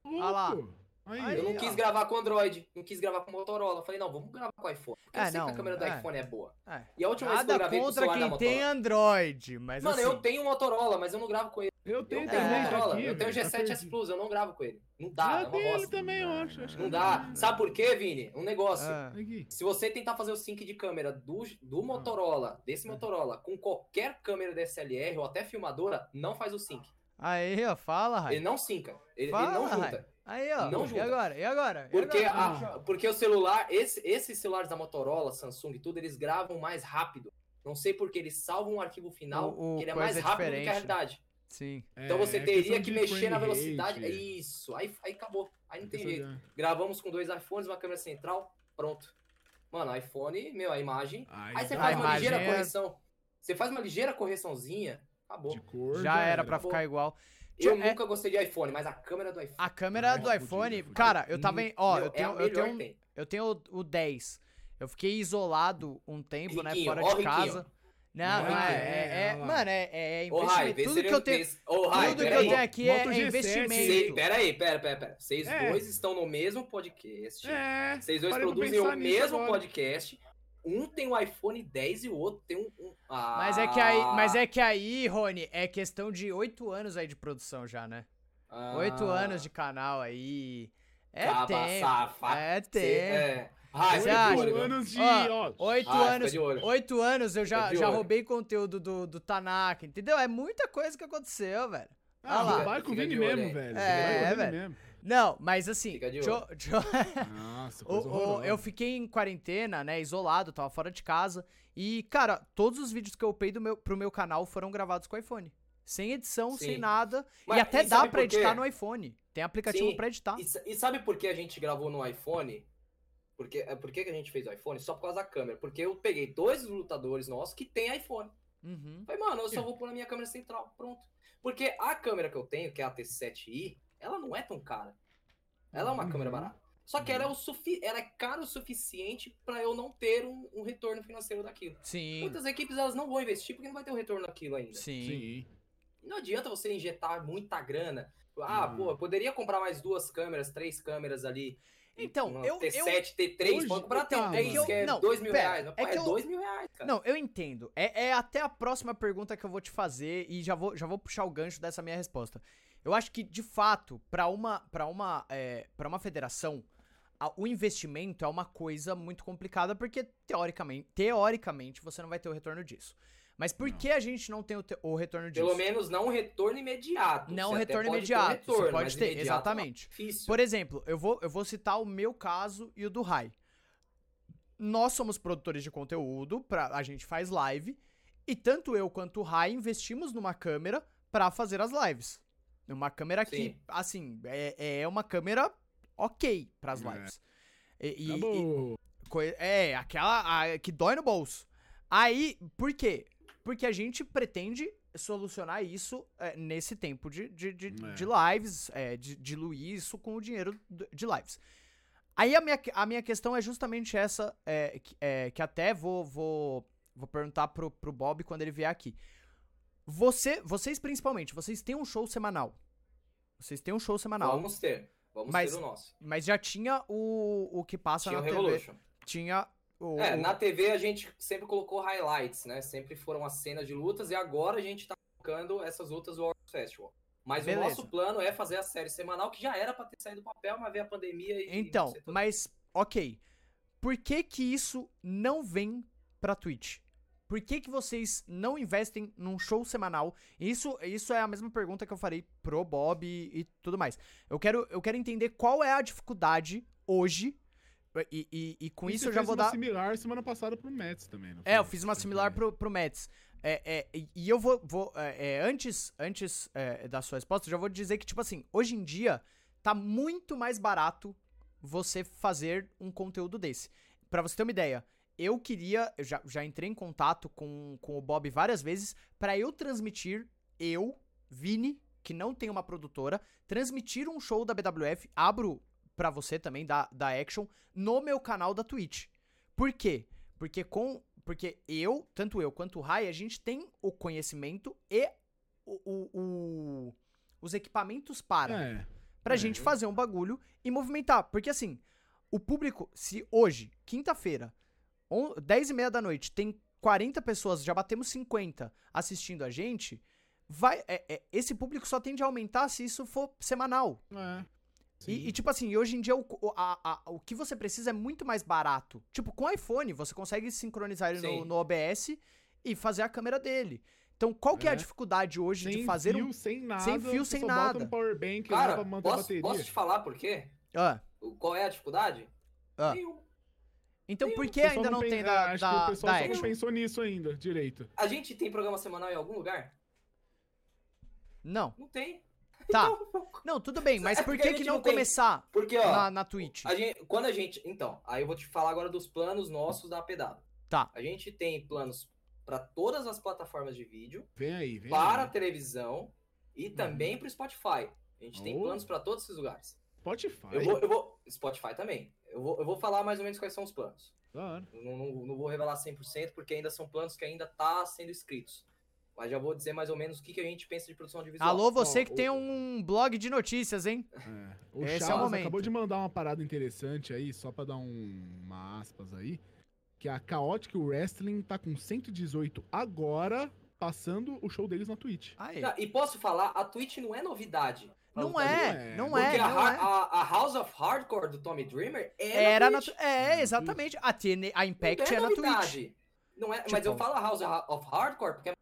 Ah lá. Aí, eu não ó. quis gravar com Android, não quis gravar com Motorola. Eu falei, não, vamos gravar com iPhone. Porque É, eu sei não, que a câmera do é. iPhone é boa. É. E a última vez que eu Nada gravei com o contra celular da quem tem. Android, mas Mano, assim... eu tenho um Motorola, mas eu não gravo com ele. Eu tenho Eu também, tá Motorola, aqui, eu tenho o tá G7S perdido. Plus, eu não gravo com ele. Não dá, é Eu uma tenho ele também, eu Não, acho. acho Não que dá. Sabe por quê, Vini? Um negócio. Ah. Se você tentar fazer o sync de câmera do, do Motorola, desse Motorola, com qualquer câmera DSLR ou até filmadora, não faz o sync. Aí, ó, fala, Rai. Ele não synca. Ele, ele Fala, não Rai. junta. Aí, ó. Não e junta. agora? E agora? E Porque, agora? a- porque o celular, esse- esses celulares da Motorola, Samsung e tudo, eles gravam mais rápido. Não sei porque eles salvam o arquivo final, O- o que ele é mais é rápido do que a diferente. realidade. Sim. Então É, você é teria questão que mexer na velocidade. rate. Isso. Aí, aí acabou. Aí não É tem jeito. de- Gravamos com dois iPhones, uma câmera central, pronto. Mano, iPhone, meu, a imagem. Aí, Aí você faz uma imagem ligeira é- correção. Você faz uma ligeira correçãozinha, acabou. de cor, Já era pra Acabou. ficar igual. Eu é- nunca gostei de iPhone, mas a câmera do iPhone. A câmera Ah, do iPhone, cara, eu tava em. Ó, meu, eu tenho, é eu tenho, um- tem. eu tenho o, o 10. Eu fiquei isolado um tempo, né? Riquinho, Fora ó de casa. riquinho. Não, o não é, é, é- É. Mano, é, é Ô, Rai, investimento. vê se Tudo que eu tenho. Ô, Rai, Tudo que eu tenho aqui é, é G7, investimento. Cê, pera aí, pera, pera, pera. Vocês É. dois estão no mesmo podcast. É. Vocês dois produzem o mesmo agora. podcast. Um tem um iPhone 10 e o outro tem um. um- Ah, Mas é que aí, mas é que aí, Rony, é questão de oito anos aí de produção já, né? ah, Oito anos de canal aí. É caba, tempo. safa. É Cê- tempo. é. Acha? olho, Oito viu? anos de. Ó, Oito Ah, anos, oito anos eu já, já roubei conteúdo do, do Tanaka, entendeu? É muita coisa que aconteceu, velho. Ah, lá. roubar é com o Vini olho, mesmo, velho. É, Vini velho. mesmo. Não, mas assim, Fica de deixa eu- olho. deixa eu- Nossa, O- coisa o- eu fiquei em quarentena, né, isolado, tava fora de casa. E, cara, todos os vídeos que eu upei do meu, pro meu canal foram gravados com iPhone. Sem edição, sem Sim. nada. Mas- e até e dá pra editar no iPhone. Tem aplicativo Sim, pra editar. E, e sabe por que a gente gravou no iPhone? Porque, é, por que que a gente fez o iPhone? Só por causa da câmera. Porque eu peguei dois lutadores nossos que tem iPhone. Uhum. Falei, mano, eu só É. vou pôr na minha câmera central. Pronto. Porque a câmera que eu tenho, que é a T7i, ela não é tão cara. Ela é uma Uhum. câmera barata. Só que ela é, o sufi ela é cara o suficiente pra eu não ter um, um retorno financeiro daquilo. Sim, Muitas equipes elas não vão investir porque não vai ter um retorno daquilo ainda. sim. Sim. Não adianta você injetar muita grana. Ah, Não. pô, eu poderia comprar mais duas câmeras, três câmeras ali. Então, Uma eu- T7, T3, Hoje- pode comprar então, T3, mano. que é Não, dois mil pera, reais. É é eu- dois mil reais, cara. Não, eu entendo. É, é até a próxima pergunta que eu vou te fazer e já vou, já vou puxar o gancho dessa minha resposta. Eu acho que, de fato, pra uma, pra uma, é, pra uma federação, a- o investimento é uma coisa muito complicada porque, teoricamente, teoricamente, você não vai ter o retorno disso. Mas por Não. que a gente não tem o, te- o retorno disso? Pelo menos não um retorno imediato. não Você retorno pode ter um imediato. retorno, você pode ter, imediato é exatamente. Difícil. Por exemplo, eu vou, eu vou citar o meu caso e o do Rai. Nós somos produtores de conteúdo, pra, a gente faz live, e tanto eu quanto o Rai investimos numa câmera pra fazer as lives. Uma câmera que, Sim. assim, é, é uma câmera ok pras É. lives. E, e- e- coi- é, aquela a- que dói no bolso. Aí, por quê? Porque a gente pretende solucionar isso é, nesse tempo de, de, de, É. de lives, é, de diluir isso com o dinheiro de lives. Aí a minha, a minha questão é justamente essa, é, que, é, que até vou, vou, vou perguntar pro, pro Bob quando ele vier aqui. Você, vocês principalmente, vocês têm um show semanal. Vocês têm um show semanal, Vamos ter. Vamos Mas- ter o nosso. mas já tinha o, o que passa Tinha o na TV. Revolution. Tinha o, É, na TV a gente sempre colocou highlights, né? Sempre foram as cenas de lutas e agora a gente tá colocando essas lutas do World Festival. Mas Beleza. o nosso plano é fazer a série semanal, que já era pra ter saído do papel, mas veio a pandemia e. Então, mas, ok. Por que que isso não vem pra Twitch? Por que que vocês não investem num show semanal? Isso, isso é a mesma pergunta que eu farei pro Bob e, e tudo mais. Eu quero, eu quero entender qual é a dificuldade hoje. E, e- e com E isso você eu já fez vou uma dar. similar semana passada pro Mets também, não É, eu fiz uma Você similar fez. pro, pro Mets. É, é, e- eu vou. vou é, é, antes antes é, da sua resposta, eu já vou dizer que, tipo assim, hoje em dia tá muito mais barato você fazer um conteúdo desse. Pra você ter uma ideia, eu queria. Eu já, já entrei em contato com, com o Bob várias vezes pra eu transmitir, eu, Vini, que não tem uma produtora, transmitir um show da BWF, abro pra você também, da, da Action, no meu canal da Twitch. Por quê? Porque com. Porque eu, tanto eu quanto o Rai, a gente tem o conhecimento e o, o- o- os equipamentos para. É. Pra é. gente fazer um bagulho e movimentar. Porque assim, o público, se hoje, quinta-feira, on- 10 e meia da noite, tem 40 pessoas, já batemos 50 assistindo a gente, vai, é- é- esse público só tende a aumentar se isso for semanal. É. E, e, tipo assim, hoje em dia o, o- a- a- o que você precisa é muito mais barato. Tipo, com o iPhone, você consegue sincronizar ele no, no OBS e fazer a câmera dele. Então, qual que é a É. dificuldade hoje sem de fazer fio, um. sem nada. sem fio, você sem só nada. Bota um power bank lá Cara, pra manter a posso, bateria. posso te falar por quê? Ah, Qual é a dificuldade? Ah. Então, por que ainda não pen- tem é, da, Acho da, que o pessoal da só não pensou nisso ainda, direito. A gente tem programa semanal em algum lugar? Não. Não tem. Tá. Então, Não, tudo bem, mas É por que a que não não tem- começar Porque, ó, na, na Twitch? a gente, quando a gente. Então, aí eu vou te falar agora dos planos nossos da Pedada. Tá. A gente tem planos para todas as plataformas de vídeo, Vem aí, vem para a aí. televisão e também para o Spotify. A gente tem Oh. planos para todos esses lugares. Spotify. Eu vou, eu vou. Spotify também. Eu vou, eu vou falar mais ou menos quais são os planos. Eu não, não, não vou revelar 100%, porque ainda são planos que ainda tá sendo escritos. Mas já vou dizer mais ou menos o que, que a gente pensa de produção audiovisual. Alô, você que o- tem um blog de notícias, hein? É. O Esse é o Charles momento. acabou de mandar uma parada interessante aí, só pra dar um, uma aspas aí. Que a Chaotic Wrestling tá com 118 agora, passando o show deles na Twitch. Aí. Não, e posso falar, a Twitch não é novidade. Não é, não Porque é, a, não é. a- a House of Hardcore do Tommy Dreamer é Era na na. Twitch. É, exatamente. A, TN, a Impact não é é na Twitch. novidade. Não é, mas Tipo- eu falo House of Hardcore porque é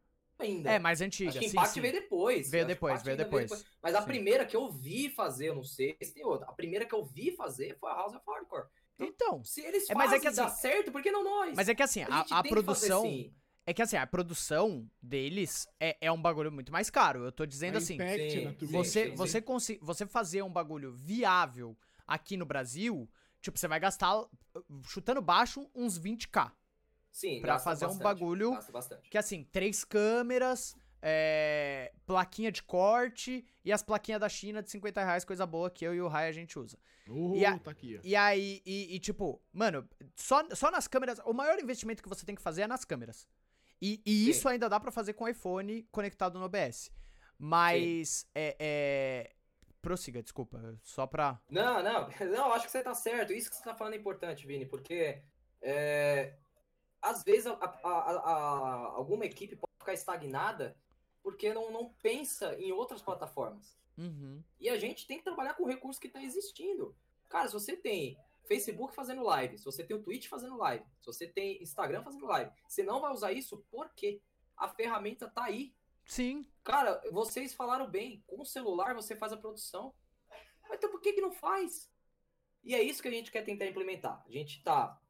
ainda. É, mais antiga, Acho que sim, Impact sim. veio depois. Veio Acho que depois, veio depois. Mas a Sim. primeira que eu vi fazer, eu não sei se tem outra. A primeira que eu vi fazer foi a House of Hardcore. Então, Se eles É, fazem mas é que e dá assim- certo, por que não nós? mas é que assim, a, a fazer produção... assim. É que assim, a produção deles é, é um bagulho muito mais caro. Eu tô dizendo A assim, Impact sim, na turma- você, sim, você, consi- você fazer um bagulho viável aqui no Brasil, tipo, você vai gastar, chutando baixo, uns 20k. Sim, pra gasta fazer um bastante, bagulho Gasta bastante. Que assim, três câmeras, é, plaquinha de corte e as plaquinhas da China de 50 reais, coisa boa que eu e o Rai a gente usa. Uh, E a- tá aqui, ó. E aí, e, e, tipo, mano, só, só nas câmeras, o maior investimento que você tem que fazer é nas câmeras. E, e isso ainda dá pra fazer com o iPhone conectado no OBS. Mas, é, é... Prossiga, desculpa, só pra... Não, não, não, acho que você tá certo. Isso que você tá falando é importante, Vini, porque é, às vezes a- a- a- alguma equipe pode ficar estagnada porque não, não pensa em outras plataformas. Uhum. E a gente tem que trabalhar com o recurso que está existindo. Cara, se você tem Facebook fazendo live, se você tem o Twitch fazendo live, se você tem Instagram fazendo live, você não vai usar isso porque a ferramenta tá aí. Sim, Cara, vocês falaram bem, com o celular você faz a produção. Mas então por que, que não faz? E é isso que a gente quer tentar implementar. A gente tá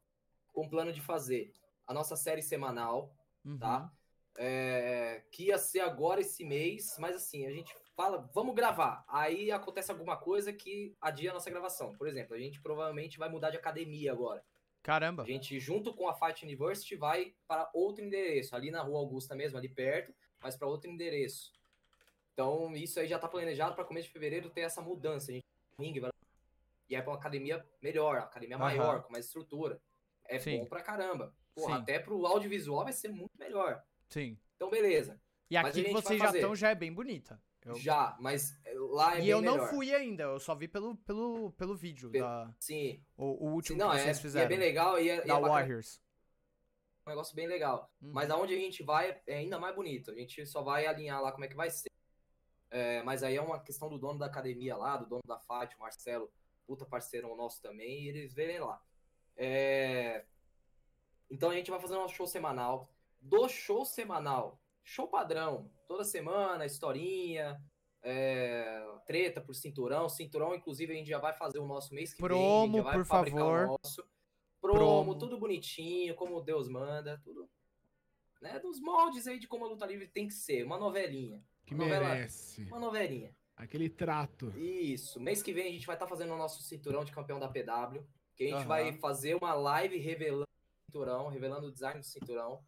com o plano de fazer a nossa série semanal, uhum. tá? É, que ia ser agora esse mês, mas assim, a gente fala, vamos gravar. Aí acontece alguma coisa que adia a nossa gravação. Por exemplo, a gente provavelmente vai mudar de academia agora. Caramba. A gente, junto com a Fight University, vai para outro endereço, ali na Rua Augusta mesmo, ali perto, mas para outro endereço. Então, isso aí já tá planejado para começo de fevereiro ter essa mudança. A gente ringue, e é para uma academia melhor, uma academia maior, com mais estrutura. É Sim. bom pra caramba. Porra, Sim. até pro audiovisual vai ser muito melhor. Sim. Então, beleza. E Mas aqui que vocês já estão já é bem bonita. Eu- Já, mas lá é e bem eu não melhor. fui ainda, eu só vi pelo, pelo, pelo vídeo, Pe- da, Sim, o, o sim último não, que é, vocês e fizeram. é bem legal e é, e é da Warriors. um negócio bem legal. Uhum. Mas aonde a gente vai é ainda mais bonito. A gente só vai alinhar lá como é que vai ser. É, mas aí é uma questão do dono da academia lá, do dono da FAT, o Marcelo, puta parceiro nosso também, e eles verem lá. É, Então a gente vai fazer um show semanal. Do show semanal, show padrão, toda semana, historinha, é, treta por cinturão. Cinturão, inclusive, a gente já vai fazer o nosso mês que vem. Promo, já vai por favor. nosso. Promo, Promo. tudo bonitinho, como Deus manda, tudo. Né, dos moldes aí de como a luta livre tem que ser, uma novelinha. Que novela- merece. Uma novelinha. Aquele trato. Isso. Mês que vem a gente vai estar fazendo o nosso cinturão de campeão da PW. Que a gente Aham. vai fazer uma live revelando cinturão, revelando o design do cinturão.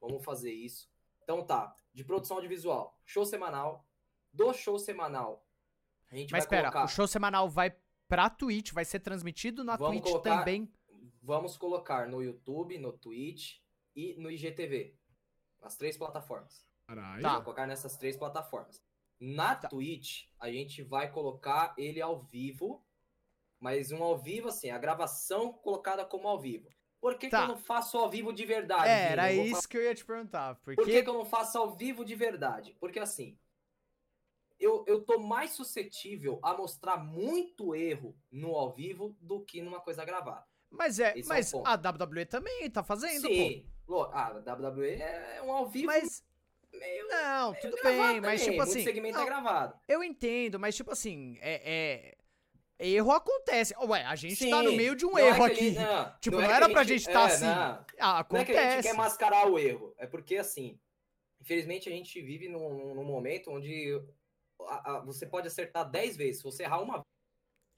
Vamos fazer isso. Então tá. De produção audiovisual, show semanal. Do show semanal, a gente Mas vai espera, colocar. o show semanal vai pra Twitch, vai ser transmitido na Vamos Twitch colocar- também. Vamos colocar no YouTube, no Twitch e no IGTV. Nas três plataformas. Caralho. Tá. Vai colocar nessas três plataformas. Na Twitch, a gente vai colocar ele ao vivo, mas um ao vivo, assim, a gravação colocada como ao vivo. Por que, Tá. que eu não faço ao vivo de verdade? É, era isso que eu ia te perguntar. Porque... Por que, que eu não faço ao vivo de verdade? Porque assim, eu, eu tô mais suscetível a mostrar muito erro no ao vivo do que numa coisa gravada. Mas é, Esse é o mas ponto. a WWE também tá fazendo, Sim, lo- a WWE é um ao pô. vivo Mas meio não, tudo gravado bem, mas também, tipo muito assim, segmento não, é gravado. eu entendo, mas tipo assim, é, é- erro acontece. Ué, a gente tá no Sim, meio de um não é erro a aqui. gente- não, Tipo, é não que era a pra gente tá é, assim. Não, Ah, não é acontece. que a gente quer mascarar o erro. É porque, assim, infelizmente a gente vive num, num momento onde a- a- você pode acertar 10 vezes. Se você errar uma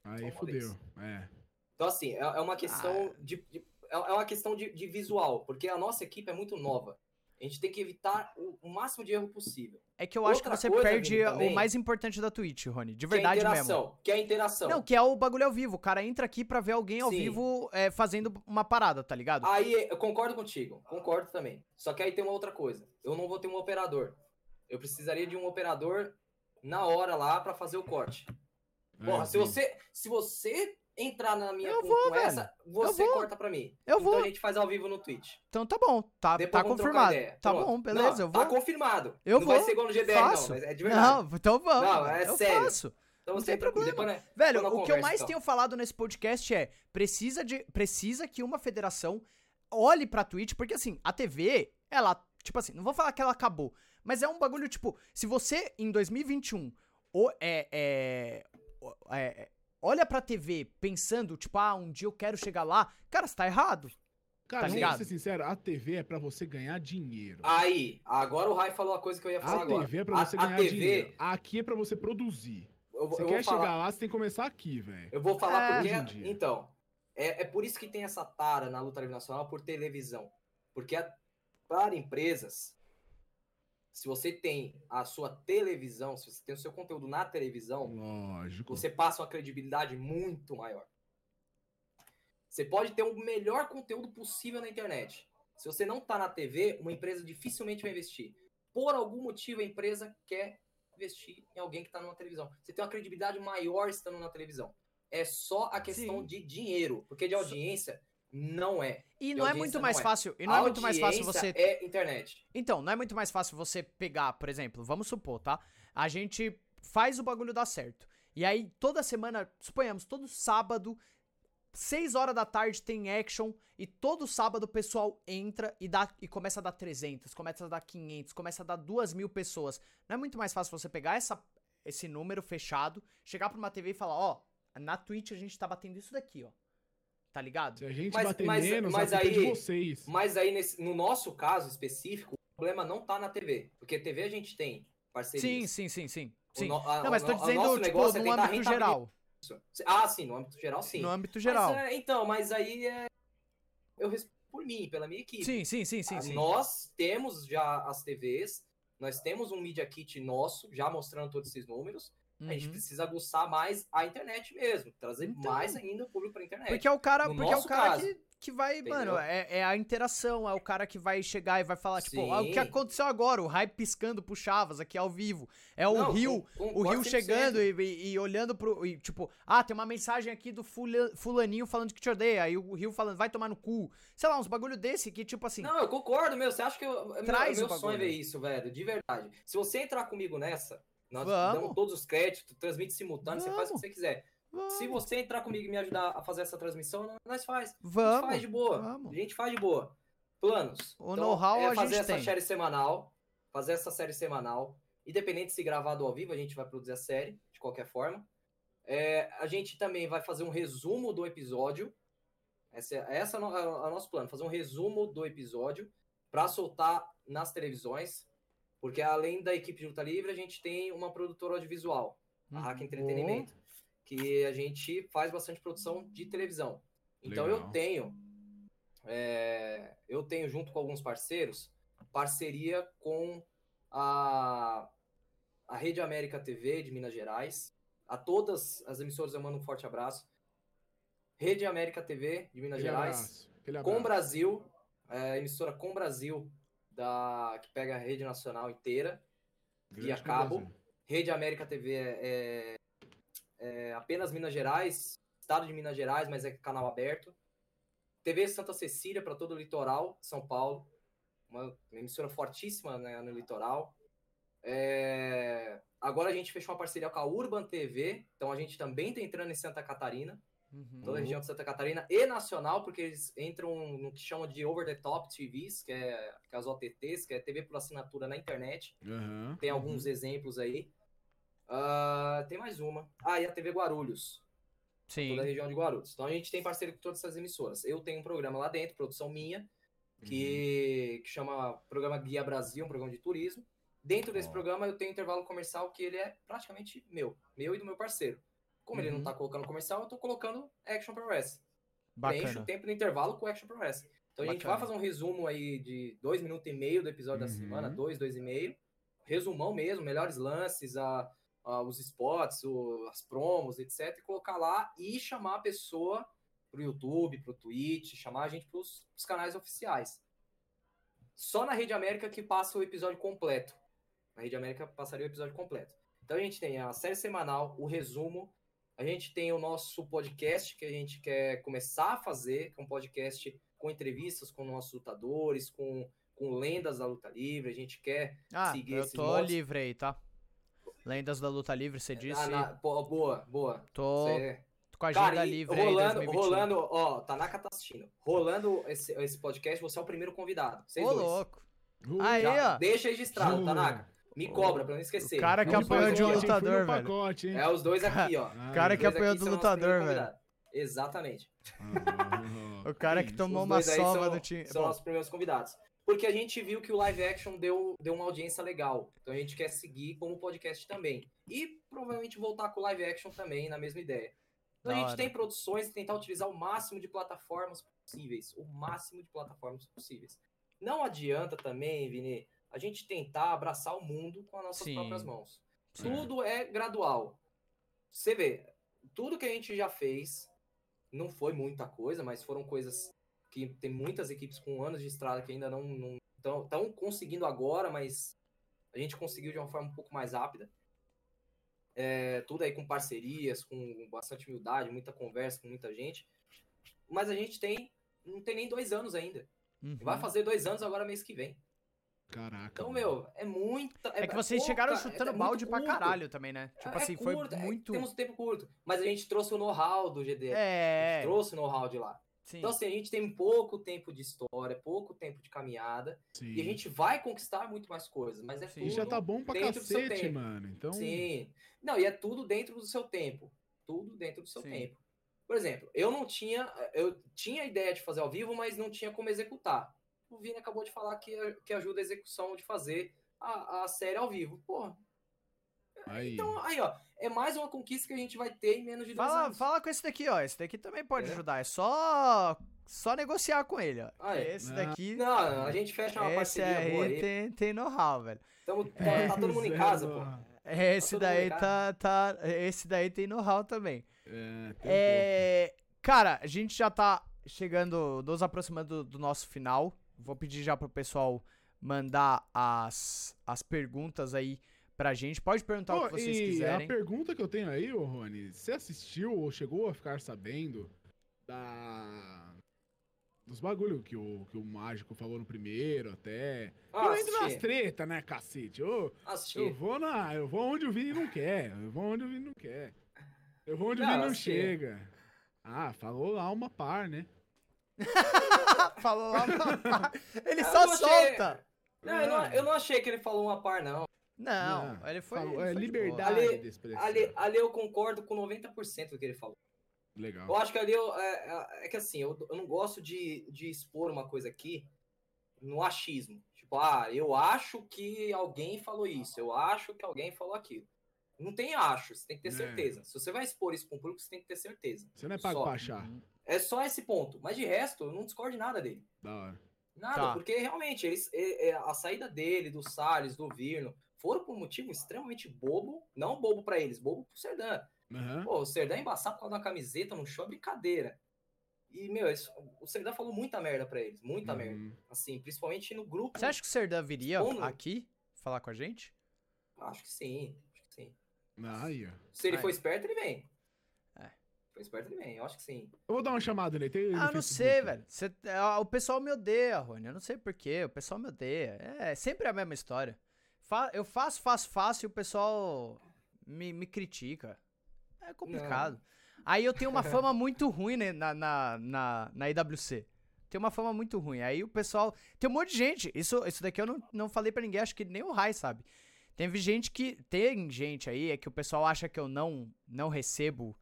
Aí Uma fudeu. É. Então, assim, é, é uma questão, Ah. de, de- é é uma questão de, de visual, porque a nossa equipe é muito nova. A gente tem que evitar o, o máximo de erro possível. É que eu acho que Outra você coisa, perde Vini, o também, mais importante da Twitch, Rony. De que é a verdade interação. mesmo. Que é a interação. Não, que é o bagulho ao vivo. O cara entra aqui pra ver alguém ao Sim. vivo é, fazendo uma parada, tá ligado? Aí eu concordo contigo, concordo também. Só que aí tem uma outra coisa. Eu não vou ter um operador. Eu precisaria de um operador na hora lá pra fazer o corte. Porra, É, se você se você entrar na minha Eu vou, essa, você vou. corta pra mim. Eu Então vou. a gente faz ao vivo no Twitch. Então tá bom. Tá, Depois tá confirmado. Tá Pronto. bom, beleza, Não, eu vou. Tá confirmado. Eu não vou. vai ser igual no GDR, faço. não. É de verdade. Não, então vamos. Não, é eu sério. faço. então não você tem problema. Depois? Velho, o na que eu conversa, mais então. tenho falado nesse podcast é precisa de precisa que uma federação olhe pra Twitch, porque assim, a TV, ela, tipo assim, não vou falar que ela acabou, Mas é um bagulho, tipo, se você em 2021 ou é, é, é, olha pra TV pensando, tipo, ah, um dia eu quero chegar lá, cara, você tá errado. Cara, Tá vamos ligado? ser sincero, a TV é pra você ganhar dinheiro. Aí, agora o Rai falou a coisa que eu ia falar A agora. TV é pra você a, a ganhar TV, dinheiro. Aqui é pra você produzir. eu, vou- Você eu quer vou falar, chegar lá, você tem que começar aqui, velho. Eu vou falar É. porque. Dia. Então, é, é por isso que tem essa tara na luta livre nacional por televisão. Porque a- para empresas, se você tem a sua televisão, se você tem o seu conteúdo na televisão, Lógico. você passa uma credibilidade muito maior. Você pode ter o melhor conteúdo possível na internet. Se você não tá na TV, uma empresa dificilmente vai investir. Por algum motivo, a empresa quer investir em alguém que está numa televisão. Você tem uma credibilidade maior estando na televisão. É só a questão Sim. de dinheiro, porque de audiência não é. E De não é muito mais é. fácil. E não é muito mais fácil você. É internet. Então, não é muito mais fácil você pegar, por exemplo, vamos supor, tá? A gente faz o bagulho dar certo. E aí, toda semana, suponhamos, todo sábado, 6 horas da tarde tem action. E todo sábado o pessoal entra e, dá, e começa a dar 300, começa a dar 500, começa a dar 2 mil pessoas. Não é muito mais fácil você pegar essa, esse número fechado, chegar pra uma TV e falar: ó, na Twitch a gente tá batendo isso daqui, ó. Tá ligado? Se a gente Mas- bater mas- menos, mas é de aí- vocês. Mas aí, nesse- no nosso caso específico, o problema não tá na TV. Porque TV a gente tem parcerias. Sim, sim, sim, sim. Sim. no- a- Não, mas tô dizendo, nosso tipo, negócio é no âmbito geral. isso. Ah, sim, no âmbito geral, sim. No âmbito Mas, geral. é, então, mas aí é. Eu respondo por mim, pela minha equipe. Sim, sim, sim, sim, Ah, sim. Nós temos já as TVs, nós temos um Media Kit nosso, já mostrando todos esses números. A gente Uhum. precisa aguçar mais a internet mesmo, trazer Então. mais ainda o público pra internet. Porque é o cara, No porque é o cara caso, que, que vai, entendeu? mano, é, é a interação, é o cara que vai chegar e vai falar, tipo, ah, o que Sim. aconteceu agora, o hype piscando pro Chavas aqui ao vivo. É o Não, Rio, o Rio 100%. chegando e, e- e olhando pro. e, tipo, ah, tem uma mensagem aqui do fula- fulaninho falando que te odeia. Aí o Rio falando, vai tomar no cu. Sei lá, uns bagulho desse que, tipo assim. Não, eu concordo, meu. Você acha que eu, meu, Traz meu o sonho é ver isso, velho? De verdade. Se você entrar comigo nessa, nós Vamos. damos todos os créditos, transmite simultâneo, você faz o que Vamos. você quiser. vamos, Se você entrar comigo e me ajudar a fazer essa transmissão, nós faz. A gente vamos. faz de boa. vamos. A gente faz de boa. Planos. O know-how é a fazer gente essa tem. série semanal. Fazer essa série semanal. Independente de se gravado ao vivo, a gente vai produzir a série, de qualquer forma. É, a gente também vai fazer um resumo do episódio. Essa, é- essa é no- é o nosso plano, fazer um resumo do episódio para soltar nas televisões. Porque além da equipe de luta livre, a gente tem uma produtora audiovisual, a Hack Uhum. Entretenimento, que a gente faz bastante produção de televisão. Então eu Legal. tenho, é, eu tenho junto com alguns parceiros, parceria com a, a Rede América TV de Minas Gerais. A todas as emissoras eu mando um forte abraço. Rede América TV de Minas Aquele Gerais. abraço, aquele Com abraço. Brasil, é, emissora Com Brasil, da, que pega a rede nacional inteira. Grande via cabo. Brasil. Rede América TV é, é apenas Minas Gerais, estado de Minas Gerais, mas é canal aberto. TV Santa Cecília para todo o litoral, São Paulo. Uma emissora fortíssima né, no litoral. É, Agora a gente fechou uma parceria com a Urban TV, então a gente também está entrando em Santa Catarina Uhum. toda a região de Santa Catarina e nacional, porque eles entram no que chamam de over the top TVs, que é, que é as OTTs, que é TV por assinatura na internet. Aham. Tem alguns exemplos aí. Ah, tem mais uma. Ah, e a TV Guarulhos, Sim. toda a região de Guarulhos. Então a gente tem parceiro com todas essas emissoras. Eu tenho um programa lá dentro, produção minha, que, que chama Programa Guia Brasil, um programa de turismo. Dentro desse Ó. programa eu tenho um intervalo comercial que ele é praticamente meu, meu e do meu parceiro. Como ele não Uhum. tá colocando comercial, eu tô colocando Action Pro Wrestling. Preencho o Bacana. tempo no intervalo com Action Pro Wrestling. Então a gente Bacana. vai fazer um resumo aí de dois minutos e meio do episódio da Uhum. semana, dois, dois e meio. Resumão mesmo, melhores lances, a, a- os spots, o- as promos, etc. E colocar lá e chamar a pessoa pro YouTube, pro Twitch, chamar a gente pros, pros canais oficiais. Só na Rede América que passa o episódio completo. Na Rede América passaria o episódio completo. Então a gente tem a série semanal, o resumo, a gente tem o nosso podcast que a gente quer começar a fazer, que é um podcast com entrevistas com nossos lutadores, com, com lendas da luta livre. A gente quer. Ah, seguir eu tô livre aí, tá? Lendas da Luta Livre, você disse. Ah, na- boa, boa. Tô Cê- com a agenda Cara, livre aí, rolando, 2021. rolando, ó, Tanaka tá assistindo. Rolando esse, esse podcast, você é o primeiro convidado. Vocês Ô, dois. louco. Uh, Aí, ó. Deixa registrado, Uh. Tanaka. Me cobra pra não esquecer. O cara que apanhou de um lutador, velho. pacote, hein? É os dois aqui, ó. Ah, cara que apanhou do lutador, velho. Exatamente. ah, O cara que tomou uma sova são, do time. são Bom, nossos primeiros convidados. Porque a gente viu que o live action deu, deu uma audiência legal. Então a gente quer seguir como podcast também. E provavelmente voltar com o live action também, na mesma ideia. Então Da a gente hora. tem produções e tentar utilizar o máximo de plataformas possíveis. O máximo de plataformas possíveis. Não adianta também, Vini, a gente tentar abraçar o mundo com as nossas Sim. próprias mãos. Sim. Tudo é gradual. Você vê, tudo que a gente já fez não foi muita coisa, mas foram coisas que tem muitas equipes com anos de estrada que ainda não estão conseguindo agora, mas a gente conseguiu de uma forma um pouco mais rápida. É, tudo aí com parcerias, com bastante humildade, muita conversa com muita gente. Mas a gente tem, não tem nem dois anos ainda. uhum. Vai fazer dois anos agora mês que vem. Caraca. Então, meu, é muita. É que vocês pouca- chegaram é- chutando é balde pra curto. caralho também, né? Tipo É assim, foi curto, é- muito. temos um tempo curto. Mas a gente trouxe o know-how do GD. A É. gente trouxe o know-how de lá. Sim. Então, assim, a gente tem pouco tempo de história, pouco tempo de caminhada. Sim. E a gente vai conquistar muito mais coisas. Mas é Sim. tudo. E já tá bom pra dentro do seu cacete, tempo. mano. Então. Sim. Não, e é tudo dentro do seu tempo. Tudo dentro do seu Sim. tempo. Por exemplo, eu não tinha. Eu tinha a ideia de fazer ao vivo, mas não tinha como executar. O Vini acabou de falar que, que ajuda a execução de fazer a, a série ao vivo. Porra. Aí. Então, aí, ó. É mais uma conquista que a gente vai ter em menos de dois Fala, anos. fala com esse daqui, ó. Esse daqui também pode É. ajudar. É só. Só negociar com ele, ó. Ah, é? Esse daqui. Não, não, a gente fecha uma Esse parceria boa aí aí. tem, tem know-how, velho. Tamo, tá, tá todo mundo em casa, pô. Esse todo daí mundo em tá, tá. Esse daí tem know-how também. É, tem É. Cara, a gente já tá chegando, nos aproximando do, do nosso final. Vou pedir já pro pessoal mandar as, as perguntas aí pra gente. Pode perguntar Pô, o que vocês e quiserem. A pergunta que eu tenho aí, ô Rony, você assistiu ou chegou a ficar sabendo da. Dos bagulho que o, que o mágico falou no primeiro, até. Ah, eu entro nas treta, né, cacete? Eu, Assisti. eu vou na. Eu vou onde o Vini não quer. Eu vou onde o Vini não quer. Eu vou onde o Não, Vini não assisti. chega. Ah, falou lá uma par, né? Falou lá. Ele Eu só não achei- solta. Não, eu não, eu não achei que ele falou uma par, não. Não, Não, ele foi. Falou- ele é foi de liberdade Ali- de expressão. Ali, ali eu concordo com 90% do que ele falou. Legal. Eu acho que ali eu, é, é- é que assim, eu, eu não gosto de, de expor uma coisa aqui no achismo. Tipo, ah, eu acho que alguém falou isso, eu acho que alguém falou aquilo. Não tem acho, você tem que ter É. certeza. Se você vai expor isso para um público, você tem que ter certeza. Você não é pago Só. pra achar. Uhum. É só esse ponto. Mas de resto, eu não discordo de nada dele. Da hora. Nada, Tá. porque realmente eles, é- é, a saída dele, do Salles, do Virno, foram por um motivo extremamente bobo. Não bobo pra eles, bobo pro Serdan. Aham. Pô, o Serdan embaçar por causa da camiseta no show é brincadeira. E, meu, isso- o Serdan falou muita merda pra eles, muita merda. Uhum. Assim, principalmente no grupo. Você acha que o Serdan viria Expondo. aqui falar com a gente? Acho que sim, acho que sim. Aí, ó. Se ele Aí. for esperto, ele vem. É. Ele vem, eu acho que sim. Eu vou dar uma chamada nele. Tem Ah, não Facebook. sei, velho. Cê- ah, o pessoal me odeia, Rony. Eu não sei porquê. O pessoal me odeia. É sempre a mesma história. Fa- eu faço, faço, faço e o pessoal me, me critica. É complicado. Aí eu tenho uma fama muito ruim né, na, na, na, na IWC. Tem uma fama muito ruim. Aí o pessoal. Tem um monte de gente. Isso, isso daqui eu não, não falei pra ninguém, acho que nem o Rai sabe. Teve gente que. Tem gente aí, é que o pessoal acha que eu não, não recebo.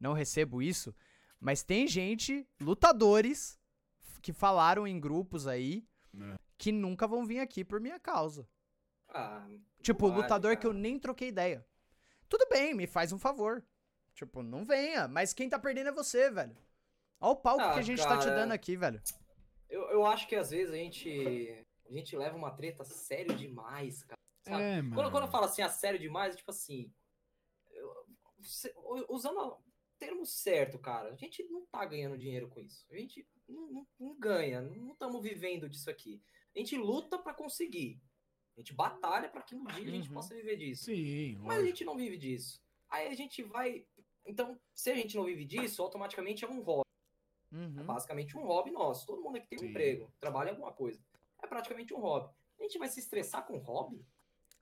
Não recebo isso. Mas tem gente, lutadores, que falaram em grupos aí, É. que nunca vão vir aqui por minha causa. Ah, Tipo, Vale, lutador que eu cara. nem troquei ideia. Tudo bem, me faz um favor. Tipo, não venha, mas quem tá perdendo é você, velho. Olha o palco Ah, que a gente tá te cara. dando aqui, velho. eu, eu acho que às vezes a gente, a gente leva uma treta sério demais, cara. sabe? É, mano. Quando, quando eu falo assim, a sério demais, é tipo assim. eu- usando termo certo, cara, a gente não tá ganhando dinheiro com isso. A gente não, não- não ganha, não estamos vivendo disso aqui. A gente luta pra conseguir. A gente batalha pra que um dia a gente Uhum. possa viver disso. Sim, Mas a gente não vive disso. Aí a gente vai. Então, se a gente não vive disso, automaticamente é um hobby. É Uhum. basicamente um hobby nosso. Todo mundo aqui tem um Sim. emprego, trabalha alguma coisa. É praticamente um hobby. A gente vai se estressar com hobby?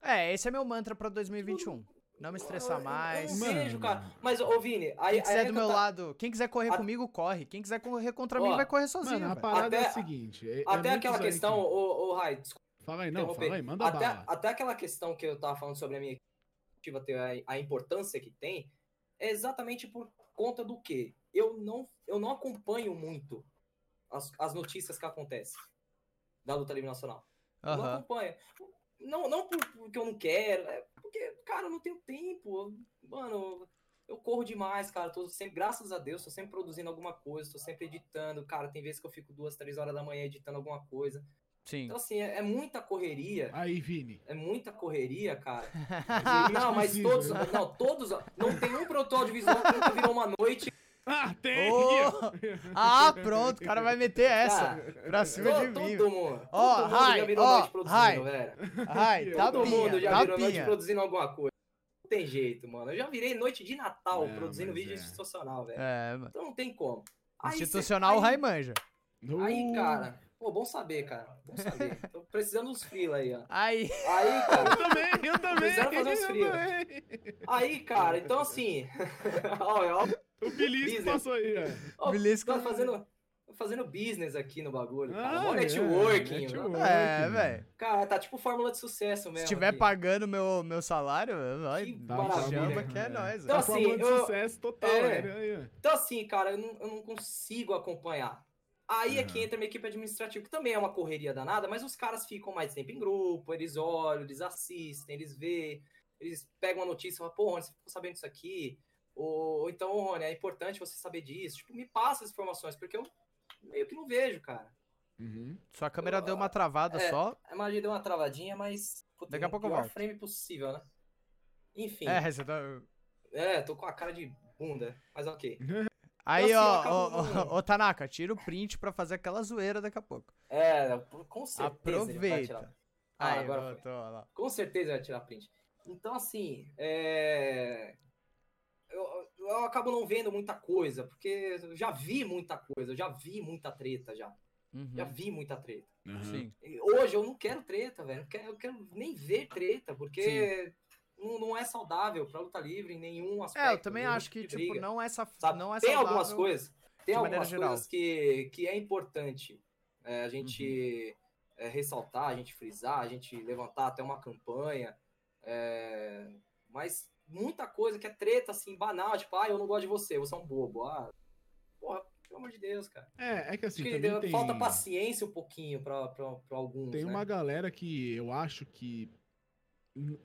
É, esse é meu mantra pra 2021. Não me estressar Eu- mais. Eu, não vejo, cara. Mas, ô Vini, aí. Quem quiser aí é do que meu tá- lado, quem quiser correr A- comigo, corre. Quem quiser correr contra Ó, mim, vai correr sozinho. Mano, a parada é Até- a seguinte. é- é Até muito aquela questão, que- ô, ô Rai, desculpa Fala aí, não, fala aí, manda até, bala. até aquela questão que eu tava falando sobre a minha equipe, ter a, a importância que tem, é exatamente por conta do quê? Eu não, eu não acompanho muito as, as notícias que acontecem da luta livre nacional. Eu Não acompanho. Não, não por- porque eu não quero, é porque, cara, eu não tenho tempo. Mano, eu corro demais, cara. Tô sempre, graças a Deus, tô sempre produzindo alguma coisa, tô sempre editando. Cara, tem vezes que eu fico duas, três horas da manhã editando alguma coisa. Sim. Então, assim, é, é muita correria. Aí, Vini. É muita correria, cara. Não, mas precisa, todos. né? Não, todos. Não tem um produtor audiovisual que nunca virou uma noite. Ah, tem! Ô! Ah, pronto, o cara vai meter essa Cara, pra cima de todo, mim. todo mundo. Ó, todo mundo Rai, já virou ó, noite produzindo, Rai. velho. Ai, Todo mundo tapinha, já virou noite tapinha. produzindo alguma coisa. Não tem jeito, mano. Eu já virei noite de Natal É, produzindo vídeo é. institucional, velho. É, mano. Então não tem como. Aí cê- Institucional, o aí- Rai manja. Aí, cara. Pô, bom saber, cara. Bom saber. Tô precisando dos freela aí, ó. Aí, Aí, cara. Eu também, eu também. Precisaram fazer uns também. Aí, cara. Então, assim. ó, ó, O Belisco Business. passou aí, ó. ó, Belisco- tá fazendo, fazendo business aqui no bagulho, cara. Ah, Mó é, networking. networking. mano. é, velho. Cara, tá tipo fórmula de sucesso mesmo. Se tiver aqui. pagando meu, meu salário, vai, Que maravilha, chama cara. que é nóis. Então, Tá assim, falando de eu- sucesso total, é. né? Então, assim, cara, eu não, eu não consigo acompanhar. Aí é que entra minha equipe administrativa, que também é uma correria danada, mas os caras ficam mais tempo em grupo, eles olham, eles assistem, eles vê, eles pegam a notícia e falam, pô, Rony, você ficou sabendo disso aqui? Ou, ou então, "Ô, Rony, é importante você saber disso. Tipo, me passa as informações, porque eu meio que não vejo, cara. Uhum. Sua câmera deu uma travada É. só. A magia deu uma travadinha, mas. Puta, Daqui a pouco eu volto. frame possível, né? Enfim. É, você tá... É, tô com a cara de bunda, mas ok. Aí, assim, eu ó, ó, Tanaka, tira o print pra fazer aquela zoeira daqui a pouco. É, com certeza vai. Aproveita. Ah, Aí, agora. Com certeza vai tirar print. Então, assim, é... eu, eu acabo não vendo muita coisa, porque eu já vi muita coisa, eu já vi muita treta já. Uhum, Já vi muita treta. Uhum. Sim. Hoje eu não quero treta, velho. Eu quero, eu quero nem ver treta, porque não, não é saudável pra luta livre em nenhum aspecto. É, eu também acho que, de tipo, briga. não é, essa, Sabe? não é tem saudável. algumas coisas, tem algumas geral. coisas que, que é importante é, a gente Uhum. é, ressaltar, a gente frisar, a gente levantar até uma campanha, é, mas muita coisa que é treta, assim, banal, tipo, ah, eu não gosto de você, você é um bobo, ah, porra, pelo amor de Deus, cara. É, é que assim, que tem... falta paciência um pouquinho pra, pra, pra alguns, Tem né? uma galera que eu acho que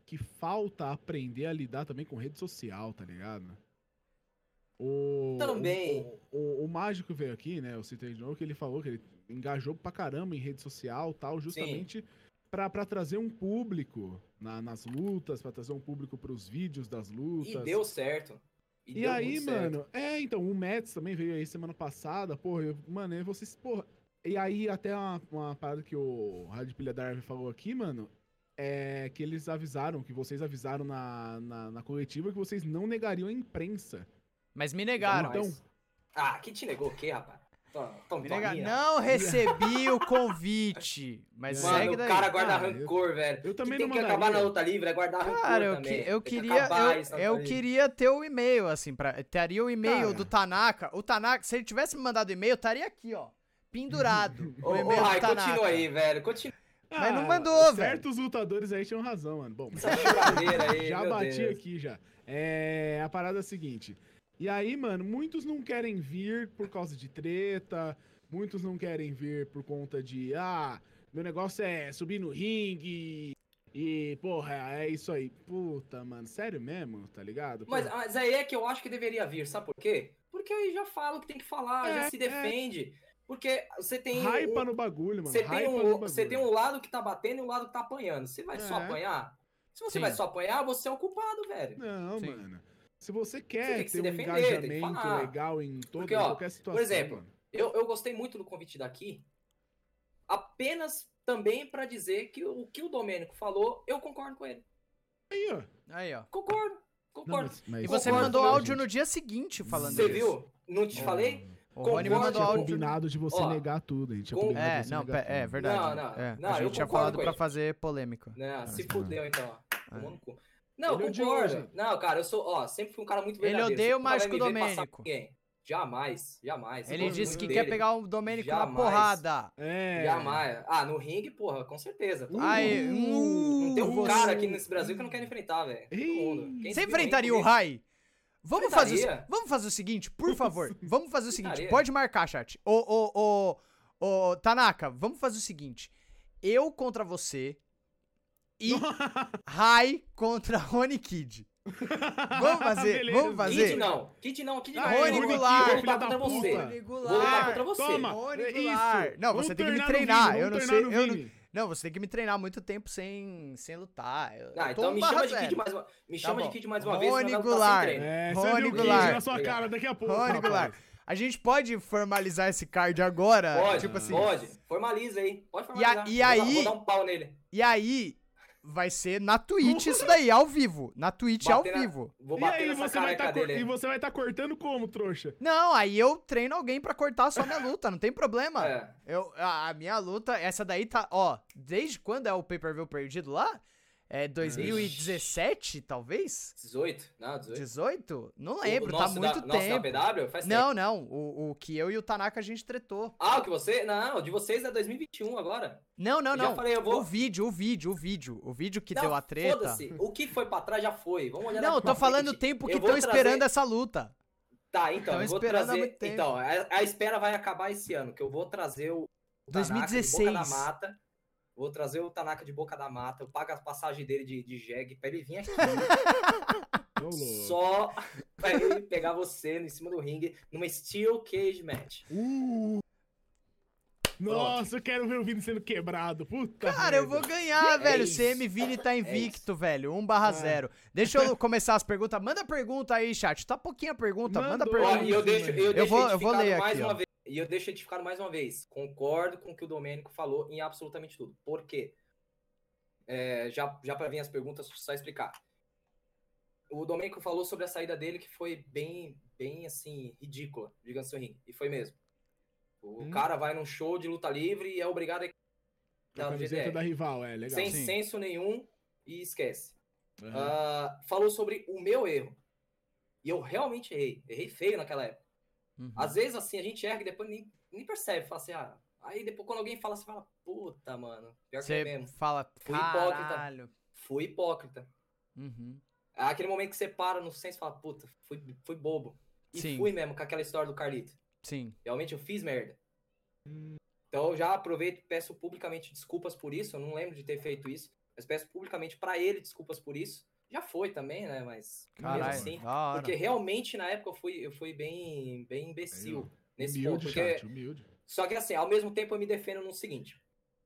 que falta aprender a lidar também com rede social, tá ligado? O, Também. O, o, o Mágico veio aqui, né? O Citei de novo, que ele falou que ele engajou pra caramba em rede social tal, justamente pra, pra trazer um público na- nas lutas, pra trazer um público pros vídeos das lutas. E deu certo. E, E deu aí, muito certo. mano, é, então, o Mets também veio aí semana passada, porra, eu, mano, e vocês, porra. E aí, até uma, uma parada que o Rádio Pilha Darwin falou aqui, mano, é que eles avisaram, que vocês avisaram na, na, na coletiva que vocês não negariam a imprensa. Mas me negaram. Então- Mas- Ah, quem te negou o quê, rapaz? Não recebi o convite. Mas Mano, segue daí. o cara guarda Ah, rancor, velho. eu também que tem não que acabar mandaria. na luta livre, é guardar rancor Cara, eu, também. que- eu Tem que queria, acabar eu, eu queria ter o e-mail, assim, pra, teria o e-mail Cara. do Tanaka. O Tanaka, se ele tivesse me mandado e-mail, estaria aqui, ó, pendurado. O e-mail do Tanaka. continua aí, velho. Continua Mas não Ah, mandou, velho. Certos lutadores aí tinham razão, mano. Bom, essa choradeira aí, já bati Deus. aqui já. É, a parada é a seguinte. E aí, mano, muitos não querem vir por causa de treta, muitos não querem vir por conta de, ah, meu negócio é subir no ringue e, porra, é isso aí. Puta, mano, sério mesmo, tá ligado? Mas, mas aí é que eu acho que deveria vir, sabe por quê? Porque aí já fala o que tem que falar, já É, se defende. Porque você tem. Raipa um- no bagulho, mano. Você tem, um, você tem um lado que tá batendo e um lado que tá apanhando. Você vai só É. apanhar? Se você Sim. vai só apanhar, você é o culpado, velho. Não, Sim. mano. Se você quer se ter um defender, engajamento legal em toda Porque, ó, qualquer situação, por exemplo. Eu, eu gostei muito do convite daqui, apenas também pra dizer que o que o Domênico falou, eu concordo com ele. Aí, ó. Aí, ó. Concordo, Não, concordo. mas- mas- E você Concordo mandou áudio gente. no dia seguinte falando Você isso. viu? Não te Ó, falei? O Rony mandou tinha áudio. combinado de você Ó, negar tudo. A gente tinha com- É, de você não, é tudo. verdade. Não, não, É, não, a eu gente tinha falado pra fazer polêmica. Não, se Ah, fudeu então, ó. Cu. Não, Ele eu odiou, concordo. gente. Não, cara, eu sou, ó, sempre fui um cara muito Ele verdadeiro. odeia você o Mágico Domênico. Jamais, jamais. Ele disse que dele. quer pegar o Domênico na Jamais. porrada. É. Jamais. Ah, no ringue, porra, com certeza. Uh, Aí, Não tem um você- cara aqui nesse Brasil que eu não quero enfrentar, velho. Você enfrentaria o Rai? Vamos fazer, o, vamos fazer o seguinte, por favor. Vamos fazer o seguinte. Pode marcar, chat. Ô, ô, ô, ô, Tanaka, vamos fazer o seguinte. Eu contra você e Rai contra Rony Kid. Vamos fazer, Beleza. vamos fazer. Kid não, Kid não, Kid não. Ah, Rony Goulart, eu vou lutar contra você. Rony Vou lutar Goulart. contra você. Toma. Rony é Goulart. isso. Não, Vamos você tem que me treinar Vini, eu não sei- eu não-. Não, você tem que me treinar muito tempo sem, sem lutar. Eu, Ah, então me chama de. Kid mais uma, me Tá chama bom. de Kid mais uma vez, Rony lutar Goulart. É, Rony Goulart. na sua Obrigado. cara daqui a pouco. Rony. Goulart. A gente pode formalizar esse card agora? Pode, tipo assim. pode. Formaliza aí. Pode E a- formalizar. e Vou dar- aí- Vou dar um pau nele. E aí, vai ser na Twitch isso daí, ao vivo. Na Twitch ao Bater na- vivo. Vou E bater aí, nessa você vai tá, cor- e você vai estar cortando como, trouxa? Não, aí eu treino alguém pra cortar só minha luta, não tem problema. É. Eu, a, a minha luta, essa daí tá, ó, desde quando é o pay-per-view perdido lá? É 2017, talvez? 18? Não, 18. 18? Não lembro, o tá muito da, tempo. PW? Faz tempo. Não, não, o, o que eu e o Tanaka a gente tretou. Ah, o que você? Não, o de vocês é 2021 agora. Não, não, Eu já não. falei, eu vou- O vídeo, o vídeo, o vídeo. O vídeo que Não, deu a treta. Foda-se. O que foi pra trás já foi. Vamos olhar Não, eu tô falando o tempo que estão esperando trazer- essa luta. Tá, então, Tão eu vou esperando trazer. Então, a, a espera vai acabar esse ano, que eu vou trazer o. o Tanaka de 2016. Boca da Mata. Vou trazer o Tanaka de Boca da Mata. Eu pago a passagem dele de, de jegue pra ele vir aqui. Só pra ele pegar você em cima do ringue numa Steel Cage Match. Uh. Nossa, eu quero ver o Vini sendo quebrado. Puta Cara, eu merda. vou ganhar, É velho. isso. CM Vini tá invicto, velho. 1 Ah. barra 0. Deixa eu começar as perguntas. Manda pergunta aí, chat. Tá pouquinho a pergunta. Manda Mandou. pergunta. Ó, e eu deixo, eu deixo vou- eu vou edificado ler mais aqui, uma ó. vez. E eu deixo edificado mais uma vez. Concordo com o que o Domênico falou em absolutamente tudo. Por quê? É, já, já para vir as perguntas, só explicar. O Domênico falou sobre a saída dele que foi bem, bem assim, ridícula, digamos assim, e foi mesmo. O Hum. cara vai num show de luta livre e é obrigado a A dar no camiseta GDR. da rival, é legal. sem Sim. senso nenhum e esquece. Aham. Ah, falou sobre o meu erro. E eu realmente errei. Errei feio naquela época. Uhum. Às vezes, assim, a gente erra e depois nem, nem percebe. Fala assim, ah. Aí depois, quando alguém fala, você fala, puta, mano. Pior que é Você mesmo. fala, Fui hipócrita. caralho. Fui hipócrita. Uhum. É Aquele momento que você para no senso e fala, puta, fui, fui bobo. E Sim. fui mesmo com aquela história do Carlito. Sim. Realmente eu fiz merda. Então eu já aproveito e peço publicamente desculpas por isso. Eu não lembro de ter feito isso. Mas peço publicamente pra ele desculpas por isso. Já foi também, né? Mas mesmo Caralho. assim. Porque realmente na época eu fui, eu fui bem, bem imbecil nesse ponto. Humilde, Porque chat, humilde. Só que assim, ao mesmo tempo eu me defendo no seguinte: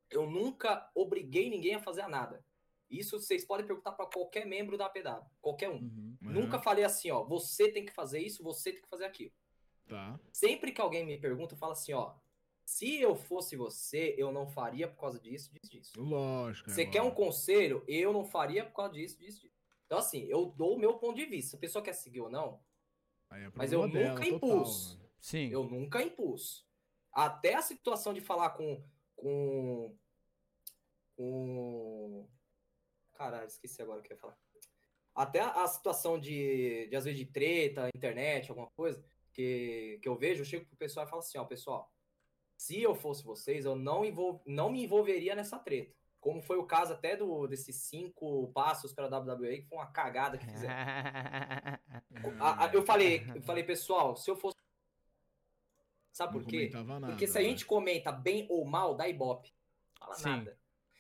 eu nunca obriguei ninguém a fazer nada. Isso vocês podem perguntar pra qualquer membro da APW, qualquer um. Uhum. Nunca falei assim, ó, você tem que fazer isso, você tem que fazer aquilo. Tá. Sempre que alguém me pergunta, eu falo assim, ó, se eu fosse você, eu não faria por causa disso, disso, disso. Lógico. é Você quer um lógico. conselho? Eu não faria por causa disso, disso, disso. Então assim, eu dou o meu ponto de vista. Se a pessoa quer seguir ou não, Aí é mas eu dela, nunca total, impus. mano. Sim. Eu nunca impus. Até a situação de falar com. com. com. Caralho, esqueci agora o que eu ia falar. Até a, a situação de, de, às vezes, de treta, internet, alguma coisa, que, que eu vejo, eu chego pro pessoal e falo assim, ó, pessoal, se eu fosse vocês, eu não, envol, não me envolveria nessa treta. Como foi o caso até do, desses cinco passos para a WWE, que foi uma cagada que fizeram. A- a- eu falei, eu falei, pessoal, se eu fosse. Sabe Não por quê? nada, Porque se a né? gente comenta bem ou mal, dá ibope. Fala Sim. nada.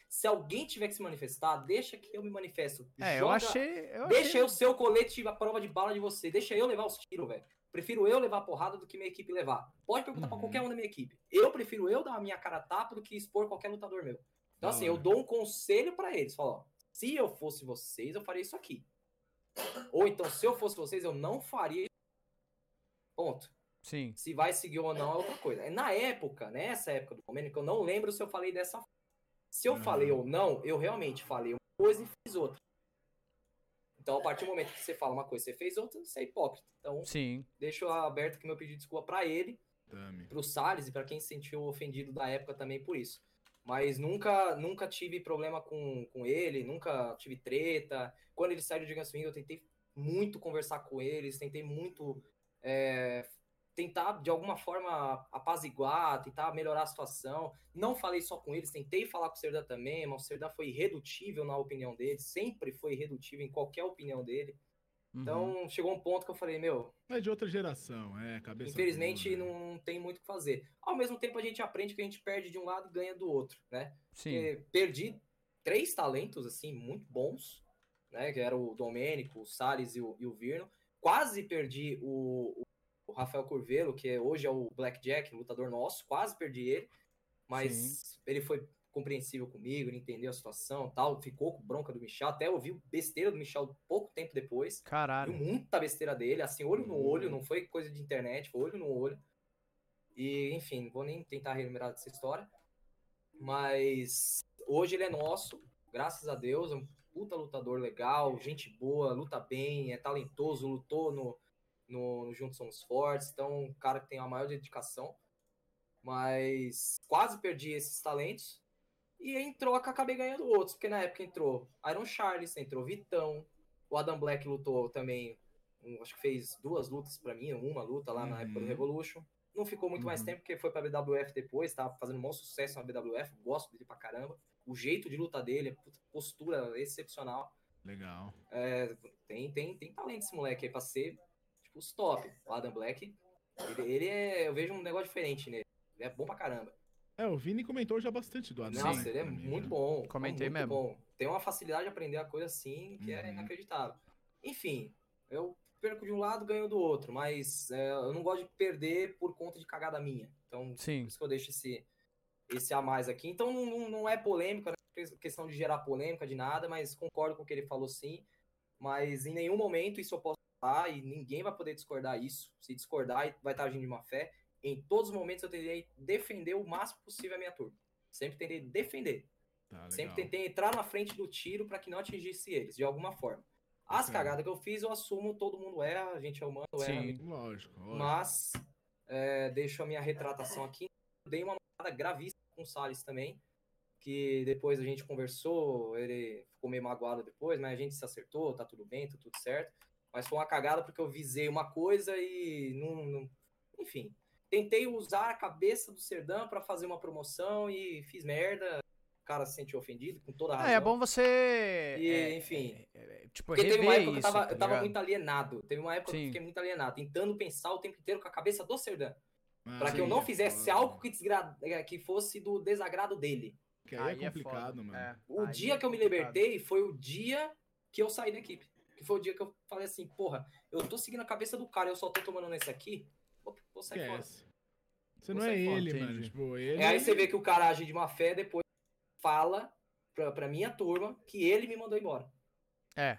Se alguém tiver que se manifestar, deixa que eu me manifesto. É, eu Joga- achei. Eu Deixa achei... eu ser o colete a prova de bala de você. Deixa eu levar os tiros, velho. Prefiro eu levar a porrada do que minha equipe levar. Pode perguntar pra Uhum. qualquer um da minha equipe. Eu prefiro eu dar a minha cara a tapa do que expor qualquer lutador meu. Então, assim, eu dou um conselho pra eles. Falo, ó, se eu fosse vocês, eu faria isso aqui. Ou então, se eu fosse vocês, eu não faria isso. Ponto. Sim. Se vai seguir ou não é outra coisa. Na época, nessa época do Domênico, eu não lembro se eu falei dessa forma. Se eu Aham. falei ou não, eu realmente falei uma coisa e fiz outra. Então, a partir do momento que você fala uma coisa e você fez outra, você é hipócrita. Então, Sim. deixo aberto aqui meu pedido de desculpa pra ele, Tami. pro Salles e pra quem se sentiu ofendido da época também por isso. Mas nunca nunca tive problema com, com ele, nunca tive treta. Quando ele saiu do Giga Swing, eu tentei muito conversar com eles, tentei muito. é, tentar de alguma forma apaziguar, tentar melhorar a situação. Não falei só com eles, tentei falar com o Serdan também, mas o Serdan foi irredutível na opinião dele, sempre foi irredutível em qualquer opinião dele. Uhum. Então chegou um ponto que eu falei, meu, É de outra geração, é, cabeça. infelizmente boa, né? não tem muito o que fazer. Ao mesmo tempo a gente aprende que a gente perde de um lado e ganha do outro, né? Sim. Porque perdi três talentos, assim, muito bons, né? Que era o Domênico, o Salles e o, e o Virno. Quase perdi o, o Rafael Curvelo, que é- hoje é o Blackjack, lutador nosso. Quase perdi ele. Mas ele foi compreensível comigo, ele entendeu a situação tal. Ficou com bronca do Michel. Até ouvi besteira do Michel pouco tempo depois. Viu Caralho. muita besteira dele, assim, olho no olho, não foi coisa de internet, foi olho no olho. E, enfim, vou nem tentar relembrar dessa história. Mas hoje ele é nosso, graças a Deus, é um puta lutador legal, gente boa, luta bem, é talentoso, lutou no, no, no Juntos Somos Fortes, então um cara que tem a maior dedicação. Mas quase perdi esses talentos. E em troca acabei ganhando outros, porque na época entrou Iron Charles, entrou Vitão, o Adam Black lutou também, um- acho que fez duas lutas pra mim, uma luta lá na época do Uhum. Revolution. Não ficou muito mais Uhum. tempo, porque foi pra BWF depois, tava fazendo um maior sucesso na BWF, gosto dele pra caramba. O jeito de luta dele, postura excepcional. Legal. É, tem, tem, tem talento esse moleque aí pra ser, tipo, os top. O Adam Black, ele, ele é, eu vejo um negócio diferente nele. Ele é bom pra caramba. É, o Vini comentou já bastante do Adam. Nossa, né, ele é muito bom. Comentei muito mesmo. Bom. Tem uma facilidade de aprender a coisa assim que é Uhum. inacreditável. Enfim, eu perco de um lado, ganho do outro, mas é, eu não gosto de perder por conta de cagada minha. Então, Sim. por isso que eu deixo esse, esse a mais aqui. Então, não, não, não é polêmica, não é questão de gerar polêmica de nada, mas concordo com o que ele falou sim. Mas em nenhum momento isso eu posso falar e ninguém vai poder discordar isso. Se discordar, vai estar agindo de má fé. Em todos os momentos eu tentei defender o máximo possível a minha turma. Sempre tentei defender. Tá. Sempre tentei entrar na frente do tiro para que não atingisse eles, de alguma forma. As cagadas que eu fiz, eu assumo, todo mundo erra, a gente é humano, erra. Sim. Lógico, lógico. Mas, é, deixo a minha retratação aqui. Dei uma matada gravíssima com o Salles também, que depois a gente conversou, ele ficou meio magoado depois, mas a gente se acertou, tá tudo bem, tá tudo certo. Mas foi uma cagada porque eu visei uma coisa e não. não- enfim. Tentei usar a cabeça do Serdão para fazer uma promoção e fiz merda. O cara se sentiu ofendido, com toda a razão. Ah, é bom você. E, é, enfim. é, é, tipo, Porque teve uma época que eu isso, tava, tá eu tava ligado? muito alienado. Teve uma época que Sim. eu fiquei muito alienado, tentando pensar o tempo inteiro com a cabeça do Serdão. Ah, Pra que sim, eu não é fizesse foda. algo que, desgra... é, que fosse do desagrado dele. Que aí, Aí é é foda, complicado, mano. é. O Aí dia é que eu me libertei foi o dia que eu saí da equipe. Que foi o dia que eu falei assim, porra, eu tô seguindo a cabeça do cara, eu só tô tomando nesse aqui, vou, vou sair fora. Você não é é foda, ele, mano. Tipo, ele. É aí você vê que o cara age de má fé, depois fala pra, pra minha turma que ele me mandou embora. É.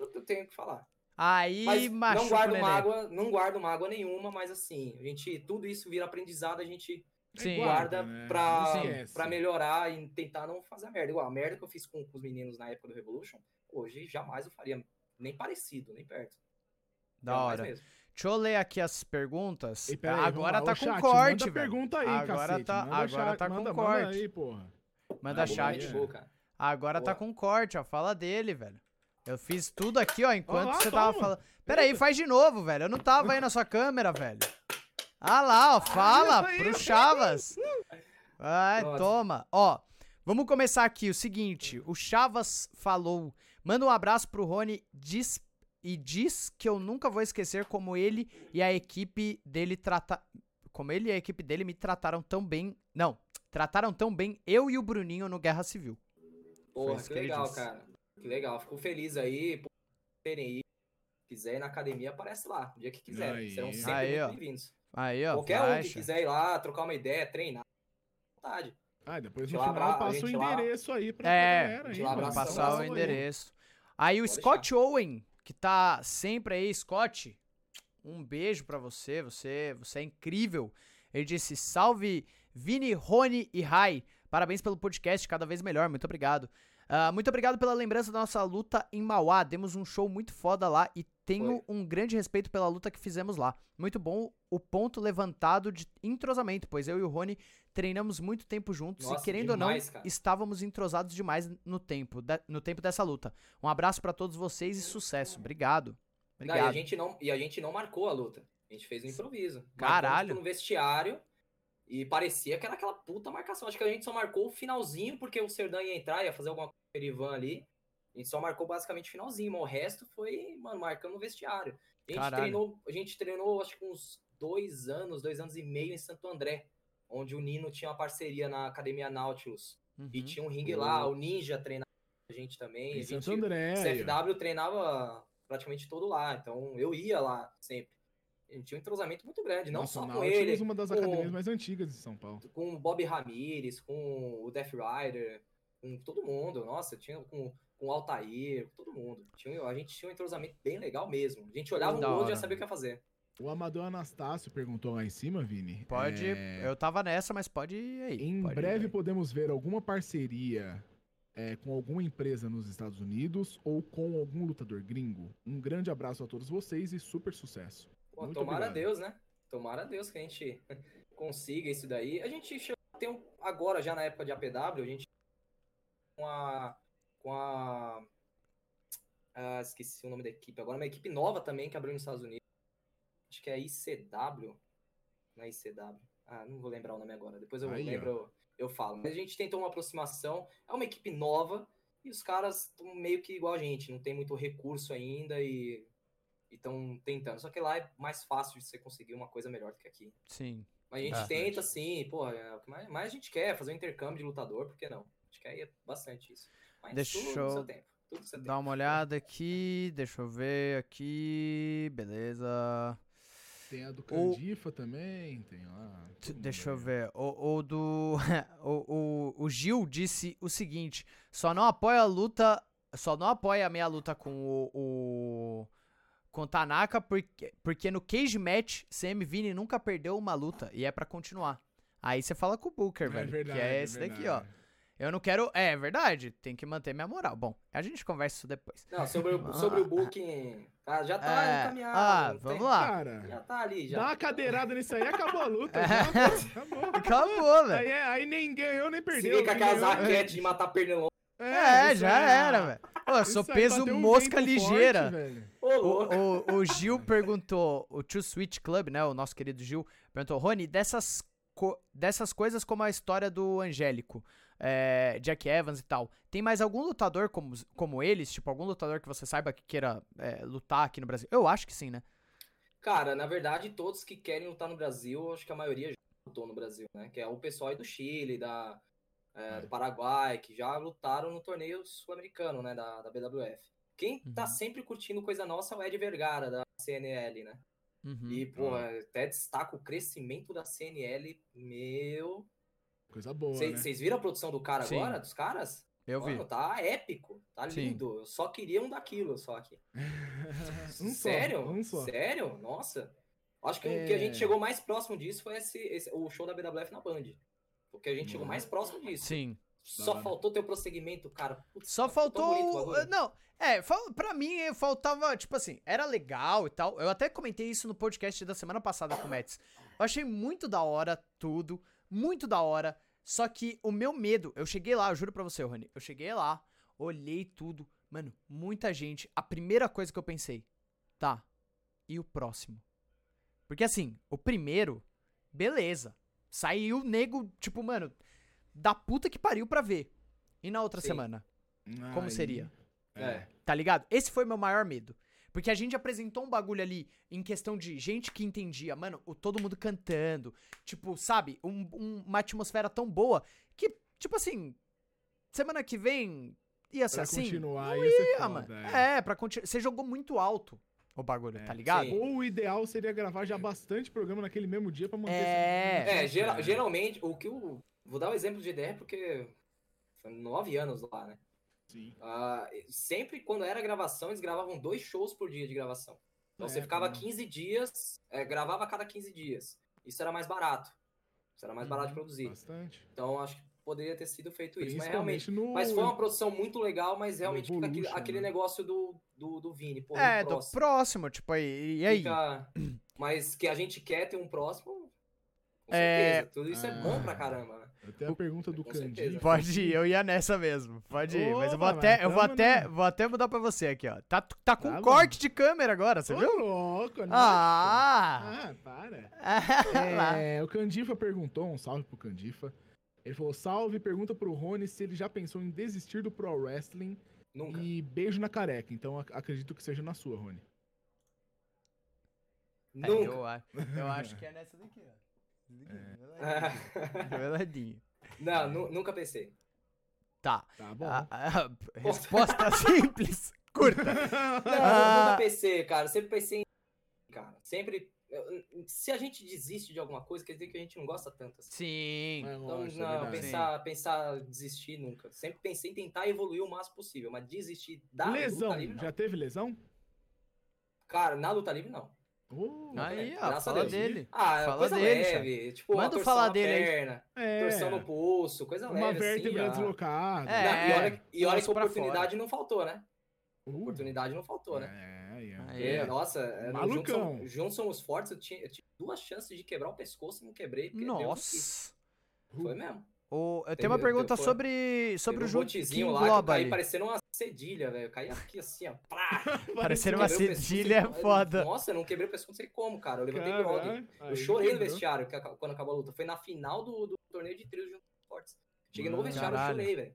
Eu, eu tenho que falar. Aí Mas não guardo mágoa, não guardo mágoa nenhuma, mas assim, a gente, tudo isso vira aprendizado, a gente Sim. guarda né? pra, pra melhorar e tentar não fazer a merda. Igual a merda que eu fiz com, com os meninos na época do Revolution, hoje jamais eu faria nem parecido, nem perto. Da hora. Deixa eu ler aqui as perguntas. Aí, agora tá com chat, corte, manda velho. pergunta aí, Agora cacete. tá- agora chat, tá com manda, corte. Manda aí, porra. Manda Ah, chat. de boa, cara. Agora tá Boa. com corte, ó. Fala dele, velho. Eu fiz tudo aqui, ó, enquanto Ó lá, você tava toma. falando. Pera aí, faz de novo, velho. Eu não tava aí na sua câmera, velho. Ah lá, ó. Fala isso aí. pro Chavas. Vai, Nossa. toma. Ó, vamos começar aqui. O seguinte, o Chavas falou. Manda um abraço pro Rony diz, e diz que eu nunca vou esquecer como ele e a equipe dele trata, como ele e a equipe dele me trataram tão bem. Não, trataram tão bem eu e o Bruninho no Guerra Civil. Porra, que que legal, disse. cara. Que legal. Fico feliz aí por terem. Se quiser ir na academia, aparece lá. O dia que quiser. Aí. Serão sempre bem-vindos. Aí, ó, Qualquer um que quiser ir lá, trocar uma ideia, treinar, à vontade. Ah, depois no eu final passa o gente lá- endereço aí pra, É, galera. aí, Vamos passar o aí. endereço. Aí o Pode Scott Owen, que tá sempre aí, Scott, um beijo pra você, você, você é incrível. Ele disse: "Salve Vini, Rony e Rai. Parabéns pelo podcast, cada vez melhor. Muito obrigado. Ah, muito obrigado pela lembrança da nossa luta em Mauá. Demos um show muito foda lá e tenho um grande respeito pela luta que fizemos lá. Muito bom o ponto levantado de entrosamento, pois eu e o Rony treinamos muito tempo juntos Nossa, e querendo demais, ou não, cara. estávamos entrosados demais no tempo, da- no tempo dessa luta. Um abraço pra todos vocês e sucesso. Obrigado. Não, e, a Obrigado. gente não, e a gente não marcou a luta. A gente fez um improviso. Caralho. tipo, no vestiário. E parecia que era aquela puta marcação. Acho que a gente só marcou o finalzinho, porque o Serdan ia entrar, ia fazer alguma coisa com o Erivan ali. A gente só marcou basicamente o finalzinho, mas o resto foi, mano, marcando no vestiário. A gente, Caralho. treinou, a gente treinou, acho que uns dois anos, dois anos e meio em Santo André, onde o Nino tinha uma parceria na Academia Nautilus. E Uhum. tinha um ringue lá, o Ninja treinava a gente também. Em a gente, Santo André. o. CFW treinava praticamente todo lá, então eu ia lá sempre. A gente tinha um entrosamento muito grande, não Nossa, só com Nautilus, ele, uma das com- academias mais antigas de São Paulo. com o Bob Ramirez, com o Death Rider, com todo mundo. Nossa, tinha com, com o Altair, com todo mundo. Tinha, a gente tinha um entrosamento bem legal mesmo. A gente olhava um outro e já sabia o que ia fazer. O Amador Anastácio perguntou lá em cima, Vini. Pode. é, Eu tava nessa, mas pode ir aí. Em pode breve aí. podemos ver alguma parceria é, com alguma empresa nos Estados Unidos ou com algum lutador gringo. Um grande abraço a todos vocês e super sucesso. Pô, Muito tomara a obrigado. Deus, né? Tomara a Deus que a gente consiga isso daí. A gente chegou a ter um, agora, já na época de APW, a gente com a. Com a. ah, esqueci o nome da equipe. Agora uma equipe nova também que abriu nos Estados Unidos. Acho que é ICW. Não é ICW. Ah, não vou lembrar o nome agora. Depois eu Aí, ó. lembro, eu falo. Mas a gente tentou uma aproximação. É uma equipe nova e os caras estão meio que igual a gente. Não tem muito recurso ainda e estão tentando. Só que lá é mais fácil de você conseguir uma coisa melhor do que aqui. Sim. Mas a gente É. tenta, sim, porra, é o que mais, mais a gente quer, fazer um intercâmbio de lutador, por que não? A gente quer ir bastante isso. Mas Deixa tudo eu no seu tempo. Tudo no seu Dá tempo. uma olhada aqui. Deixa eu ver aqui. Beleza. Tem a do O- Candifa também, tem lá. Deixa eu ver. O, o do. o, o, o Gil disse o seguinte: só não apoia a luta. Só não apoia a minha luta com o. o com Tanaka, porque, porque no Cage Match, CM Vini nunca perdeu uma luta e é pra continuar. Aí você fala com o Booker, É velho. verdade, que é é esse daqui, ó. Eu não quero. É, é verdade, tem que manter minha moral. Bom, a gente conversa isso depois. Não, sobre o, sobre o booking, tá, já tá É, encaminhado. ah, vamos tem- lá. Cara, Já tá ali, já. dá uma cadeirada nisso aí, acabou a luta. É. já, acabou. Acabou, velho. Aí, é- aí nem ganhou, nem Se perdeu. vem com quem aquelas raquetes de matar pernilongo. É, isso já era, ah, velho. Eu sou isso aí, peso bateu um mosca vento forte, ligeira. velho. Ô, louco. O, o, o Gil perguntou, o Two Switch Club, né, o nosso querido Gil, perguntou, Rony, dessas, co- dessas coisas como a história do Angélico, é, Jack Evans e tal, tem mais algum lutador como, como eles? Tipo, algum lutador que você saiba que queira é, lutar aqui no Brasil? Eu acho que sim, né? Cara, na verdade, todos que querem lutar no Brasil, acho que a maioria já lutou no Brasil, né? Que é o pessoal aí do Chile, da, é, do Paraguai, que já lutaram no torneio sul-americano, né? Da, da BWF. Quem tá Uhum. sempre curtindo coisa nossa é o Ed Vergara, da CNL, né? Uhum. E, pô, até destaca o crescimento da CNL, meu. Coisa boa, Vocês né? viram a produção do cara Sim. agora? Dos caras? Eu vi. Mano, tá épico, tá Sim. lindo. Eu só queria um daquilo, só aqui. um só, Sério? um só. Sério? Nossa. Acho que o que a É. gente chegou mais próximo disso foi esse, esse- o show da BWF na Band. Porque a gente chegou mais próximo disso. Sim. Só hora. faltou ter o prosseguimento, cara. Putz, Só bonito o faltou. bagulho. Não, é, pra mim faltava, tipo assim, era legal e tal. Eu até comentei isso no podcast da semana passada com o Mets. Eu achei muito da hora tudo, muito da hora. Só que o meu medo, eu cheguei lá, eu juro pra você, Rony, eu cheguei lá, olhei tudo, mano, muita gente. A primeira coisa que eu pensei, tá, e o próximo? Porque assim, o primeiro, beleza. Saiu nego, tipo, mano, da puta que pariu pra ver. E na outra Sim. semana? Como seria? É. Tá ligado? Esse foi meu maior medo. Porque a gente apresentou um bagulho ali em questão de gente que entendia, mano, o todo mundo cantando. Tipo, sabe? Um- um- uma atmosfera tão boa que, tipo assim, semana que vem ia ser Pra assim. continuar ia ser Ia, foda, mano. é. É, pra continuar. Você jogou muito alto o bagulho, É. tá ligado? Sim. Ou o ideal seria gravar já bastante programa naquele mesmo dia pra manter É. esse- É, gera- geralmente, o que o. Vou dar um exemplo de ideia porque foi nove anos lá, né? Sim. Ah, sempre quando era gravação, eles gravavam dois shows por dia de gravação. Então É, você ficava não. 15 dias, é, gravava a cada 15 dias. Isso era mais barato. Isso era mais barato de produzir. Bastante. Então acho que poderia ter sido feito isso. Mas realmente. no... Mas foi uma produção muito legal, mas realmente aquele, aquele né? negócio do, do, do Vini. Pô, É, um do próximo. próximo, tipo, aí. E aí? Fica- Mas que a gente quer ter um próximo, Com É, certeza. Tudo isso é bom pra caramba, né? Eu tenho a pergunta do. Candido. Pode ir, eu ia nessa mesmo. Pode ir. mas eu vou Opa, até, eu vou até, na- vou até mudar pra você aqui, ó. Tá, tá com Tá bom. corte de câmera agora, você Ô, viu? louco, né? Ah! Ah, para. É, o Candifa perguntou, um salve pro Candifa. Ele falou: salve, pergunta pro Rony se ele já pensou em desistir do Pro Wrestling Nunca. e beijo na careca. Então ac- acredito que seja na sua, Rony. É, eu, a- eu acho que é nessa daqui, ó. É. Reveladinho. Não, nu- nunca pensei. Tá. Tá bom. A- a- resposta simples, curta. Não, Ah. nunca pensei, cara. Sempre pensei em. Cara, sempre. Se a gente desiste de alguma coisa, quer dizer que a gente não gosta tanto assim. Sim. É, Então, lógico, é não, verdade. pensar, pensar desistir nunca. Sempre pensei em tentar evoluir o máximo possível, mas desistir da lesão, luta livre, não. já teve lesão? Cara, na luta livre, não. Oh, Aí, ó, Graças fala dele. Ah, é Fala coisa dele, leve. Tipo, uma Manda falar dele aí. perna, é, torção no pulso, coisa uma leve vértebra assim. deslocada. É, e olha, e olha que oportunidade não faltou, né? Uh, Oportunidade não faltou, né? É, é. Aí. É, nossa, é, no Malucão. Juntos, Juntos Somos Fortes, eu tinha, eu tive duas chances de quebrar o pescoço e não quebrei. Nossa. Foi mesmo. O, eu Teve- tenho uma pergunta sobre, sobre Teve o um jogo lá que eu Global. caí parecendo uma cedilha, velho. Eu caí aqui assim, ó. Parecendo uma pescoço, cedilha é eu- foda. Nossa, eu não quebrei o pescoço, não sei como, cara. Eu levantei Caralho, grog. aí Eu chorei no vestiário que quando acabou a luta. Foi na final do, do torneio de trios Juntos Somos Fortes. Cheguei no vestiário e Caralho. chorei, velho.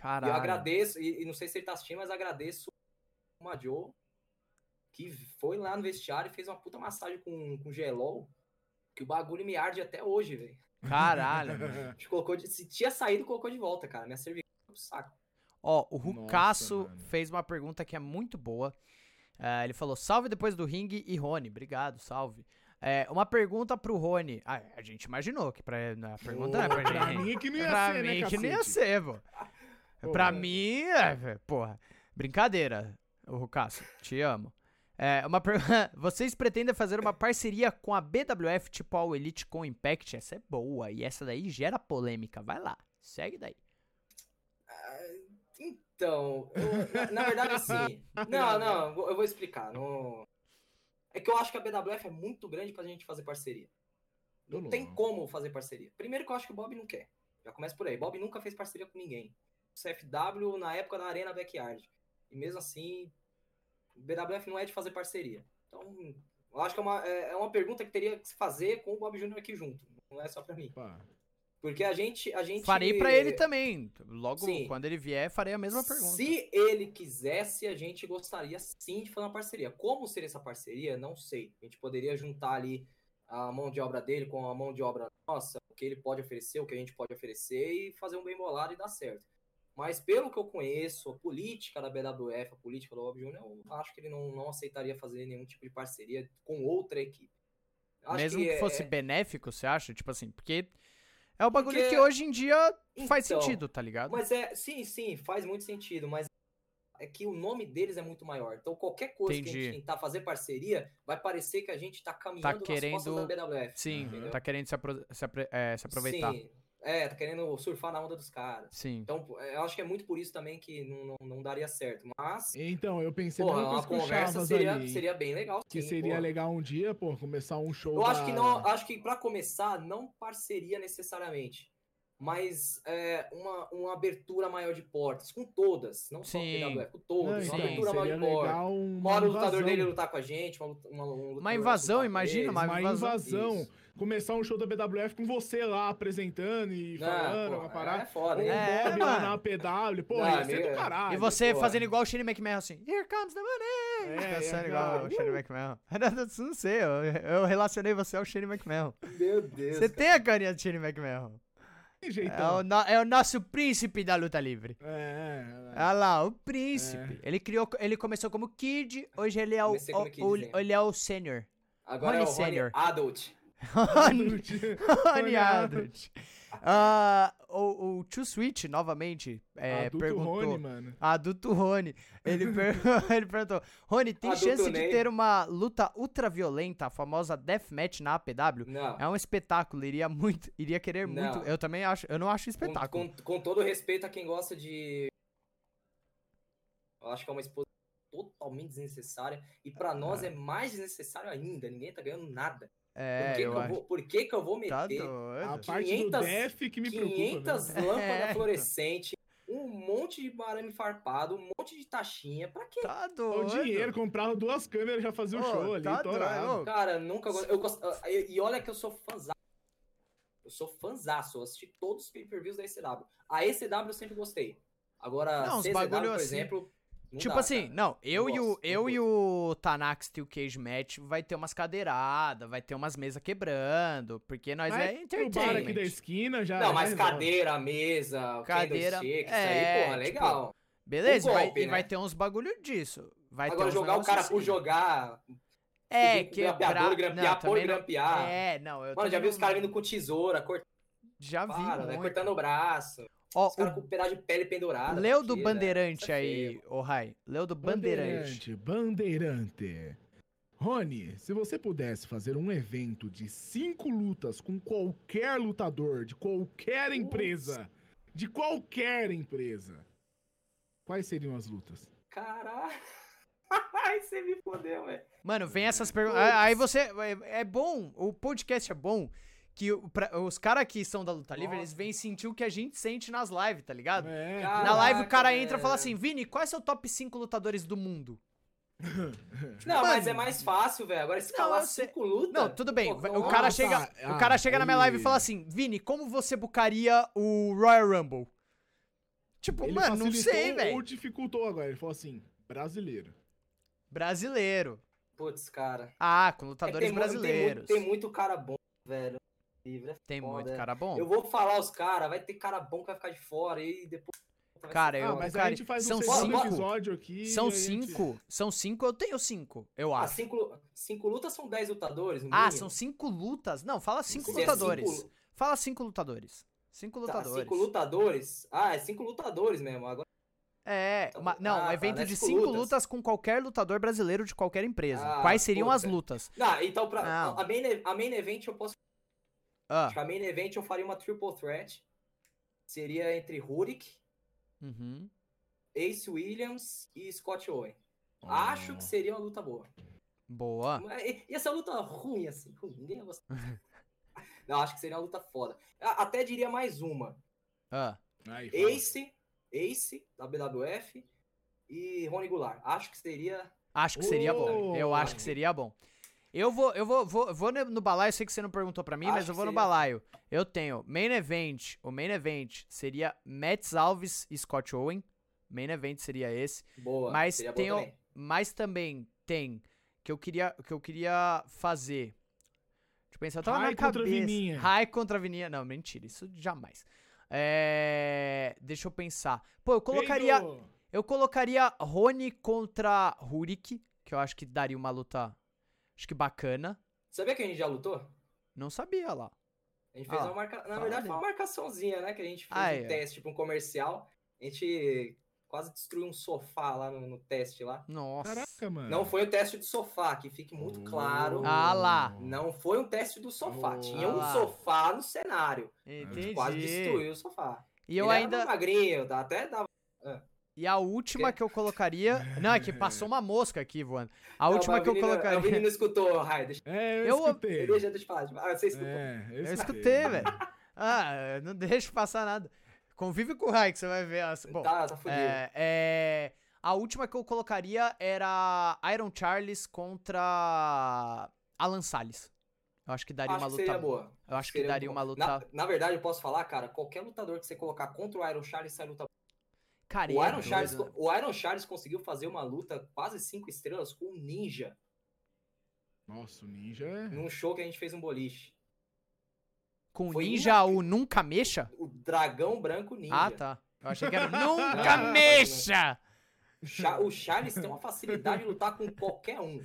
E Caralho. eu agradeço, e, e não sei se ele tá assistindo, mas agradeço o Madio, que foi lá no vestiário e fez uma puta massagem com, com gelol, que o bagulho me arde até hoje, velho. Caralho. colocou de, se tinha saído, colocou de volta, cara. Minha cervical foi pro saco. Ó, o mano. fez uma pergunta que é muito boa. É, ele falou: salve depois do ringue e Rony. Obrigado, salve. É, uma pergunta pro Rony. Ah, a gente imaginou que pra, a pergunta não é pra Pra gente. mim que não ia pra ser, mim né, que não ia ser, pô. Pô, pra é. mim, é, vé, porra. Brincadeira, o. Te amo. É, uma per... Vocês pretendem fazer uma parceria com a BWF tipo a Elite com Impact? Essa é boa. E essa daí gera polêmica. Vai lá. Segue daí. Então, eu- na, verdade, assim. Não, não, eu vou- explicar. Não... É que eu acho que a BWF é muito grande pra gente fazer parceria. Não tem como fazer parceria. Primeiro que eu acho que o Bob não quer. Já começa por aí. Bob nunca fez parceria com ninguém. CFW na época da Arena Backyard. E mesmo assim, o BWF não é de fazer parceria. Então, eu acho que é uma, é é uma pergunta que teria que se fazer com o Bob Jr. aqui junto. Não é só pra mim. Porque a gente. A gente Farei pra ele também. Logo, Sim. quando ele vier, farei a mesma pergunta. Se ele quisesse, a gente gostaria sim de fazer uma parceria. Como seria essa parceria? Não sei. A gente poderia juntar ali a mão de obra dele com a mão de obra nossa, o que ele pode oferecer, o que a gente pode oferecer e fazer um bem bolado e dar certo. Mas pelo que eu conheço, a política da BWF, a política do Bob Jr., eu acho que ele não, não aceitaria fazer nenhum tipo de parceria com outra equipe. Acho Mesmo que, é- fosse benéfico, você acha? Tipo assim, porque é o bagulho Porque- que hoje em dia faz Então, sentido, tá ligado? Mas é, sim, sim, faz muito sentido, mas é que o nome deles é muito maior. Então qualquer coisa que a Entendi. gente tentar fazer parceria, vai parecer que a gente tá caminhando Tá nas costas querendo- da BWF. Sim, entendeu? tá querendo se, apro- se apre- é, se aproveitar. Sim. Sim, é, tá querendo surfar na onda dos caras. Então, eu acho que é muito por isso também que não, não, não daria certo. Mas, Então, eu pensei porra, na uma conversa seria, ali, seria bem legal. que sim, seria porra. legal um dia, pô, começar um show Eu acho da- que não, acho que para começar, não parceria necessariamente, mas é, uma, uma abertura maior de portas, com todas, não só com Sim. a BWF, com Não, todas, então, uma abertura maior de portas. Uma uma hora o lutador invasão. dele lutar com a gente, uma, uma, um Uma invasão, com imagina, uma uma invasão. Começar um show da BWF com você lá apresentando e Não, falando, pô, uma parada. É foda, hein? É, mano. na PW, pô, Não, ia ser amigo, do caralho. E você pô. fazendo igual o Shane McMahon, assim, Here comes the money! É, Pensando é, igual cara. o Shane McMahon. Não sei, eu, eu relacionei você ao Shane McMahon. Meu Deus. Você cara. tem a carinha de Shane McMahon. Tem É o, no- é o nosso príncipe da luta livre. É, é, Olha lá, o príncipe. Ele criou, ele começou como kid, hoje ele é o, o- kid, o- ele é o sênior. Agora é Rony o Rony Senior. Adult. Rony Rony Adult. Ah, o, o Too Sweet, novamente, é, Adulto perguntou... Rony, mano. Adulto Rony. Ele, per- ele perguntou: Rony, tem Adulto chance de Ney. ter uma luta ultra violenta, a famosa Deathmatch na APW? Não. É um espetáculo, iria muito, iria querer muito. Não. Eu também acho, eu não acho Com, espetáculo. com, com todo respeito a quem gosta de. Eu acho que é uma exposição totalmente desnecessária. E pra nós é mais desnecessário ainda. Ninguém tá ganhando nada. É, por que, eu que eu acho. vou, por que, que eu vou Tá meter A doido. parte 500 do def que me preocupa. 500 velho. lâmpadas É. fluorescentes, um monte de arame farpado, um monte de taxinha? Pra quê? Tá O doido. dinheiro, comprava duas câmeras, já fazia o Ô, show ali, tá doido. Cara, nunca gosto. Eu gosto ah, e, olha que eu sou fãzão. Eu sou fãzaço. Eu assisti todos os pay-per-views da ECW. A ECW eu sempre gostei. Agora, Não, CZW, bagulho por assim. exemplo. Não Tipo dá, assim, cara. não, eu e o, gosto, eu e o Tanak Steel Cage Match vai ter umas cadeiradas, vai ter umas mesas quebrando, porque nós Vai é pro bar aqui entertainment. da esquina já. Não, mas cadeira, mesa, Cadeira, candlestick, isso é, aí, porra, tipo, legal. Beleza, vai, golpe, e vai né? ter uns bagulho disso. Vai Agora, jogar o cara negócio por assim. jogar, É, com grampeador, grampear, não, por grampear. É, não, eu Mano, já vi os caras vindo com tesoura, cortando, Já vi para, né, cortando o braço. Ó, Os caras o com pedaço de pele pendurada. Leu do. Bandeirante é aí, ô Rai. Leu do Bandeirante. Bandeirante. Bandeirante. Rony, se você pudesse fazer um evento de cinco lutas com qualquer lutador, de qualquer empresa, de qualquer empresa, quais seriam as lutas? Caralho. Ai, você me fodeu, velho. Mano, vem essas perguntas. Aí você. É, é bom, o podcast é bom que o- pra- os caras que são da luta livre, eles Nossa. vêm sentir o que a gente sente nas lives, tá ligado? É, Cara, Na live o cara Caraca, entra e fala assim: Vini, qual é seu top 5 lutadores do mundo? Não, mas Mano. é mais fácil, velho. Agora escalar eu sei. cinco lutas. Não, tudo bem. pô, não- o cara Ah, chega, tá. o cara Ah, chega na minha live e fala assim: Vini, como você bucaria o Royal Rumble? Tipo, ele mano, não sei, Ou velho. dificultou agora, ele falou assim, brasileiro. Brasileiro. Putz, cara. Ah, com É lutadores tem, mu- tem brasileiros. muito, tem muito cara bom, velho. Livre, é Tem foda. muito cara bom. Eu vou falar os caras, vai ter cara bom que vai ficar de fora e depois. Cara, eu- Ah, mas cara, a gente faz são um cinco. episódio aqui. São a gente- cinco. São cinco, eu tenho cinco, eu Ah, acho. cinco, cinco lutas são dez lutadores. Ah, mínimo. são cinco lutas? Não, fala cinco Se é lutadores. cinco- Fala cinco lutadores. Cinco Tá, lutadores. cinco lutadores. Ah, é cinco lutadores mesmo. Agora, É, Então, ma- não, ah, um tá, evento né? de Cinco cinco lutas. lutas. com qualquer lutador brasileiro de qualquer empresa. Ah, Quais seriam as puta. lutas? Não, então pra, Não. a, main, a main event eu posso. Ah, Acho que a main event eu faria uma triple threat. Seria entre Rurik, uhum. Ace Williams e Scott Owen. Oh. Acho que seria uma luta boa. Boa. Ia ser uma luta ruim, assim. Ruim. Ninguém ia gostar. Não, acho que seria uma luta foda. Até diria mais uma. Ah, Aí. Ace, Ace, da BWF e Rony Goulart. Acho que seria. acho que seria bom. Eu Oh. acho que seria bom. Eu vou, eu vou, vou, vou no balaio, eu sei que você não perguntou pra mim, Acho mas eu vou no balaio. Eu tenho main event, o main event seria Mets Alves e Scott Owen. Main event seria esse. Boa. Mas seria boa tem o- também. Mas também tem que eu queria, que eu queria fazer. Deixa eu pensar, eu tava Rai na contra cabeça. Vininha. Rai contra Vininha. Não, mentira, isso jamais. É, deixa eu pensar. Pô, eu colocaria, eu colocaria Rony contra Rurik, que eu acho que daria uma luta, acho que bacana. Sabia que a gente já lutou? Não sabia lá. A gente fez Ah, uma marca... Na fala verdade, foi uma marcaçãozinha, né? Que a gente fez Ah, um é. teste pra um comercial. A gente quase destruiu um sofá lá no, no teste lá. Nossa. Caraca, mano. Não foi o teste do sofá, que fique muito claro. Ah lá. Não foi um teste do sofá. Oh. Tinha Ah um lá. sofá no cenário. A Entendi. gente quase destruiu o sofá. E eu Ele era ainda mais magrinho, dá- até dava. E a última Quê? que eu colocaria, não, é que passou uma mosca aqui voando. A Não, última que eu não- O Vini colocaria. não escutou, Rai. Deixa, É, eu, Eu- escutei. deixa, deixa eu falar. Ah, você escutou. É, eu, Eu escutei, velho. Ah, não deixa passar nada. Convive com o Rai que você vai ver as. Bom, tá, tá fudido. é, é, a última que eu colocaria era Iron Charles contra Alan Salles. Eu acho que daria acho uma que luta. seria boa. Eu acho que Seria daria muito uma luta. Na, na verdade, eu posso falar, cara, qualquer lutador que você colocar contra o Iron Charles sai luta. Cara, O é Iron, doido, Charles, né? o Iron Charles conseguiu fazer uma luta quase cinco estrelas com o Ninja Nossa, o Ninja é... num show que a gente fez um boliche. Com o foi Ninja, o Nunca Mexa? O Dragão Branco Ninja. Ah, tá. Eu achei que era Nunca não, Mexa! O, Cha- o Charles tem uma facilidade de lutar com qualquer um.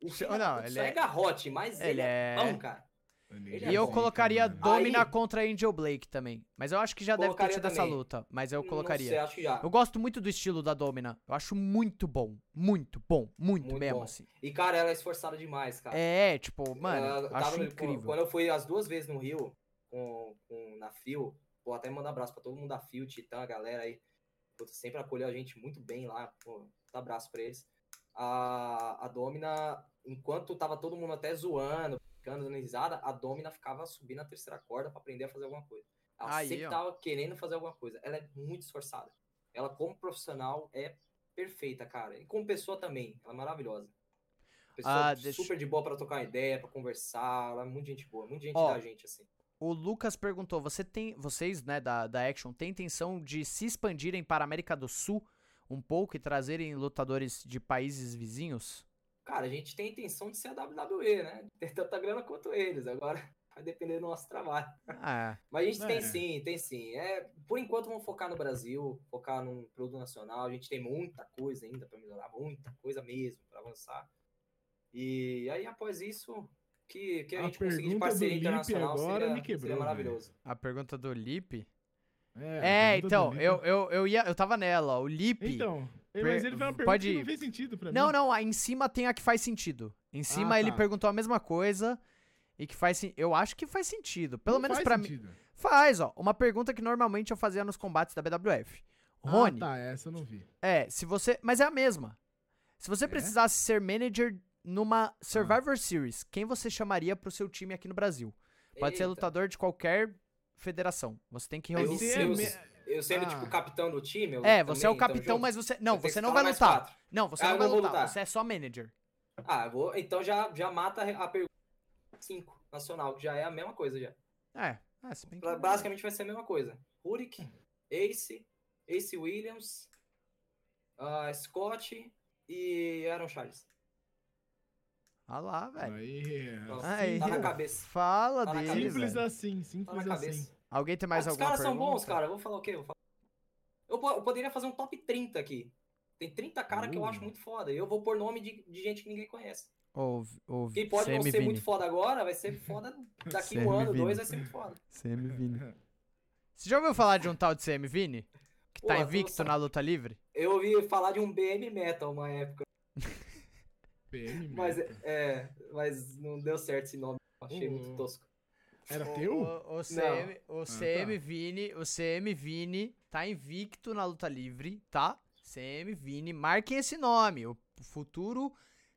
O Não, ele só é- é garrote, mas ele, ele é é- bom, cara. Ele E é eu bom, colocaria. Domina Aí- contra Angel Blake também. Mas eu acho que já deve ter Colocaria tido essa luta. Mas eu Não sei, colocaria. acho que já. Eu gosto muito do estilo da Domina. Eu acho muito bom. Muito bom. Muito, Muito mesmo, bom. assim. E, cara, ela é esforçada demais, cara. É, tipo, mano, Ela eu tava acho no- incrível. Quando eu fui as duas vezes no Rio, com, com- na Fio, vou até mandar abraço pra todo mundo da Fio, Titã, a galera aí. Putz, sempre acolheu a gente muito bem lá. Pô, um abraço pra eles. A, a Domina, enquanto tava todo mundo até zoando, risada, a Domina ficava subindo a terceira corda pra aprender a fazer alguma coisa. Ela Aí, sempre ó. tava querendo fazer alguma coisa. Ela é muito esforçada. Ela, como profissional, é perfeita, cara. E como pessoa também, ela é maravilhosa. Pessoa Ah, deixa- super de boa pra trocar ideia, pra conversar. Ela é muito gente boa, muito gente Ó, da gente, assim. O Lucas perguntou: você tem, vocês, né, da, da Action, têm intenção de se expandirem para a América do Sul um pouco e trazerem lutadores de países vizinhos? Cara, a gente tem a intenção de ser a WWE, né? Ter tanta grana quanto eles. Agora vai depender do nosso trabalho. Ah, Mas a gente tem É. sim, tem sim. É, por enquanto vamos focar no Brasil, focar num produto nacional. A gente tem muita coisa ainda para melhorar, muita coisa mesmo para avançar. E aí após isso, que, que a, A gente conseguir de pergunta do parceria internacional agora seria, me quebrou, seria maravilhoso. a pergunta do Lipe. É, É, então, eu, eu, eu ia. Eu tava nela, ó. O Lipe. Então, mas ele fez uma pergunta pode que não fez sentido pra Não, mim. não, aí em cima tem a que faz sentido. Em cima Ah, ele tá. perguntou a mesma coisa e que faz Eu acho que faz sentido. Pelo Não menos faz pra mim. sentido. Faz, ó. Uma pergunta que normalmente eu fazia nos combates da BWF. Rony, Ah, tá, essa eu não vi. é, se você. Mas é a mesma. Se você É? precisasse ser manager numa Ah. Survivor Series, quem você chamaria pro seu time aqui no Brasil? Pode ser Eita. lutador de qualquer federação. Você tem que Eu, reunir Esse é me- eu sendo Ah. tipo capitão do time. eu É, você é o então, capitão, mas você. Não, você não vai lutar. quatro. Não, você Ah, não vai lutar. lutar. Você é só manager. Ah, eu vou, então já, já mata a pergunta 5 nacional, que já é a mesma coisa já. É. Ah, se bem que... Basicamente vai ser a mesma coisa. Rurik, Ace, Ace Williams, ah, Scott e Aaron Charles. Ah lá, velho. Aí, Pronto, Aí, tá na cabeça. Fala Tá na dele, cabeça. simples assim, Tá na simples cabeça. assim. Alguém tem mais Ah, Os alguma caras pergunta? são bons, cara. Eu vou falar o quê? Eu, vou falar- eu eu poderia fazer um top 30 aqui. Tem 30 caras que eu Uh. acho muito foda. E eu vou pôr nome de, de gente que ninguém conhece. Ou, ou Quem pode não ser muito foda agora, vai ser foda daqui um ano, Vini. dois, vai ser muito foda. CM Vini. Você já ouviu falar de um tal de CM Vini? Que tá Pô, invicto tô- na luta livre? Eu ouvi falar de um BM Metal uma época. PM, Mas, meta. é, mas não deu certo esse nome. Achei Hum. muito tosco. Era O- teu? O, o CM, o Ah, CM tá. Vini, o CM Vini tá invicto na luta livre, tá? CM Vini, marquem esse nome, o futuro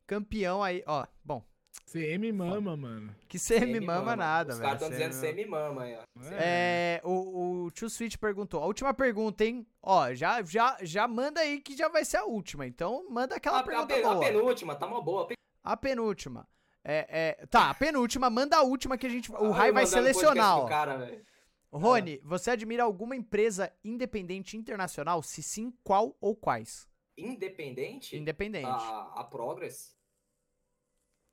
campeão aí, ó. Bom, CM mama, mano. que CM, mama, nada, Os velho. caras estão dizendo CM mama aí, ó. É, o, o Tio Switch perguntou. A última pergunta, hein? Ó, já, já, já manda aí que já vai ser a última. Então, manda aquela A, a, pergunta pe- a boa. penúltima, tá uma boa. A penúltima. É, é, tá, a penúltima, manda a última que a gente. O Olha Rai vai podcast selecionar, ó. Cara. Rony, você admira alguma empresa independente internacional? Se sim, qual ou quais? Independente, Independente. a, a Progress.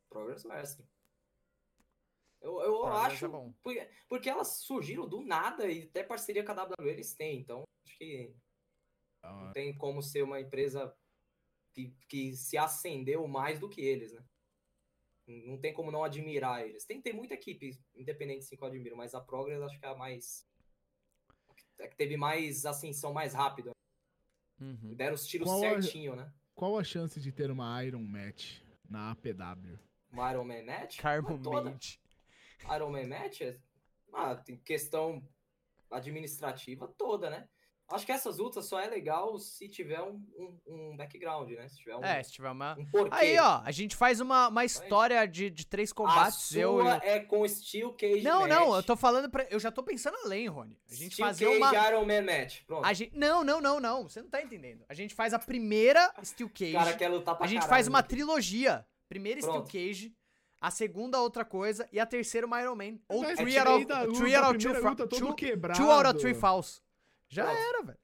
Progress Wrestling. Eu, eu Progress acho. é porque, porque elas surgiram do nada e até parceria com a WWE eles têm. Então, acho que não tem como ser uma empresa que, que se acendeu mais do que eles, né? Não tem como não admirar eles. Tem, tem muita equipe independente sim que eu admiro, mas a Progress acho que é a mais. É que teve mais ascensão mais rápida. Uhum. Deram os tiros Qual a- certinho, né? Qual a chance de ter uma Iron Match na APW? Uma Iron Man Match? Carmo Made. Iron Man Match? é- Ah, tem questão administrativa toda, né? Acho que essas lutas só é legal se tiver um, um, um background, né? Se tiver um, É, se tiver uma. um porquê. Aí, ó, a gente faz uma, uma história de, de três A combates. sua eu, eu- é com Steel Cage Não, Match. não, eu tô falando pra. Eu já tô pensando além, Rony. A gente Steel fazer Cage uma. Iron Man Match. Pronto. A gente, não, não, não, não. Você não tá entendendo. A gente faz a primeira Steel o Cage. cara quer lutar pra a gente caralho, faz uma né? trilogia. Primeira Steel. Cage, a segunda outra coisa e a terceira uma Iron Man. Ou Mas three out of, da luta, three a out of two, primeira fa- luta todo two, quebrado. two out of three falls. Já Pronto. era, velho.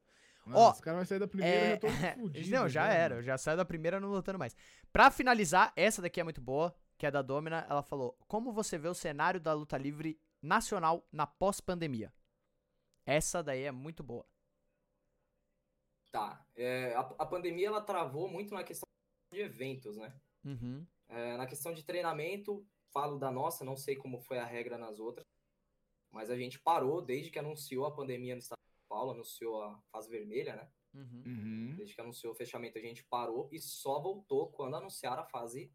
Mano, Ó, os caras vão sair da primeira É, já todo fudido. não, já era. Eu já saio da primeira não lutando mais. Pra finalizar, essa daqui é muito boa, que é da Domina. Ela falou: Como você vê o cenário da luta livre nacional na pós-pandemia? Essa daí é muito boa. Tá. É, a, a pandemia ela travou muito na questão de eventos, né? Uhum. É, na questão de treinamento, falo da nossa, não sei como foi a regra nas outras, mas a gente parou desde que anunciou a pandemia no estado Paulo, anunciou a fase vermelha, né? Uhum. Uhum. Desde que anunciou o fechamento, a gente parou e só voltou quando anunciaram a fase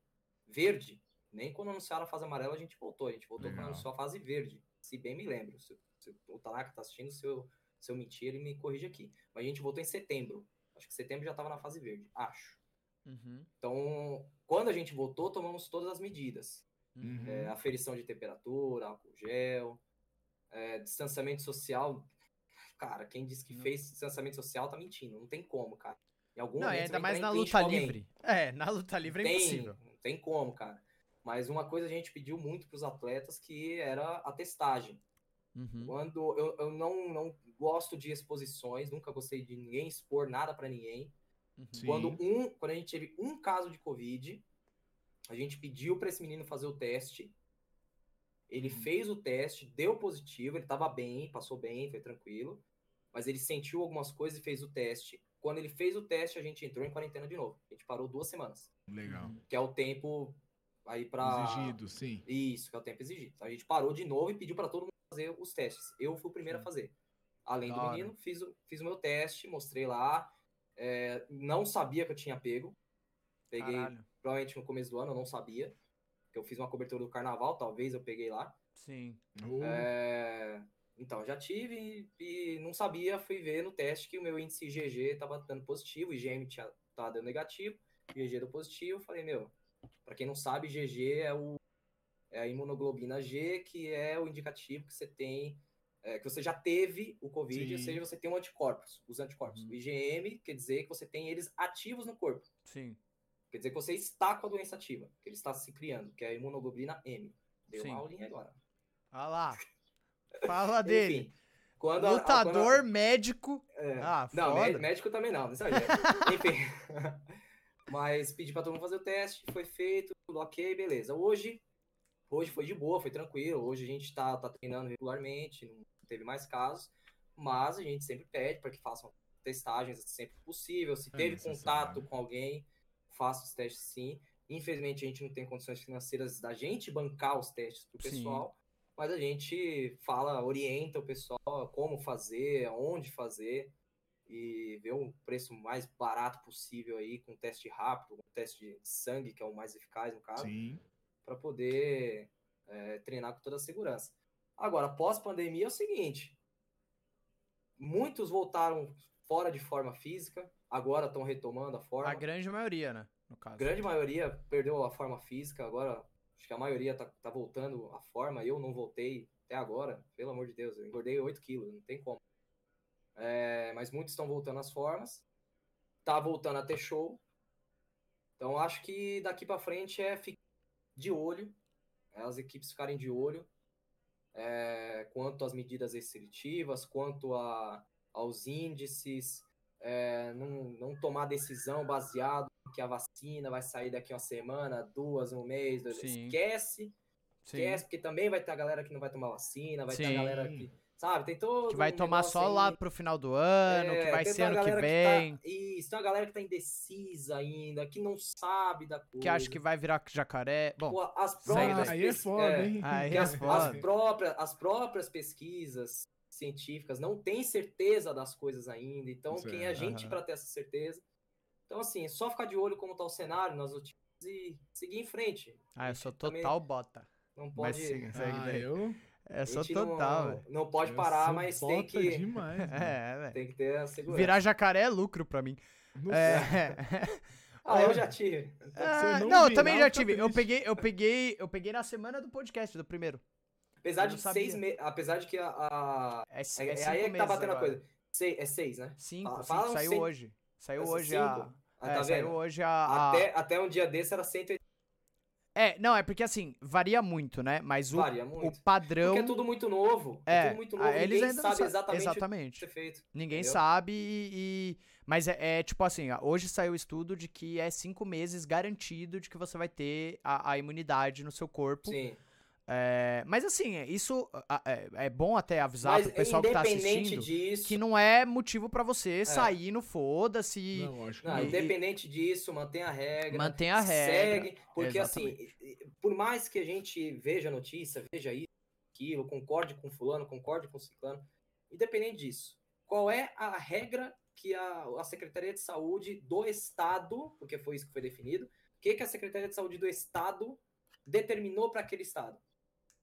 verde. Nem quando anunciaram a fase amarela a gente voltou. A gente voltou Legal. quando anunciou a fase verde. Se bem me lembro. Se, se o Tanaka tá assistindo, se eu, se eu mentir, ele me corrige aqui. Mas a gente voltou em setembro. Acho que setembro já tava na fase verde. Acho. Uhum. Então, quando a gente voltou, tomamos todas as medidas. Uhum. é, aferição de temperatura, álcool gel, é, distanciamento social. Cara, quem disse que Não. fez distanciamento social tá mentindo. Não tem como, cara. Em algum Não, momento ainda mais na luta livre. É, na luta livre é tem, impossível. Não tem como, cara. Mas uma coisa a gente pediu muito pros atletas que era a testagem. Uhum. Quando eu, eu não, não gosto de exposições, nunca gostei de ninguém expor nada pra ninguém. Uhum. Sim. Quando um, quando a gente teve um caso de Covid, a gente pediu pra esse menino fazer o teste. Ele Uhum. fez o teste, deu positivo, ele tava bem, passou bem, foi tranquilo. Mas ele sentiu algumas coisas e fez o teste. Quando ele fez o teste, a gente entrou em quarentena de novo. A gente parou duas semanas, Legal. Uhum. que é o tempo aí pra Exigido, sim. isso, que é o tempo exigido. A gente parou de novo e pediu pra todo mundo fazer os testes. Eu fui o primeiro a Sim. fazer. Além do menino, fiz o, fiz o meu teste, mostrei lá. É, não sabia que eu tinha pego. Peguei, Caralho. provavelmente no começo do ano, eu não sabia. Que eu fiz uma cobertura do carnaval, talvez eu peguei lá. Sim. Oh, É, então, já tive e, e não sabia, fui ver no teste que o meu índice IgG tava dando positivo, IgM tinha, tava dando negativo, IgG deu positivo. Falei, meu, pra quem não sabe, IgG é, o, é a imunoglobina G, que é o indicativo que você tem, é, que você já teve o Covid, Sim. ou seja, você tem um anticorpos, os anticorpos. Uhum. O IgM quer dizer que você tem eles ativos no corpo. Sim. Quer dizer que você está com a doença ativa, que ele está se criando, que é a imunoglobina M. Deu Sim. uma aulinha agora. Olha lá. Fala dele. Enfim, quando a- Lutador, quando a- médico. é, Ah, não, foda. mé- médico também não, não exagera. Enfim. Mas pedi pra todo mundo fazer o teste, foi feito, tudo ok, beleza. Hoje, hoje foi de boa, foi tranquilo. Hoje a gente tá, tá treinando regularmente, não teve mais casos, mas a gente sempre pede para que façam testagens sempre possível. Se É teve necessário. contato com alguém, faça os testes sim. Infelizmente a gente não tem condições financeiras da gente bancar os testes Sim. pessoal, mas a gente fala, orienta o pessoal como fazer, onde fazer e ver um preço mais barato possível aí, com teste rápido, com teste de sangue, que é o mais eficaz no caso, para poder é, treinar com toda a segurança. Agora, pós-pandemia é o seguinte: muitos voltaram fora de forma física, agora estão retomando a forma. A grande maioria, né? No caso. A grande maioria perdeu a forma física, agora acho que a maioria tá, tá voltando à forma. Eu não voltei até agora, pelo amor de Deus, eu engordei 8 quilos, não tem como. É, mas muitos estão voltando às formas, tá voltando a ter show. Então acho que daqui para frente é ficar de olho, é, as equipes ficarem de olho é, quanto às medidas restritivas, quanto a, aos índices, é, não, não tomar decisão baseado em que a vacina vai sair daqui uma semana, duas, um mês, dois, Sim. esquece, Sim. esquece, porque também vai ter a galera que não vai tomar vacina, vai ter Sim. a galera que, sabe, tem todo Que vai um tomar só aí. lá pro final do ano, que É, vai tem ser ano que vem. tá- isso, tem uma galera que tá indecisa ainda, que não sabe da coisa. Que acha que vai virar jacaré. Bom, Pô, as aí, próprias? Aí é foda, é, hein? Aí que é as, foda. as próprias, as próprias pesquisas científicas não têm certeza das coisas ainda, então Isso quem é, é a gente para ter essa certeza? Então, assim, é só ficar de olho como tá o cenário nas notícias e seguir em frente. ah, eu sou total bota. Não Mas pode. sim, segue Ah, daí. eu, Eu sou gente total, não, não pode eu parar, mas tem que, demais. É, velho. tem que ter a segurança. Virar jacaré é lucro pra mim. Não É. Ah, eu já tive. Ah, não não, eu virar, também já tive. Eu triste. peguei, eu peguei, eu peguei na semana do podcast, do primeiro. Apesar de seis meses. Apesar de que a. a- É, É, é é aí é que tá batendo a agora. coisa. Sei- é seis, né? Cinco, Fala- cinco, saiu hoje. Saiu Essa hoje cinco? a... Ah, é, tá saiu hoje a... a- Até, até um dia desse era 180. É, não, é porque assim, varia muito, né? Mas o, Varia o muito. padrão... Porque é tudo muito novo. É, É, tudo muito novo. ah, eles ninguém sabe sa- exatamente, o que Exatamente. ser feito. Ninguém entendeu? sabe e... Mas é, é tipo assim, hoje saiu o estudo de que é cinco meses garantido de que você vai ter a, a imunidade no seu corpo. Sim. É, mas assim, é- isso é, é bom até avisar Mas pro pessoal que tá assistindo disso. que não é motivo pra você sair no foda-se. Não, acho que Não, E- independente disso, mantenha a regra. Mantenha a regra. Segue. Porque assim, Exatamente. e- por mais que a gente veja a notícia, veja isso, aquilo, concorde com fulano, concorde com ciclano, independente disso, qual é a regra que a, a Secretaria de Saúde do Estado, porque foi isso que foi definido, o que, que a Secretaria de Saúde do Estado determinou para aquele Estado?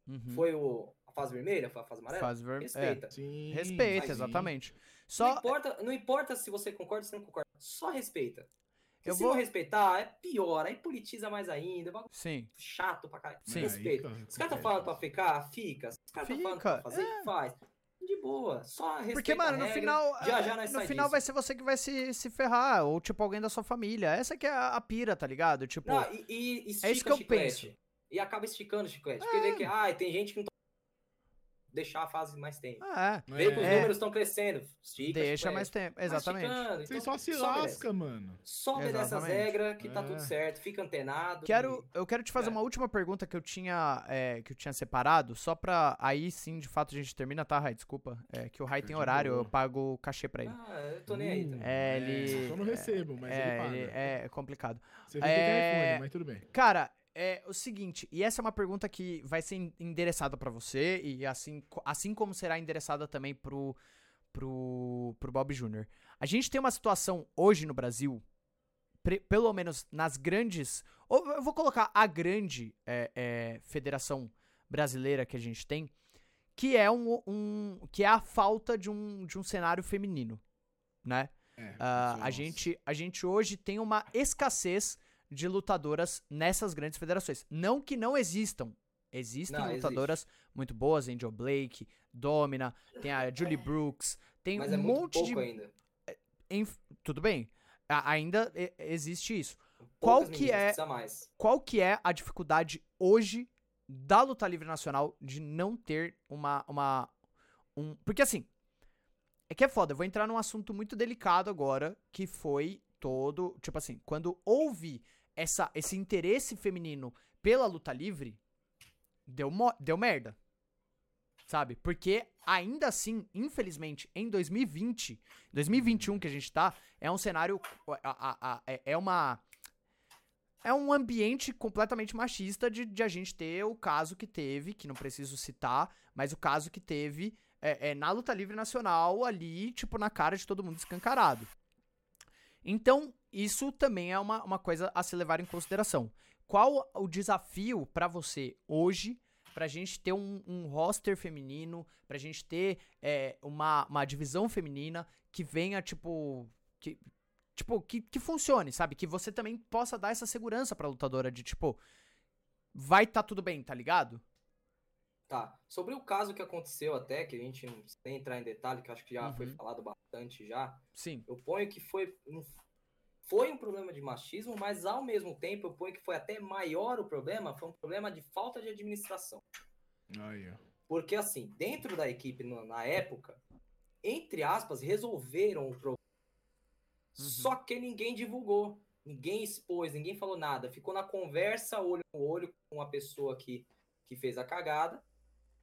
Uhum. Foi o, a fase vermelha? Foi a fase amarela? Faz ver- é, Respeita. Sim, respeita, exatamente. Não, Só importa, não importa se você concorda ou se não concorda, só respeita. Porque Eu se vou- não respeitar, é pior, aí politiza mais ainda, é bagulho Sim. chato pra caralho. Sim. Respeito. Aí, cara, Os caras estão falando pra ficar, fica. Se os caras estão falando pra Fica, fazer, faz. De boa, só respeita Porque, mano, a no final. já é, já nós no sai final disso. vai ser você que vai se, se ferrar. Ou, tipo, alguém da sua família. Essa que é a, a pira, tá ligado? Tipo. Não, e, e é isso que eu chiclete. penso. E acaba esticando o chiclete. Porque vê que, ah, tem gente que não tá... deixar a fase mais tempo. ah, é. Vê que os É. números estão crescendo. Estica Deixa chiclete. mais tempo. Exatamente. esticando, Você então só se lasca, mano. Só obedece as Exatamente. regras que tá É. tudo certo. Fica antenado. Quero, e- eu quero te fazer É. uma última pergunta que eu tinha é, que eu tinha separado, só pra aí sim, de fato, a gente termina, tá, Rai? Desculpa. É que o Rai tem horário, eu pago o cachê pra ele. Ah, eu tô nem aí Uh, também. É, ele- Só não recebo, mas ele é, paga. ele- é complicado. Você É, iPhone, mas tudo bem. Cara, é o seguinte, e essa é uma pergunta que vai ser en- endereçada pra você, e assim, assim como será endereçada também pro, pro, pro Bob Jr. A gente tem uma situação hoje no Brasil, pre- pelo menos nas grandes. Ou eu vou colocar a grande é, é, federação brasileira que a gente tem, que é um, um que é a falta de um, de um cenário feminino, né? É, isso, a, gente, a gente hoje tem uma escassez de lutadoras nessas grandes federações. Não que não existam. Existem Não, lutadoras muito boas, Angel Blake, Domina, tem a Julie Brooks, tem Mas um é muito monte pouco de. ainda. Enf- Tudo bem. a- ainda existe isso. Poucas Qual que é-. Qual que é a dificuldade hoje da luta livre nacional de não ter uma. uma um... Porque assim. É que é foda, eu vou entrar num assunto muito delicado agora, que foi todo. Tipo assim, quando houve essa, esse interesse feminino pela luta livre, deu, deu merda. Sabe? Porque ainda assim, infelizmente, em 2020, 2021 que a gente tá, é um cenário. a- a- a- é- é uma é um ambiente completamente machista de, de a gente ter o caso que teve, que não preciso citar, mas o caso que teve é, é, na luta livre nacional ali, tipo, na cara de todo mundo escancarado. Então, isso também é uma, uma coisa a se levar em consideração. Qual o desafio pra você hoje pra gente ter um, um roster feminino, pra gente ter é, uma, uma divisão feminina que venha, tipo. Que, tipo, que, que funcione, sabe? Que você também possa dar essa segurança pra lutadora de, tipo, vai tá tudo bem, tá ligado? Tá. Sobre o caso que aconteceu até, que a gente não precisa entrar em detalhe, que acho que já foi Uhum. falado bastante já. Sim. Eu ponho que foi um, foi um problema de machismo, mas ao mesmo tempo eu ponho que foi até maior o problema, foi um problema de falta de administração. Aí, ó. Porque assim, dentro da equipe na época, entre aspas, resolveram o problema. Só que ninguém divulgou, ninguém expôs, ninguém falou nada. Ficou na conversa, olho no olho, com a pessoa que, que fez a cagada.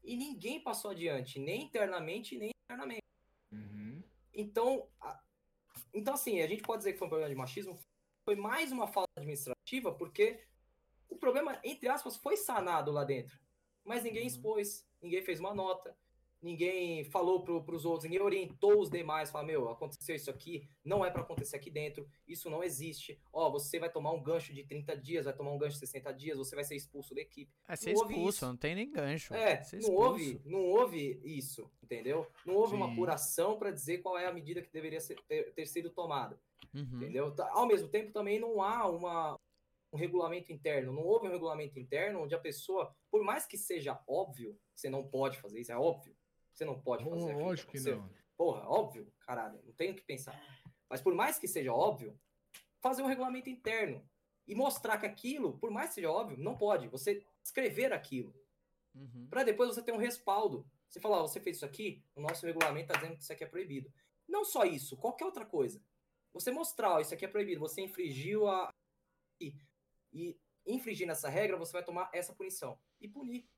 E ninguém passou adiante, nem internamente, nem externamente. Uhum. Então, a- então, assim, a gente pode dizer que foi um problema de machismo. Foi mais uma falta administrativa, porque o problema, entre aspas, foi sanado lá dentro. Mas ninguém Uhum. expôs, ninguém fez uma nota, ninguém falou pro, pros outros, ninguém orientou os demais, falou, meu, aconteceu isso aqui, não é para acontecer aqui dentro, isso não existe. Ó, você vai tomar um gancho de 30 dias, vai tomar um gancho de 60 dias, você vai ser expulso da equipe. É ser Não expulso, não tem nem gancho. É, não houve, não houve isso, entendeu? Não houve uma Sim. apuração para dizer qual é a medida que deveria ser- ter, ter sido tomada, Uhum. entendeu? Tá- Ao mesmo tempo, também não há uma, um regulamento interno, não houve um regulamento interno onde a pessoa, por mais que seja óbvio, você não pode fazer isso, é óbvio, você não pode fazer aquilo Lógico que aconteceu. não. Porra, óbvio, caralho, não tenho o que pensar. Mas por mais que seja óbvio, fazer um regulamento interno e mostrar que aquilo, por mais que seja óbvio, não pode. Você escrever aquilo Uhum. para depois você ter um respaldo. Você falar, você fez isso aqui, o nosso regulamento tá dizendo que isso aqui é proibido. Não só isso, qualquer outra coisa. Você mostrar, ó, isso aqui é proibido, você infringiu a e, e infringindo essa regra, você vai tomar essa punição e punir.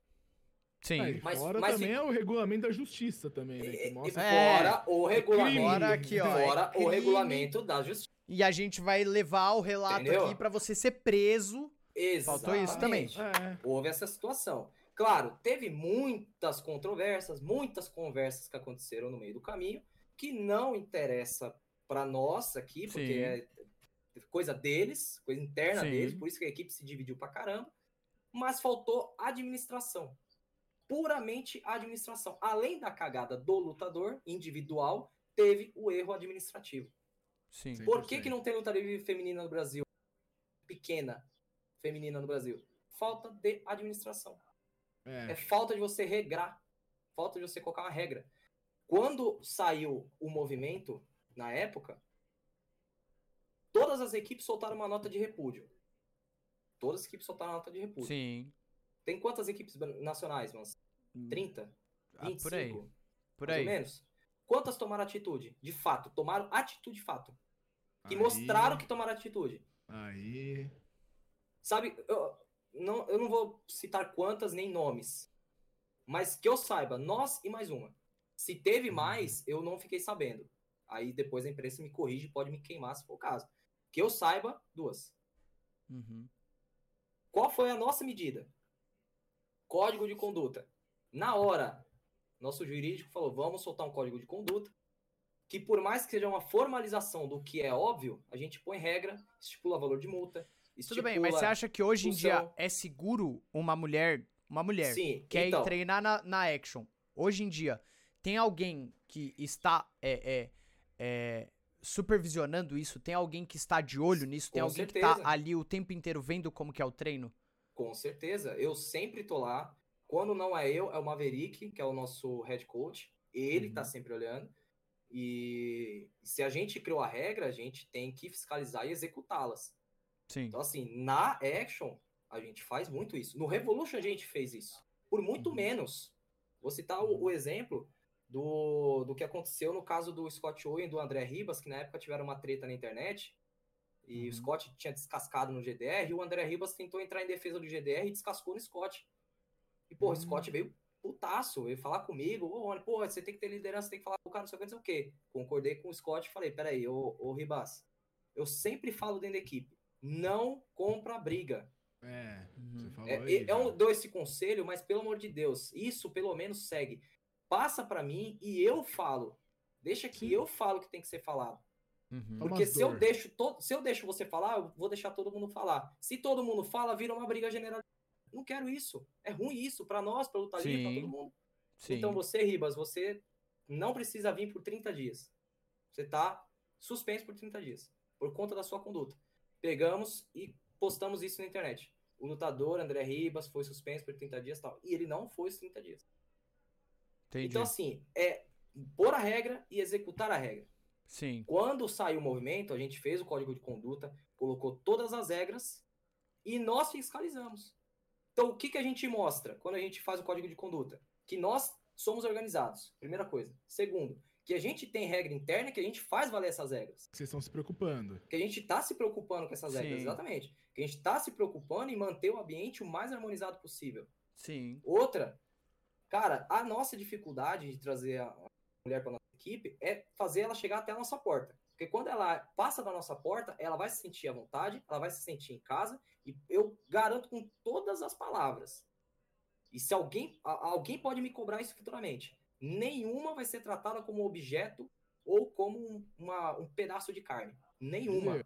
Sim. Aí, mas- fora mas também é o regulamento da justiça também, né? Que mostra É. fora o regulamento, Fora aqui, ó, é fora crime. o regulamento da justiça. E a gente vai levar o relato Entendeu? aqui pra você ser preso. Faltou isso também. Exatamente. É, houve essa situação. Claro, teve muitas controvérsias, muitas conversas que aconteceram no meio do caminho, que não interessa para nós aqui, porque Sim. é coisa deles, coisa interna Sim. deles, por isso que a equipe se dividiu pra caramba, mas faltou administração. Puramente administração. Além da cagada do lutador individual, teve o erro administrativo. Sim. Por que, que 100%. não tem luta livre feminina no Brasil? Pequena feminina no Brasil. Falta de administração. É É, falta de você regrar. Falta de você colocar uma regra. Quando saiu o movimento, na época, todas as equipes soltaram uma nota de repúdio. Todas as equipes soltaram uma nota de repúdio. Sim. Tem quantas equipes nacionais, mano? 30? Ah, 25? por aí. Por mais aí. ou menos? Quantas tomaram atitude? De fato, tomaram atitude de fato. Que aí- mostraram que tomaram atitude. Aí. Sabe, eu não, eu não vou citar quantas nem nomes. Mas que eu saiba, nós e mais uma. Se teve mais, eu não fiquei sabendo. Aí depois a imprensa me corrige, pode me queimar se for o caso. Que eu saiba, duas. Uhum. Qual foi a nossa medida? Código de conduta. Na hora, nosso jurídico falou: vamos soltar um código de conduta. Que por mais que seja uma formalização do que é óbvio, a gente põe regra, estipula valor de multa. Tudo bem, mas você acha que hoje em dia função. é seguro uma mulher, uma mulher Sim, quer então, treinar na, na Action? Hoje em dia, tem alguém que está é, é, é, supervisionando isso? Tem alguém que está de olho nisso? Tem Com alguém que certeza. tá ali o tempo inteiro vendo como que é o treino? Com certeza. Eu sempre tô lá. Quando não é eu, é o Maverick, que é o nosso head coach. Ele tá Uhum. sempre olhando. E se a gente criou a regra, a gente tem que fiscalizar e executá-las. Sim. Então, assim, na Action, a gente faz muito isso. No Revolution, a gente fez isso. Por muito Uhum. menos. Vou citar o, o exemplo do, do que aconteceu no caso do Scott Owen e do André Ribas, que na época tiveram uma treta na internet. E Uhum. o Scott tinha descascado no GDR, e o André Ribas tentou entrar em defesa do GDR e descascou no Scott. E, pô, o Hum. Scott veio putaço, veio falar comigo, ô, Rony, pô, você tem que ter liderança, tem que falar com o cara, não sei o que, não sei o quê. Concordei com o Scott e falei, peraí, ô, ô Ribas, eu sempre falo dentro da equipe, não compra briga. É, Uhum. você falou É, aí. é, eu já. dou esse conselho, mas pelo amor de Deus, isso pelo menos segue. Passa pra mim e eu falo. Deixa que Sim. eu falo o que tem que ser falado. Uhum. Porque se eu deixo todo, se eu deixo você falar, eu vou deixar todo mundo falar. Se todo mundo fala, vira uma briga general. Não quero isso. É ruim isso pra nós, pra lutar livre, pra Sim. todo mundo. Sim. Então você, Ribas, você não precisa vir por 30 dias. Você tá suspenso por 30 dias por conta da sua conduta. Pegamos e postamos isso na internet. O lutador André Ribas foi suspenso por 30 dias e tal. E ele não foi os 30 dias. Entendi. Então, assim, é pôr a regra e executar a regra. Sim. Quando saiu o movimento, a gente fez o código de conduta, colocou todas as regras e nós fiscalizamos. Então, o que, que a gente mostra quando a gente faz o código de conduta? Que nós somos organizados, primeira coisa. Segundo, que a gente tem regra interna, que a gente faz valer essas regras. Vocês estão se preocupando. Que a gente está se preocupando com essas regras, Sim. exatamente. Que a gente está se preocupando em manter o ambiente o mais harmonizado possível. Sim. Outra, cara, a nossa dificuldade de trazer a mulher para nossa equipe é fazer ela chegar até a nossa porta. Porque quando ela passa da nossa porta, ela vai se sentir à vontade, ela vai se sentir em casa, e eu garanto com todas as palavras. E se alguém, alguém pode me cobrar isso futuramente, nenhuma vai ser tratada como objeto ou como um, uma- um pedaço de carne. Nenhuma. Meu.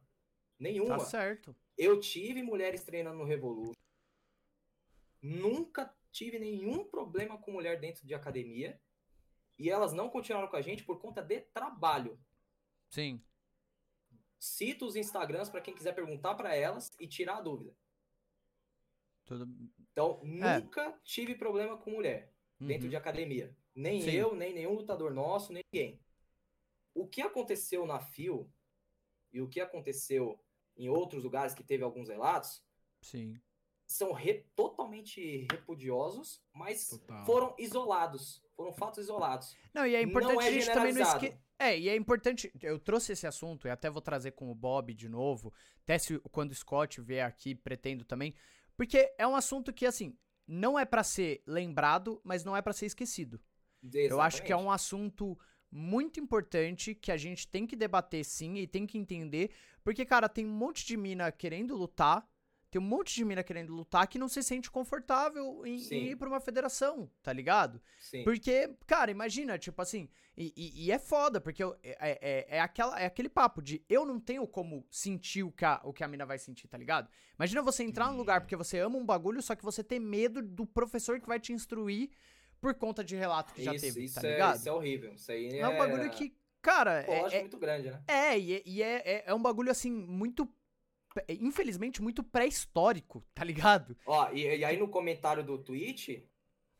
Nenhuma. Tá certo. Eu tive mulheres treinando no Revolution. Nunca tive nenhum problema com mulher dentro de academia. E elas não continuaram com a gente por conta de trabalho. Sim. Cito os Instagrams para quem quiser perguntar para elas e tirar a dúvida. Tudo. Então, É. nunca tive problema com mulher dentro Uhum. de academia. Nem Sim. eu, nem nenhum lutador nosso, nem ninguém. O que aconteceu na FIO e o que aconteceu em outros lugares que teve alguns relatos Sim. são re- totalmente repudiosos, mas Total. foram isolados. Foram fatos isolados. Não, e é importante não é a gente também não generalizado. esque... É, e é importante, eu trouxe esse assunto e até vou trazer com o Bob de novo, até se quando o Scott vier aqui, pretendo também, porque é um assunto que assim, não é pra ser lembrado, mas não é pra ser esquecido. Eu acho que é um assunto muito importante que a gente tem que debater sim e tem que entender, porque cara, tem um monte de mina querendo lutar, tem um monte de mina querendo lutar que não se sente confortável em, em ir pra uma federação, tá ligado? Sim. Porque, cara, imagina, tipo assim, e, e- e é foda, porque eu- é, é, é, aquela, é aquele papo de eu não tenho como sentir o que, a, o que a mina vai sentir, tá ligado? Imagina você entrar num lugar porque você ama um bagulho, só que você tem medo do professor que vai te instruir por conta de relato que já isso, teve, isso tá é, ligado? isso é horrível. Isso aí é, É um bagulho que, Cara, Pô, é, é, muito grande, né? é, e, é, e é, é- é um bagulho assim, muito. Infelizmente, muito pré-histórico, tá ligado? Ó, e, e aí no comentário do tweet,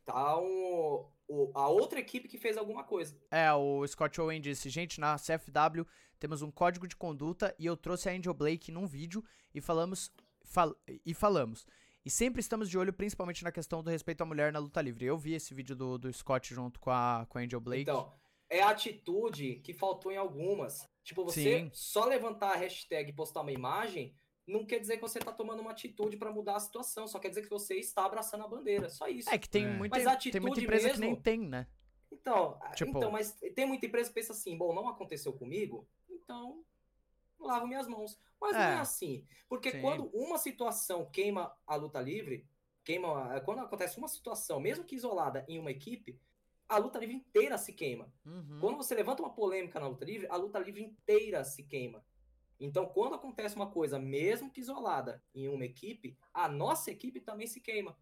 tá um, o- a outra equipe que fez alguma coisa. É, o Scott Owen disse: gente, na CFW temos um código de conduta e eu trouxe a Angel Blake num vídeo e falamos. fal- e falamos. E sempre estamos de olho, principalmente na questão do respeito à mulher na luta livre. Eu vi esse vídeo do, do Scott junto com a, com a Angel Blake. Então, é a atitude que faltou em algumas. Tipo, você Sim. só levantar a hashtag e postar uma imagem não quer dizer que você tá tomando uma atitude pra mudar a situação. Só quer dizer que você está abraçando a bandeira. Só isso. é que tem, É. muita, Mas tem atitude muita empresa que nem mesmo- tem, né? Então, Tipo- então, mas tem muita empresa que pensa assim, bom, não aconteceu comigo, então lavo minhas mãos. Mas não É. é assim. Porque Sim. quando uma situação queima a luta livre, queima. Quando acontece uma situação, mesmo que isolada em uma equipe, a luta livre inteira se queima. Uhum. Quando você levanta uma polêmica na luta livre, a luta livre inteira se queima. Então, quando acontece uma coisa, mesmo que isolada em uma equipe, a nossa equipe também se queima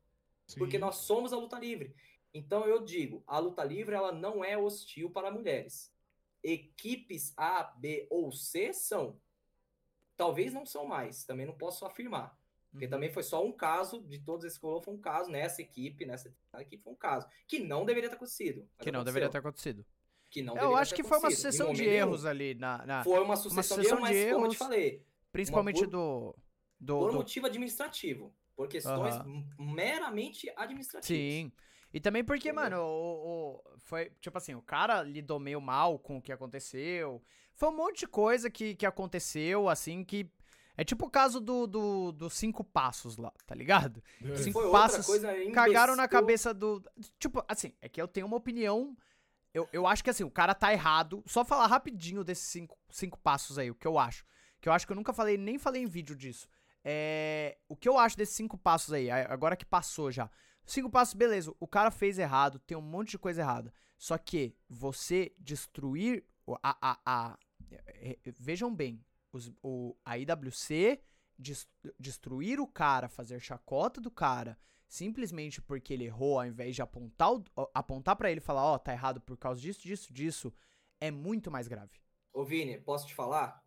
porque Sim. nós somos a luta livre. Então eu digo, a luta livre ela não é hostil para mulheres. Equipes A, B ou C são. Talvez não são mais, também não posso afirmar. Porque Uhum. também foi só um caso, de todos esses que rolou, foi um caso nessa equipe, nessa equipe foi um caso. Que não deveria ter acontecido. Que não aconteceu. deveria ter acontecido. Que não Eu acho que foi uma sucessão de nenhum. erros ali, na, na- Foi uma sucessão, de sucessão erros, de mas como eu erros te falei, principalmente por- do. do, por do- motivo administrativo. Por questões meramente administrativas. Sim. E também porque, Entendeu? mano, o, o- foi, tipo assim, o cara lidou meio mal com o que aconteceu. Foi um monte de coisa que, que aconteceu, assim, que. É tipo o caso do, do, dos cinco passos lá, tá ligado? É. Cinco Foi outra passos, coisa Cagaram na cabeça do. Tipo, assim, é que eu tenho uma opinião. Eu, eu acho que assim, o cara tá errado. Só falar rapidinho desses cinco, cinco passos aí, o que eu acho. Que eu acho que eu nunca falei, nem falei em vídeo disso. É. O que eu acho desses cinco passos aí, agora que passou já. Cinco passos, beleza. O cara fez errado, tem um monte de coisa errada. Só que você destruir o- a. a, a- é, é, vejam bem, os- o, a IWC des- destruir o cara, fazer chacota do cara, simplesmente porque ele errou, ao invés de apontar, o- apontar para ele e falar, ó, tá errado por causa disso, disso, disso, é muito mais grave. Ô, Vini, posso te falar?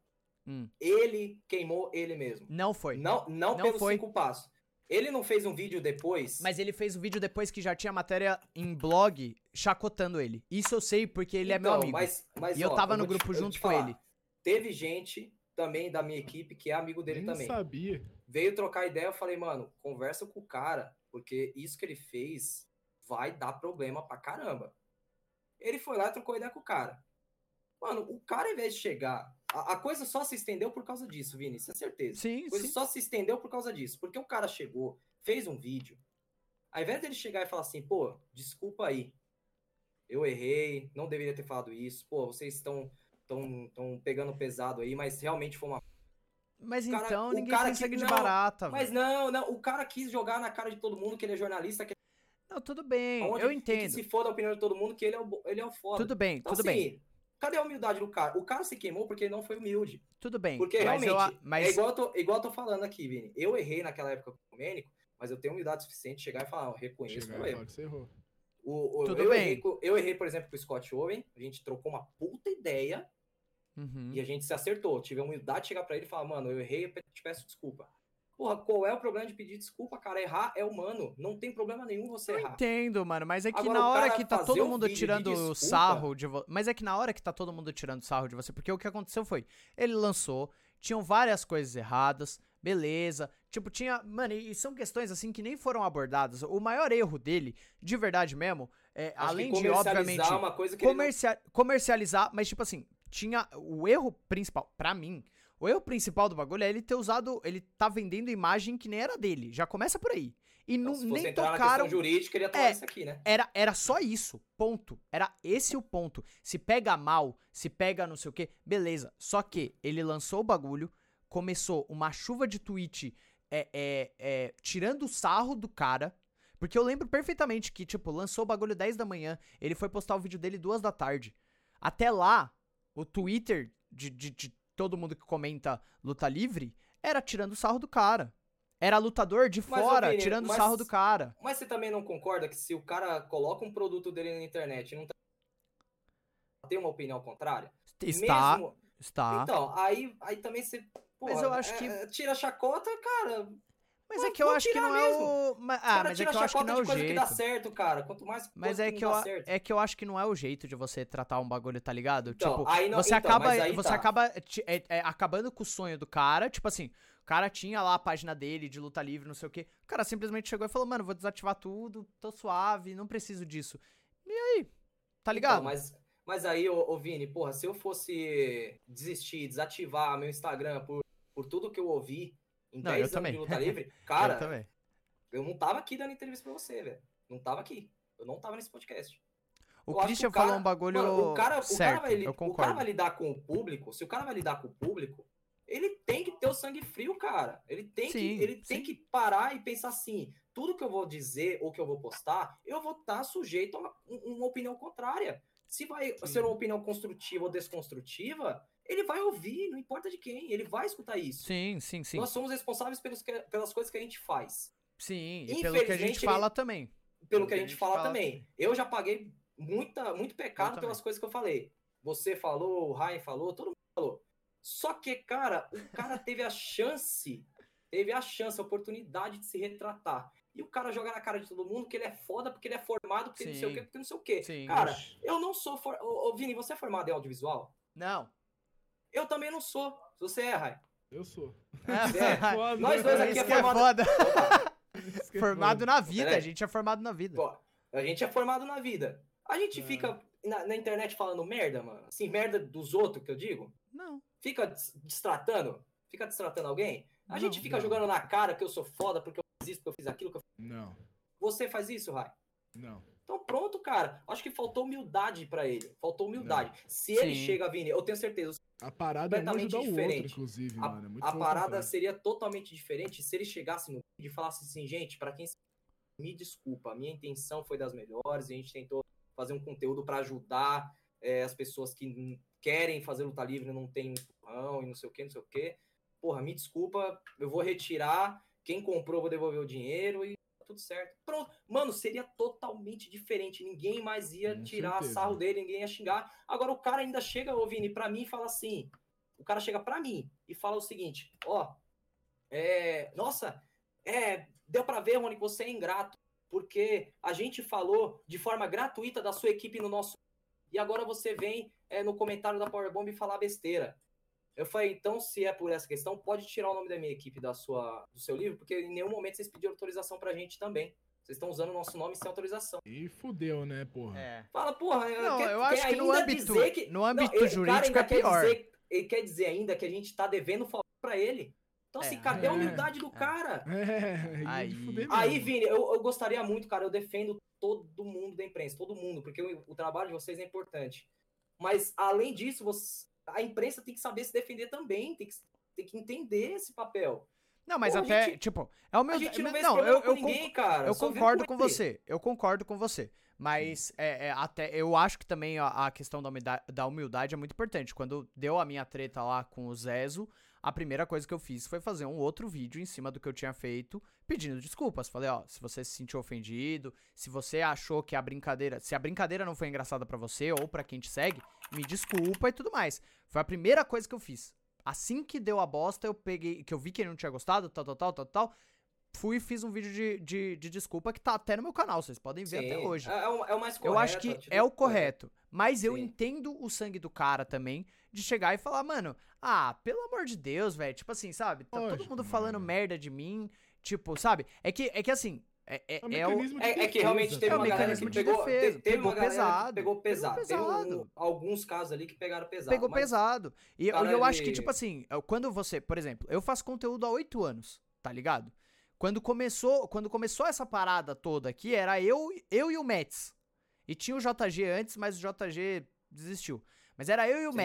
Hum. Ele queimou ele mesmo. Não foi. Não, não, Não pelos foi. cinco passos. Ele não fez um vídeo depois. Mas ele fez o vídeo depois que já tinha matéria em blog chacotando ele. Isso eu sei porque ele é meu Então, amigo. Mas, mas, E eu ó, tava no te- grupo eu vou junto te com ele. Teve gente também da minha equipe que é amigo dele Nem também. sabia. Veio trocar ideia, eu falei, mano, conversa com o cara, porque isso que ele fez vai dar problema pra caramba. Ele foi lá e trocou ideia com o cara. Mano, o cara, ao invés de chegar. A, a coisa só se estendeu por causa disso, Vini, isso é certeza. Sim, A coisa sim. só se estendeu por causa disso. Porque o cara chegou, fez um vídeo. Ao invés dele chegar e falar assim, pô, desculpa aí. Eu errei, não deveria ter falado isso. Pô, vocês estão tão, tão pegando pesado aí, mas realmente foi uma. Mas cara- então o ninguém cara tem que- de não, barata, Mas velho. não, não, o cara quis jogar na cara de todo mundo que ele é jornalista, que Não, tudo bem, aonde- eu e que entendo. se for da opinião de todo mundo, que ele é o, ele é o foda. Tudo bem, Então, tudo bem, assim, Cadê a humildade do cara? O cara se queimou porque ele não foi humilde. tudo bem. Porque mas realmente, eu, a- mas é igual eu, tô, igual eu tô falando aqui, Vini. Eu errei naquela época com o Domênico, mas eu tenho humildade suficiente de chegar e falar, "Ah, eu reconheço Chegar meu erro. falar que você errou. O, o- Tudo eu, bem. Errei, eu errei, por exemplo, com o Scott Owen, a gente trocou uma puta ideia Uhum. e a gente se acertou. Tive a humildade de chegar pra ele e falar, mano, eu errei, eu te peço desculpa. Porra, qual é o problema de pedir desculpa, cara? Errar é humano. Não tem problema nenhum você Eu errar. entendo, mano, mas é que Agora, na hora que tá todo mundo de tirando desculpa- sarro de você. Mas é que na hora que tá todo mundo tirando sarro de você, porque o que aconteceu foi, ele lançou, tinham várias coisas erradas, beleza. Tipo, tinha. Mano, e são questões assim que nem foram abordadas. O maior erro dele, de verdade mesmo, é, Acho além de, comercializar obviamente, uma coisa que ele não- comercia- comercializar, mas tipo assim, tinha o erro principal, pra mim, o erro principal do bagulho é ele ter usado, ele tá vendendo imagem que nem era dele, já começa por aí. E Então, não, nem tocaram, questão jurídica, ele ia tomar É. isso aqui, né? era, era só isso, ponto. Era esse o ponto. Se pega mal, se pega não sei o que, beleza. Só que ele lançou o bagulho, começou uma chuva de tweet é, é, é, tirando o sarro do cara. Porque eu lembro perfeitamente que, tipo, lançou o bagulho 10 da manhã, ele foi postar o vídeo dele 2 da tarde. Até lá, o Twitter de, de, de todo mundo que comenta luta livre era tirando o sarro do cara. Era lutador de Mas, fora, Vini, tirando o mas- sarro do cara. Mas você também não concorda que se o cara coloca um produto dele na internet e não tá ter uma opinião contrária? Está, Mesmo- está. Então, aí, aí também você. porra, eu acho é- que- é, Tira a chacota, cara. Mas é vou- que eu acho que não é mesmo. o. ma- Os Ah, mas é que eu acho que não é o de coisa que dá jeito. certo, cara. Quanto mais Mas é que, que, eu, é que eu acho que não é o jeito de você tratar um bagulho, tá ligado? Então, tipo, aí não- você então, acaba, mas você tá. acaba é- é, acabando com o sonho do cara, tipo assim, o cara tinha lá a página dele de luta livre, não sei o quê. O cara simplesmente chegou e falou, mano, vou desativar tudo, tô suave, não preciso disso. E aí? Tá ligado? Então, mas, mas aí, ô, ô Vini, porra, se eu fosse desistir, desativar meu Instagram por, por tudo que eu ouvi em Não, 10 eu anos também. de luta livre, Eu cara, também. eu não tava aqui dando entrevista pra você, velho. Não tava aqui. Eu não tava nesse podcast. O eu Christian o cara- falou um bagulho Mano, o cara, o, certo, cara vai, eu o cara concordo. vai lidar com o público, se o cara vai lidar com o público, ele tem que ter o sangue frio, cara. Ele tem, Sim, que, ele tem que parar e pensar assim: tudo que eu vou dizer ou que eu vou postar, eu vou estar sujeito a uma, um- uma opinião contrária. Se vai Sim. ser uma opinião construtiva ou desconstrutiva, ele vai ouvir, não importa de quem, ele vai escutar isso. Sim, sim, sim. Nós somos responsáveis pelos que- pelas coisas que a gente faz. Sim, e pelo que a gente fala também. Pelo que a gente fala também. Eu já paguei muita, muito Eu pecado também. pelas coisas que eu falei. Você falou, o Ryan falou, todo mundo falou. Só que, cara, o cara teve a chance, teve a chance, a oportunidade de se retratar. E o cara joga na cara de todo mundo que ele é foda, porque ele é formado, porque não sei o Sim. quê, porque não sei o quê. Sim. Cara, eu não sou. For... Ô, ô, Vini, você é formado em audiovisual? Não. Eu também não sou. Você é, Ryan. Eu sou. É, Foda. nós dois aqui Isso é é formado- foda. Isso que é Formado na vida, a gente é formado na vida. Pô, a gente é formado na vida. A gente É. fica na, na internet falando merda, mano. Assim, merda dos outros, que eu digo. Não. Fica destratando. Fica destratando alguém. A gente Não, fica não. jogando na cara que eu sou foda porque eu fiz isso, porque eu fiz aquilo. Que eu... Não, Você faz isso, Rai? não. Então pronto, cara. Acho que faltou humildade pra ele. Faltou humildade. Se ele Sim. chega, Vini, eu tenho certeza. A parada é um ajudar o outro, diferente. inclusive, A, mano. É a parada seria totalmente diferente se ele chegasse no vídeo e falasse assim, gente, pra quem me desculpa, a minha intenção foi das melhores, a gente tentou fazer um conteúdo pra ajudar é, as pessoas que querem fazer luta livre não tem empurrão e não sei o que, não sei o que. Porra, me desculpa, eu vou retirar, quem comprou vou devolver o dinheiro e tudo certo. Pronto. Mano, seria totalmente diferente, ninguém mais ia Com tirar certeza. sarro dele, ninguém ia xingar. Agora o cara ainda chega, ô Vini, pra mim e fala assim, o cara chega pra mim e fala o seguinte, ó, é, nossa, é, deu pra ver, Rony, que você é ingrato, porque a gente falou de forma gratuita da sua equipe no nosso e agora você vem é, no comentário da Powerbomb e falar besteira. Eu falei, então, se é por essa questão, pode tirar o nome da minha equipe da sua, do seu livro, porque em nenhum momento vocês pediram autorização pra gente também. Vocês estão usando o nosso nome sem autorização. E fudeu, né, porra? É. Fala, porra, Não, quer, eu acho que no ainda âmbito- dizer que... no âmbito ele- o cara jurídico ainda é quer pior. Dizer, ele quer dizer ainda que a gente tá devendo favor pra ele. Então, assim, É. cadê a É. humildade do cara? É, Aí- aí. Vini, eu, eu gostaria muito, cara, eu defendo todo mundo da imprensa, todo mundo, porque o, o trabalho de vocês é importante. Mas, além disso, você- a imprensa tem que saber se defender também, tem que, tem que entender esse papel. Não, mas Pô, até, gente- tipo, é o meu. A gente não não, eu, com eu, ninguém, con- cara. eu concordo com ele. você. Eu concordo com você. Mas é, é, até eu acho que também a, a questão da humildade, da humildade é muito importante. Quando deu a minha treta lá com o Zezo, a primeira coisa que eu fiz foi fazer um outro vídeo em cima do que eu tinha feito, pedindo desculpas. Falei, ó, se você se sentiu ofendido, se você achou que a brincadeira, se a brincadeira não foi engraçada pra você ou pra quem te segue, me desculpa e tudo mais. Foi a primeira coisa que eu fiz. Assim que deu a bosta, eu peguei, que eu vi que ele não tinha gostado, tal, tal, tal, tal, tal, fui e fiz um vídeo de, de, de desculpa que tá até no meu canal, vocês podem ver até Sim, hoje. É, é o, é o mais correto. Eu acho que é o correto. Mas eu Sim. entendo o sangue do cara também de chegar e falar, mano, ah, pelo amor de Deus, velho. Tipo assim, sabe? Tá todo mundo falando mano. merda de mim. Tipo, sabe? É que, é que assim. É, é, É um é o. mecanismo de É, é que defesa, realmente teve É um uma galera mecanismo de pegou, defesa, te- teve pegou uma galera pesado, que pegou pesado. pegou Teve um- pesado. alguns casos ali que pegaram pesado. Pegou mas- pesado. E eu- eu acho que, tipo assim, quando você, por exemplo, eu faço conteúdo há oito anos, tá ligado? Quando começou, quando começou essa parada toda aqui, era eu, eu e o Mets. E tinha o JG antes, mas o JG desistiu. Mas era eu e o Sim.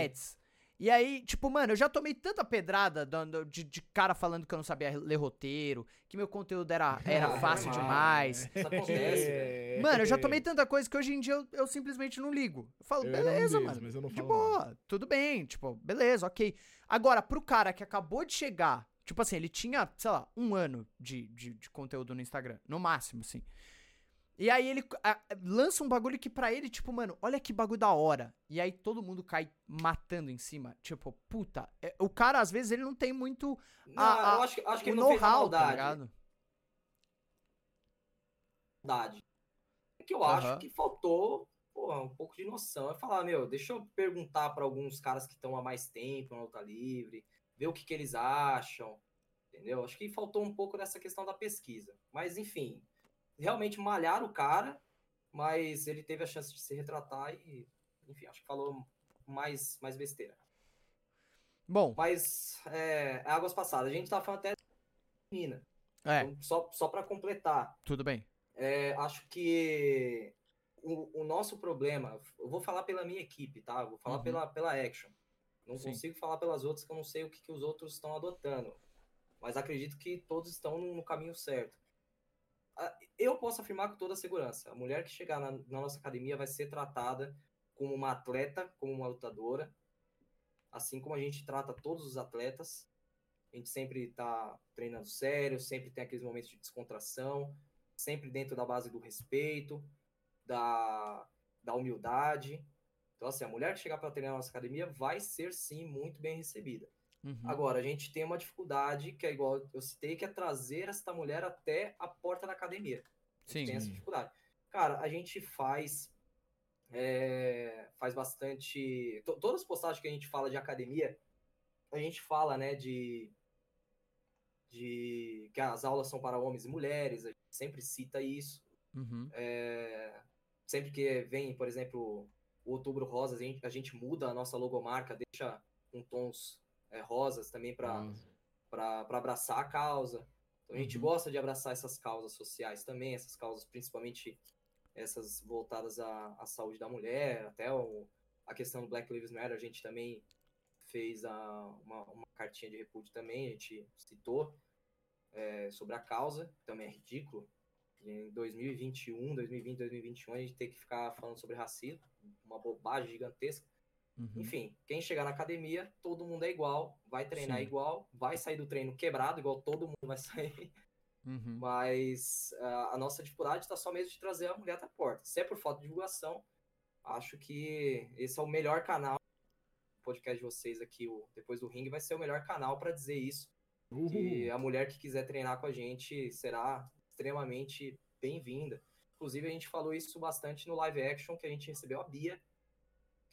E aí, tipo, mano, eu já tomei tanta pedrada de, de cara falando que eu não sabia ler roteiro, que meu conteúdo era, era fácil demais. Isso acontece, velho. Mano, eu já tomei tanta coisa que hoje em dia eu, eu simplesmente não ligo. Eu falo, Eu beleza, mano. mas eu não de falo boa, nada. tudo bem, tipo, beleza, ok. Agora, pro cara que acabou de chegar, tipo assim, ele tinha, sei lá, um ano de, de, de conteúdo no Instagram, no máximo, assim. E aí ele a- lança um bagulho que pra ele, tipo, mano, olha que bagulho da hora. E aí todo mundo cai matando em cima. Tipo, puta, é- o cara às vezes ele não tem muito Não, a- eu acho, que- acho que ele não fez a tá maldade. maldade. É que eu Aham. acho que faltou pô, um pouco de noção. É falar, meu, deixa eu perguntar para alguns caras que estão há mais tempo na luta livre, ver o que, que eles acham, entendeu? Acho que faltou um pouco dessa questão da pesquisa. Mas, enfim, realmente malharam o cara, mas ele teve a chance de se retratar e, enfim, acho que falou mais, mais besteira. Bom, Mas, é, é águas passadas. A gente tá falando até da menina. é, Então, só, só para completar. tudo bem. É, acho que o, o nosso problema, eu vou falar pela minha equipe, tá? Eu vou falar Uhum. pela, pela Action. Não Sim. consigo falar pelas outras, que eu não sei o que, que os outros estão adotando. Mas acredito que todos estão no, no caminho certo. Eu posso afirmar com toda a segurança: a mulher que chegar na, na nossa academia vai ser tratada como uma atleta, como uma lutadora, assim como a gente trata todos os atletas. A gente sempre tá treinando sério, sempre tem aqueles momentos de descontração, sempre dentro da base do respeito, da, da humildade. Então, assim, a mulher que chegar para treinar na nossa academia vai ser, sim, muito bem recebida. Uhum. Agora, a gente tem uma dificuldade, que é igual eu citei, que é trazer essa mulher até a porta da academia. Sim. tem essa dificuldade. Cara, a gente faz. é, faz bastante. to- todas as postagens que a gente fala de academia, a gente fala, né, de. de que as aulas são para homens e mulheres, a gente sempre cita isso. Uhum. É, sempre que vem, por exemplo, o Outubro Rosa, a gente, a gente muda a nossa logomarca, deixa com tons é, rosas também para para abraçar a causa. Então a gente Uhum. gosta de abraçar essas causas sociais também, essas causas principalmente essas voltadas à, à saúde da mulher, até o, a questão do Black Lives Matter, a gente também fez a, uma, uma cartinha de repúdio também, a gente citou é, sobre a causa, também é ridículo. Em 2021, 2020, 2021, a gente tem que ficar falando sobre racismo, uma bobagem gigantesca. Uhum. Enfim, quem chegar na academia, todo mundo é igual, vai treinar Sim. igual, vai sair do treino quebrado, igual todo mundo vai sair. Uhum. Mas ah, a nossa dificuldade está só mesmo de trazer a mulher até a porta. Se é por falta de divulgação, acho que esse é o melhor canal. O podcast de vocês aqui, o Depois do Ringue, vai ser o melhor canal para dizer isso. Que a mulher que quiser treinar com a gente será extremamente bem-vinda. Inclusive, a gente falou isso bastante no live action que a gente recebeu a Bia,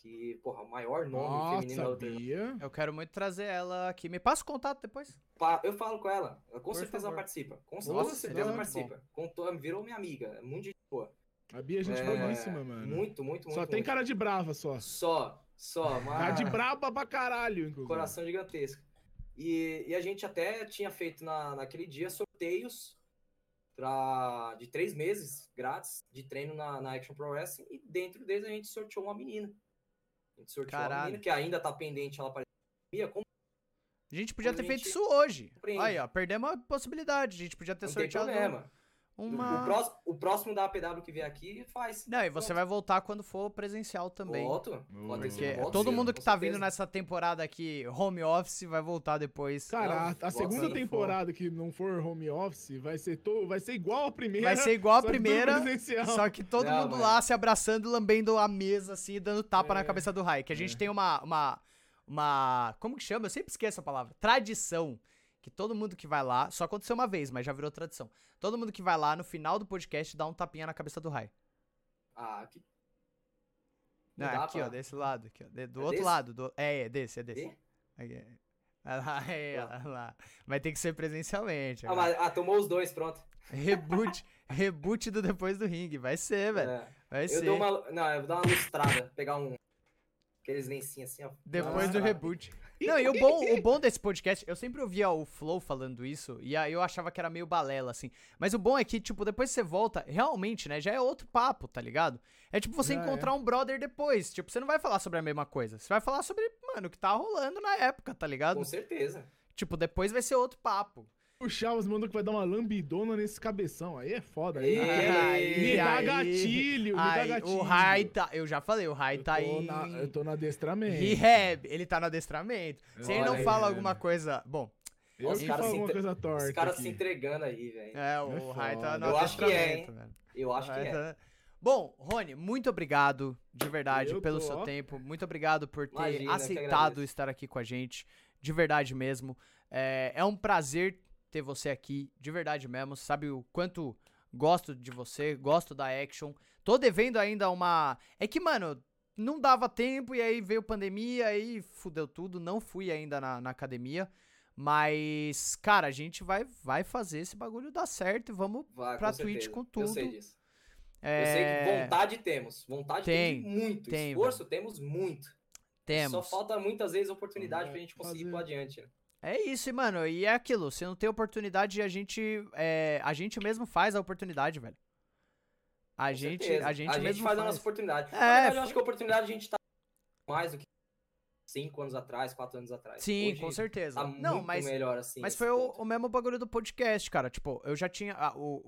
que, porra, o maior nome feminino da Nossa, luta Bia. Eu quero muito trazer ela aqui. Me passa o contato depois. Pa- Eu falo com ela, com Por certeza favor. ela participa. Com, Nossa, com certeza ela muito participa. Contou, virou minha amiga, é muito gente boa. A Bia é gente É, boníssima, mano. Muito, muito, muito. Só tem muito. cara de brava, só. Só, só, mas Cara de braba pra caralho, inclusive. coração gigantesco. E, e a gente até tinha feito na, naquele dia sorteios pra, de três meses grátis de treino na, na Action Pro Wrestling e dentro deles a gente sorteou uma menina. A gente sorteou Caralho. menina que ainda tá pendente ela para como A gente podia ter a feito isso hoje. Aí, ó, perdemos a possibilidade. A gente podia ter não tem sorteado problema. Uma. O, próximo, o próximo da APW que vier aqui faz. Não, e você Pronto. vai voltar quando for presencial também. Volto. Pode volto todo mundo que tá certeza. vindo nessa temporada aqui, home office, vai voltar depois. Cara, a, a Não, segunda temporada que não for home office vai ser, to, vai ser igual a primeira. Vai ser igual a primeira. Só que todo Não, mundo mano. lá se abraçando, lambendo a mesa, assim, e dando tapa na É. cabeça do Rai. Que a gente É. tem uma, uma. Uma. Como que chama? Eu sempre esqueço a palavra. Tradição. Que todo mundo que vai lá. Só aconteceu uma vez, mas já virou tradição. Todo mundo que vai lá no final do podcast dá um tapinha na cabeça do Rai. Ah, que. Não, Não aqui, pra- ó, desse lado. Aqui, ó, de- do É outro desse? lado. do- é, é desse, é desse. E? Aqui. Olha lá, é, olha lá. Vai ter que ser presencialmente. Ah, mas, ah, tomou os dois, pronto. Reboot, reboot do depois do ringue. Vai ser, velho. É. Vai Eu ser. dou uma. Não, eu vou dar uma lustrada, pegar um. Aqueles lencinhos assim, ó. Depois do reboot. Não, e o bom, o bom desse podcast, eu sempre ouvia o Flow falando isso, e aí eu achava que era meio balela, assim. Mas o bom é que, tipo, depois você volta, realmente, né, já é outro papo, tá ligado? É tipo você Já é. encontrar um brother depois. Tipo, você não vai falar sobre a mesma coisa. Você vai falar sobre, mano, o que tá rolando na época, tá ligado? Com certeza. Tipo, depois vai ser outro papo. O Chaves mandou que vai dar uma lambidona nesse cabeção. Aí é foda. Aí, aí, me dá aí- gatilho, me dá Aí, gatilho. o Rai tá. Eu já falei, o Rai Eu tá tô aí. na- eu tô no adestramento. Rehab, ele tá no adestramento. Se ele não aí, fala velho. alguma coisa. Bom, Eu Os caras se entre- coisa torta. Os caras aqui. se entregando aí, velho. É, o É Rai tá no Eu acho que é. Eu acho que é. tá- Bom, Rony, muito obrigado, de verdade, Eu pelo tô, seu ó. tempo. Muito obrigado por ter Imagina, aceitado estar aqui com a gente. De verdade mesmo. É, é um prazer ter você aqui, de verdade mesmo. Sabe o quanto gosto de você, gosto da Action. Tô devendo ainda uma. É que, mano, não dava tempo e aí veio pandemia, aí fudeu tudo. Não fui ainda na, na academia. Mas, cara, a gente vai, vai fazer esse bagulho dar certo e vamos Vai, pra com Twitch certeza. com Eu sei tudo. disso. É, Eu sei que vontade temos. Vontade Tem, temos muito. tem, Esforço temos muito. temos. Só falta muitas vezes oportunidade pra Vai gente conseguir ir fazer. pra adiante. né? É isso, mano. E é aquilo. Se não tem oportunidade, a gente. é, a gente mesmo faz a oportunidade, velho. A Com gente, certeza. a gente mesmo faz faz. a nossa oportunidade. É, verdade, eu acho que a oportunidade a gente tá mais do que cinco anos atrás, quatro anos atrás. Sim, Hoje com certeza. Tá não, mas. melhor assim. Mas foi o, o mesmo bagulho do podcast, cara. Tipo, eu já tinha. ah, o,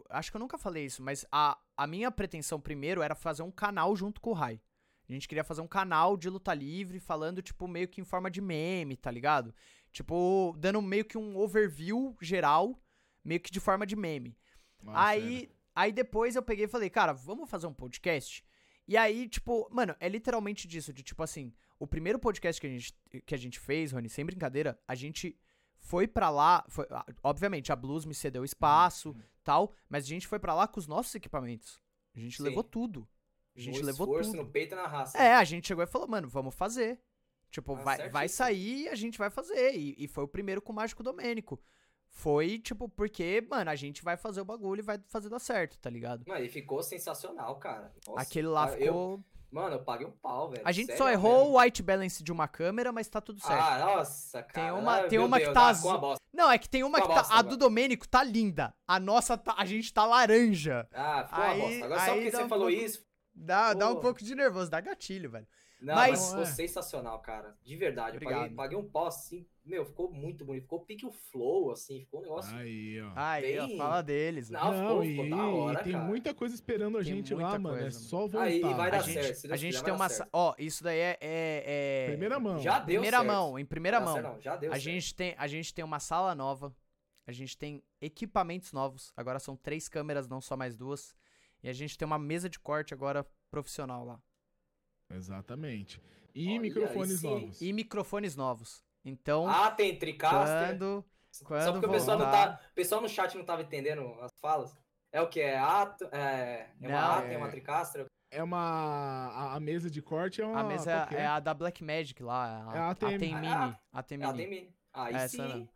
o- acho que eu nunca falei isso, mas a, a minha pretensão primeiro era fazer um canal junto com o Rai. A gente queria fazer um canal de luta livre, falando, tipo, meio que em forma de meme, tá ligado? Tipo, dando meio que um overview geral, meio que de forma de meme. Aí, aí depois eu peguei e falei, cara, vamos fazer um podcast? E aí, tipo, mano, é literalmente disso, de tipo assim, o primeiro podcast que a gente, que a gente fez, Rony, sem brincadeira, a gente foi pra lá, foi- obviamente a Blues me cedeu espaço, tal, mas a gente foi pra lá com os nossos equipamentos. A gente Sim. levou tudo. A gente no levou esforço, tudo. no peito e na raça. É, a gente chegou e falou, mano, vamos fazer. Tipo, Ah, vai, vai sair e a gente vai fazer. E, e foi o primeiro com o Mágico Domênico. Foi, tipo, porque, mano, a gente vai fazer o bagulho e vai fazer dar certo, tá ligado? Mano, e ficou sensacional, cara. Nossa, Aquele lá ah, eu- ficou. Mano, eu paguei um pau, velho. A gente sério só mesmo. errou o white balance de uma câmera, mas tá tudo certo. Ah, nossa, cara. uma- Ah, tem meu uma que Deus, tá ah, azul. Não, é que tem uma Ficou que uma tá. A do Domênico tá linda. A nossa tá. A gente tá laranja. Ah, ficou Aí- uma bosta. Agora só porque você um falou pouco- isso. Dá, dá um pouco de nervoso, dá gatilho, velho. Não, Mas- mas, ficou É. sensacional, cara. De verdade. Eu paguei, paguei um pau assim. Meu, ficou muito bonito. Ficou pique o flow, assim. Ficou um negócio. Aí, ó. Aí, ó, Bem- fala deles. Não, Não, ficou, e, ficou da hora, e tem cara. muita coisa esperando a Tem gente lá, muita mano. É coisa, só voltar. Aí vai A dar gente, certo, se a gente quiser, tem uma. certo. sa- Ó, isso daí é. é- é- Primeira mão. Já deu primeira certo. mão, em primeira Não, mão. não, já deu A certo. gente, tem, a gente tem uma sala nova, a gente tem equipamentos novos, agora são três câmeras, não só mais duas. E a gente tem uma mesa de corte agora profissional lá. Exatamente. E Olha, microfones novos. E microfones novos. Então, Ah, tem Tricaster. quando. Só quando porque o pessoal, tá, o pessoal no chat não tava entendendo as falas. É o que? É ato, é, é uma Não, ata, é uma é- Tricaster? É uma. A, a mesa de corte é uma. A mesa que é a da Black Magic lá. É a A, ATM. tem Mini. Ah, A tem É a Mini. Mini. Aí Essa sim. não.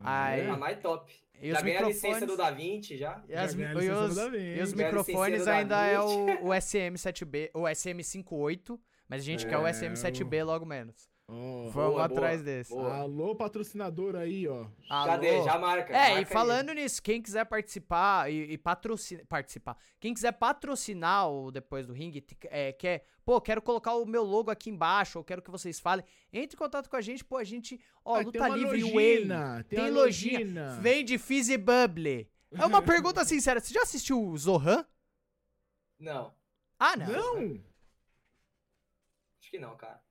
Ah, Aí- é? A mais top. E já os ganhei a licença microfones. do Da Vinci, já. E, as- Já e os, Da e os microfones ainda é o, o SM7B, o SM58, mas a gente quer o É, SM7B logo menos. Ó, Vamos Boa, atrás boa, desse. boa. Alô, patrocinador aí, ó. Cadê? Alô? Já marca. É, marca e aí. falando nisso, quem quiser participar e, e patrocinar, participar, quem quiser patrocinar o Depois do Ring, t- é, quer, pô, quero colocar o meu logo aqui embaixo, ou quero que vocês falem, entre em contato com a gente, pô, a gente, ó, Ah, Luta Livre lojina, Way, tem tem lojinha, lojina. vende Fizzy Bubble. É uma pergunta sincera, você já assistiu o Zohan? Não, Ah, não. Não! acho que não, cara.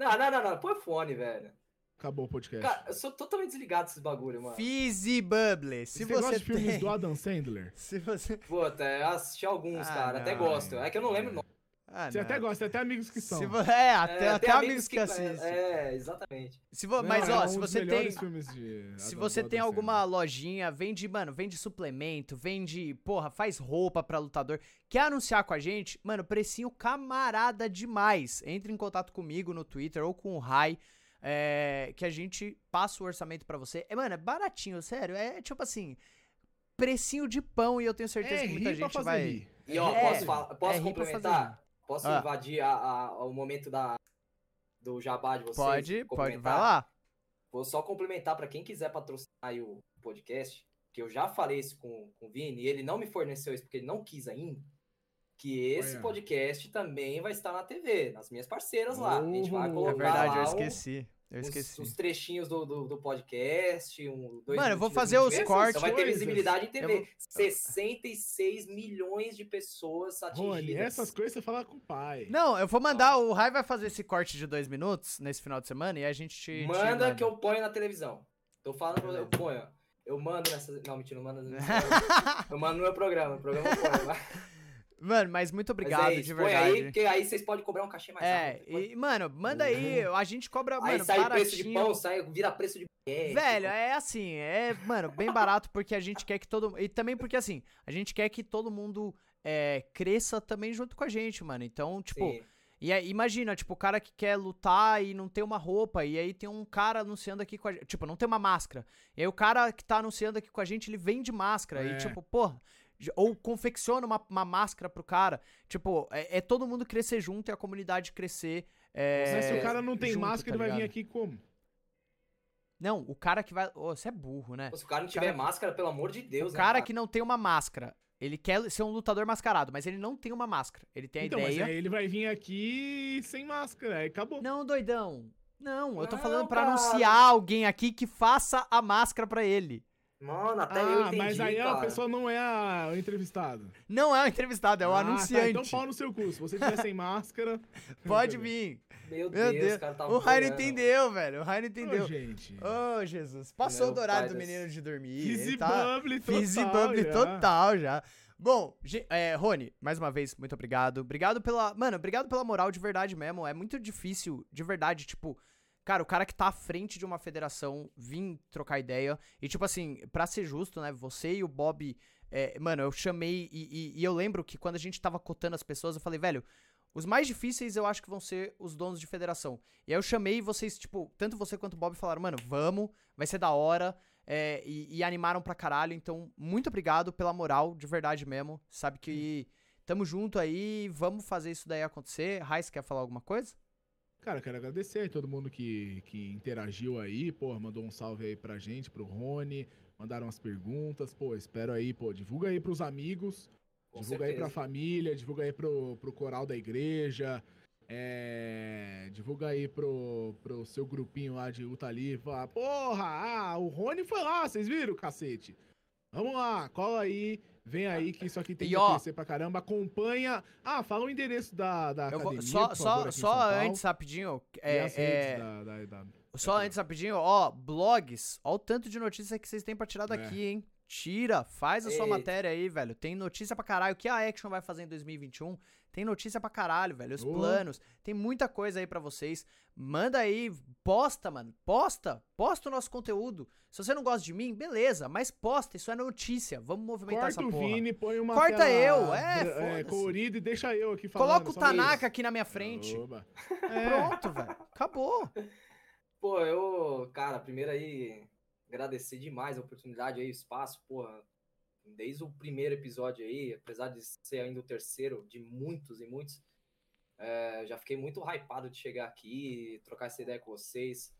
Não, não, não, não. Põe fone, velho. Acabou o podcast. Cara, eu sou totalmente desligado desses bagulho, mano. Fizzy Bubble. Se você, você, gosta de filmes do Adam Sandler? Se você... Puta, eu assisti alguns, Ah, cara. Até não, gosto. É que eu não lembro o nome. Ah, Você não. até gosta, tem até amigos que são. Se vo- É, até, É, até amigos que, assistem. É, exatamente. Se vo- Não, Mas, é ó, um se você tem... de Se você tem alguma lojinha, vende, mano, vende suplemento, vende, porra, faz roupa pra lutador, quer anunciar com a gente, mano, precinho camarada demais. Entre em contato comigo no Twitter ou com o Rai, é, que a gente passa o orçamento pra você. É, mano, é baratinho, sério, é tipo assim, precinho de pão e eu tenho certeza É, que muita gente vai... rir. E ó, É, posso, falar, posso é rir pra fazer complementar? Posso Ah. invadir a- a- o momento da, do jabá de vocês? Pode, pode, vai lá. Vou só complementar pra quem quiser patrocinar aí o podcast, que eu já falei isso com, com o Vini, e ele não me forneceu isso porque ele não quis ainda, que esse Olha. podcast também vai estar na TV, nas minhas parceiras lá. A gente vai colocar É verdade, lá eu um- esqueci. Eu esqueci. uns trechinhos do, do, do podcast, um, dois Mano, eu vou fazer os cortes. Então vai ter visibilidade em Eu TV. vou- 66 milhões de pessoas atingidas. Rony, essas coisas você fala com o pai. Não, eu vou mandar, o Rai vai fazer esse corte de dois minutos nesse final de semana e a gente te... te Manda que eu ponho na televisão. Tô falando, pra- eu ponho. Eu mando nessa. Não, mentira, não mando. nessa- eu mando no meu programa. No programa eu ponho. Mano, mas muito obrigado, mas é isso, de põe verdade. aí, porque aí vocês podem cobrar um cachê mais é, alto. depois. e, mano, manda aí, a gente cobra, Aí mano, sai preço de baratinho. pão, sai, vira preço de baguete. Velho, é assim, é, mano, bem barato porque a gente quer que todo. E também porque, assim, a gente quer que todo mundo é, cresça também junto com a gente, mano. Então, tipo, Sim. e aí, imagina, tipo, o cara que quer lutar e não tem uma roupa, e aí tem um cara anunciando aqui com a gente. Tipo, não tem uma máscara. E aí o cara que tá anunciando aqui com a gente, ele vende máscara. É. E, tipo, porra. Ou confecciona uma, uma máscara pro cara. Tipo, é, é todo mundo crescer junto e a comunidade crescer. É, Mas se o cara não tem junto, máscara, tá ele vai vir aqui como? Não, o cara que vai. Ô, você é burro, né? Se o cara não tiver cara- máscara, pelo amor de Deus, o né, cara que não tem uma máscara, ele quer ser um lutador mascarado, mas ele não tem uma máscara. Ele tem a então, ideia. mas aí ele vai vir aqui sem máscara, aí acabou. Não, doidão. Não, eu tô Não, falando pra cara. anunciar alguém aqui que faça a máscara pra ele. Mano, até eu ah, entendi, mas aí a cara. pessoa não é a, o entrevistado. Não é o entrevistado, é o Ah, anunciante. Tá, então pau no seu cu. Se você tiver sem máscara. Pode vir. Meu, Meu Deus, Deus. cara tá o Raio voando. entendeu, velho. O Raio entendeu. Ô, gente. Ô, Jesus. Passou Meu do horário pai do menino de dormir. Fizzy tá... bubble total. Fizzy bubble já. total já. Bom, é, Rony, mais uma vez, muito obrigado. Obrigado pela. Mano, obrigado pela moral de verdade mesmo. É muito difícil, de verdade, tipo. Cara, o cara que tá à frente de uma federação vir trocar ideia. E, tipo assim, pra ser justo, né? Você e o Bob. é, mano, eu chamei. E, e- e eu lembro que quando a gente tava cotando as pessoas, eu falei, velho. Os mais difíceis eu acho que vão ser os donos de federação. E aí eu chamei e vocês, tipo, tanto você quanto o Bob falaram, mano, vamos, vai ser da hora. é, e, e animaram pra caralho. Então, muito obrigado pela moral, de verdade mesmo. Sabe que tamo junto aí, vamos fazer isso daí acontecer. Raiz, quer falar alguma coisa? Cara, quero agradecer aí todo mundo que, que interagiu aí, pô, mandou um salve aí pra gente, pro Rony, mandaram as perguntas, pô, espero aí, pô, divulga aí pros amigos, Com divulga aí pra certeza. família, divulga aí pro, pro coral da igreja, é, divulga aí pro, pro seu grupinho lá de luta livre, porra, ah, o Rony foi lá, vocês viram, cacete? Vamos lá, cola aí, vem aí que isso aqui tem E que ó- crescer pra caramba, acompanha, ah, fala o endereço da, da Eu vou- academia, só só, favor, só Paulo. antes, rapidinho. É, é, da- da- da- só antes, rapidinho, ó, blogs. Ó o tanto de notícia que vocês têm pra tirar daqui, hein? Tira, faz a sua Eita. matéria aí, velho. Tem notícia pra caralho. O que a Action vai fazer em 2021? Tem notícia pra caralho, velho. Os Ô. planos. Tem muita coisa aí pra vocês. Manda aí, posta, mano. Posta. Posta o nosso conteúdo. Se você não gosta de mim, beleza. Mas posta, isso é notícia. Vamos movimentar Corta essa o porra. Vini, põe uma Corta tela eu, é, foda-se. colorida e deixa eu aqui falando. Coloca o Tanaka isso. aqui na minha frente. Oba. Pronto, velho. Acabou. Pô, eu, cara, primeiro aí, agradecer demais a oportunidade aí, o espaço, porra. Desde o primeiro episódio aí, apesar de ser ainda o terceiro de muitos e muitos, é, já fiquei muito hypado de chegar aqui, trocar essa ideia com vocês.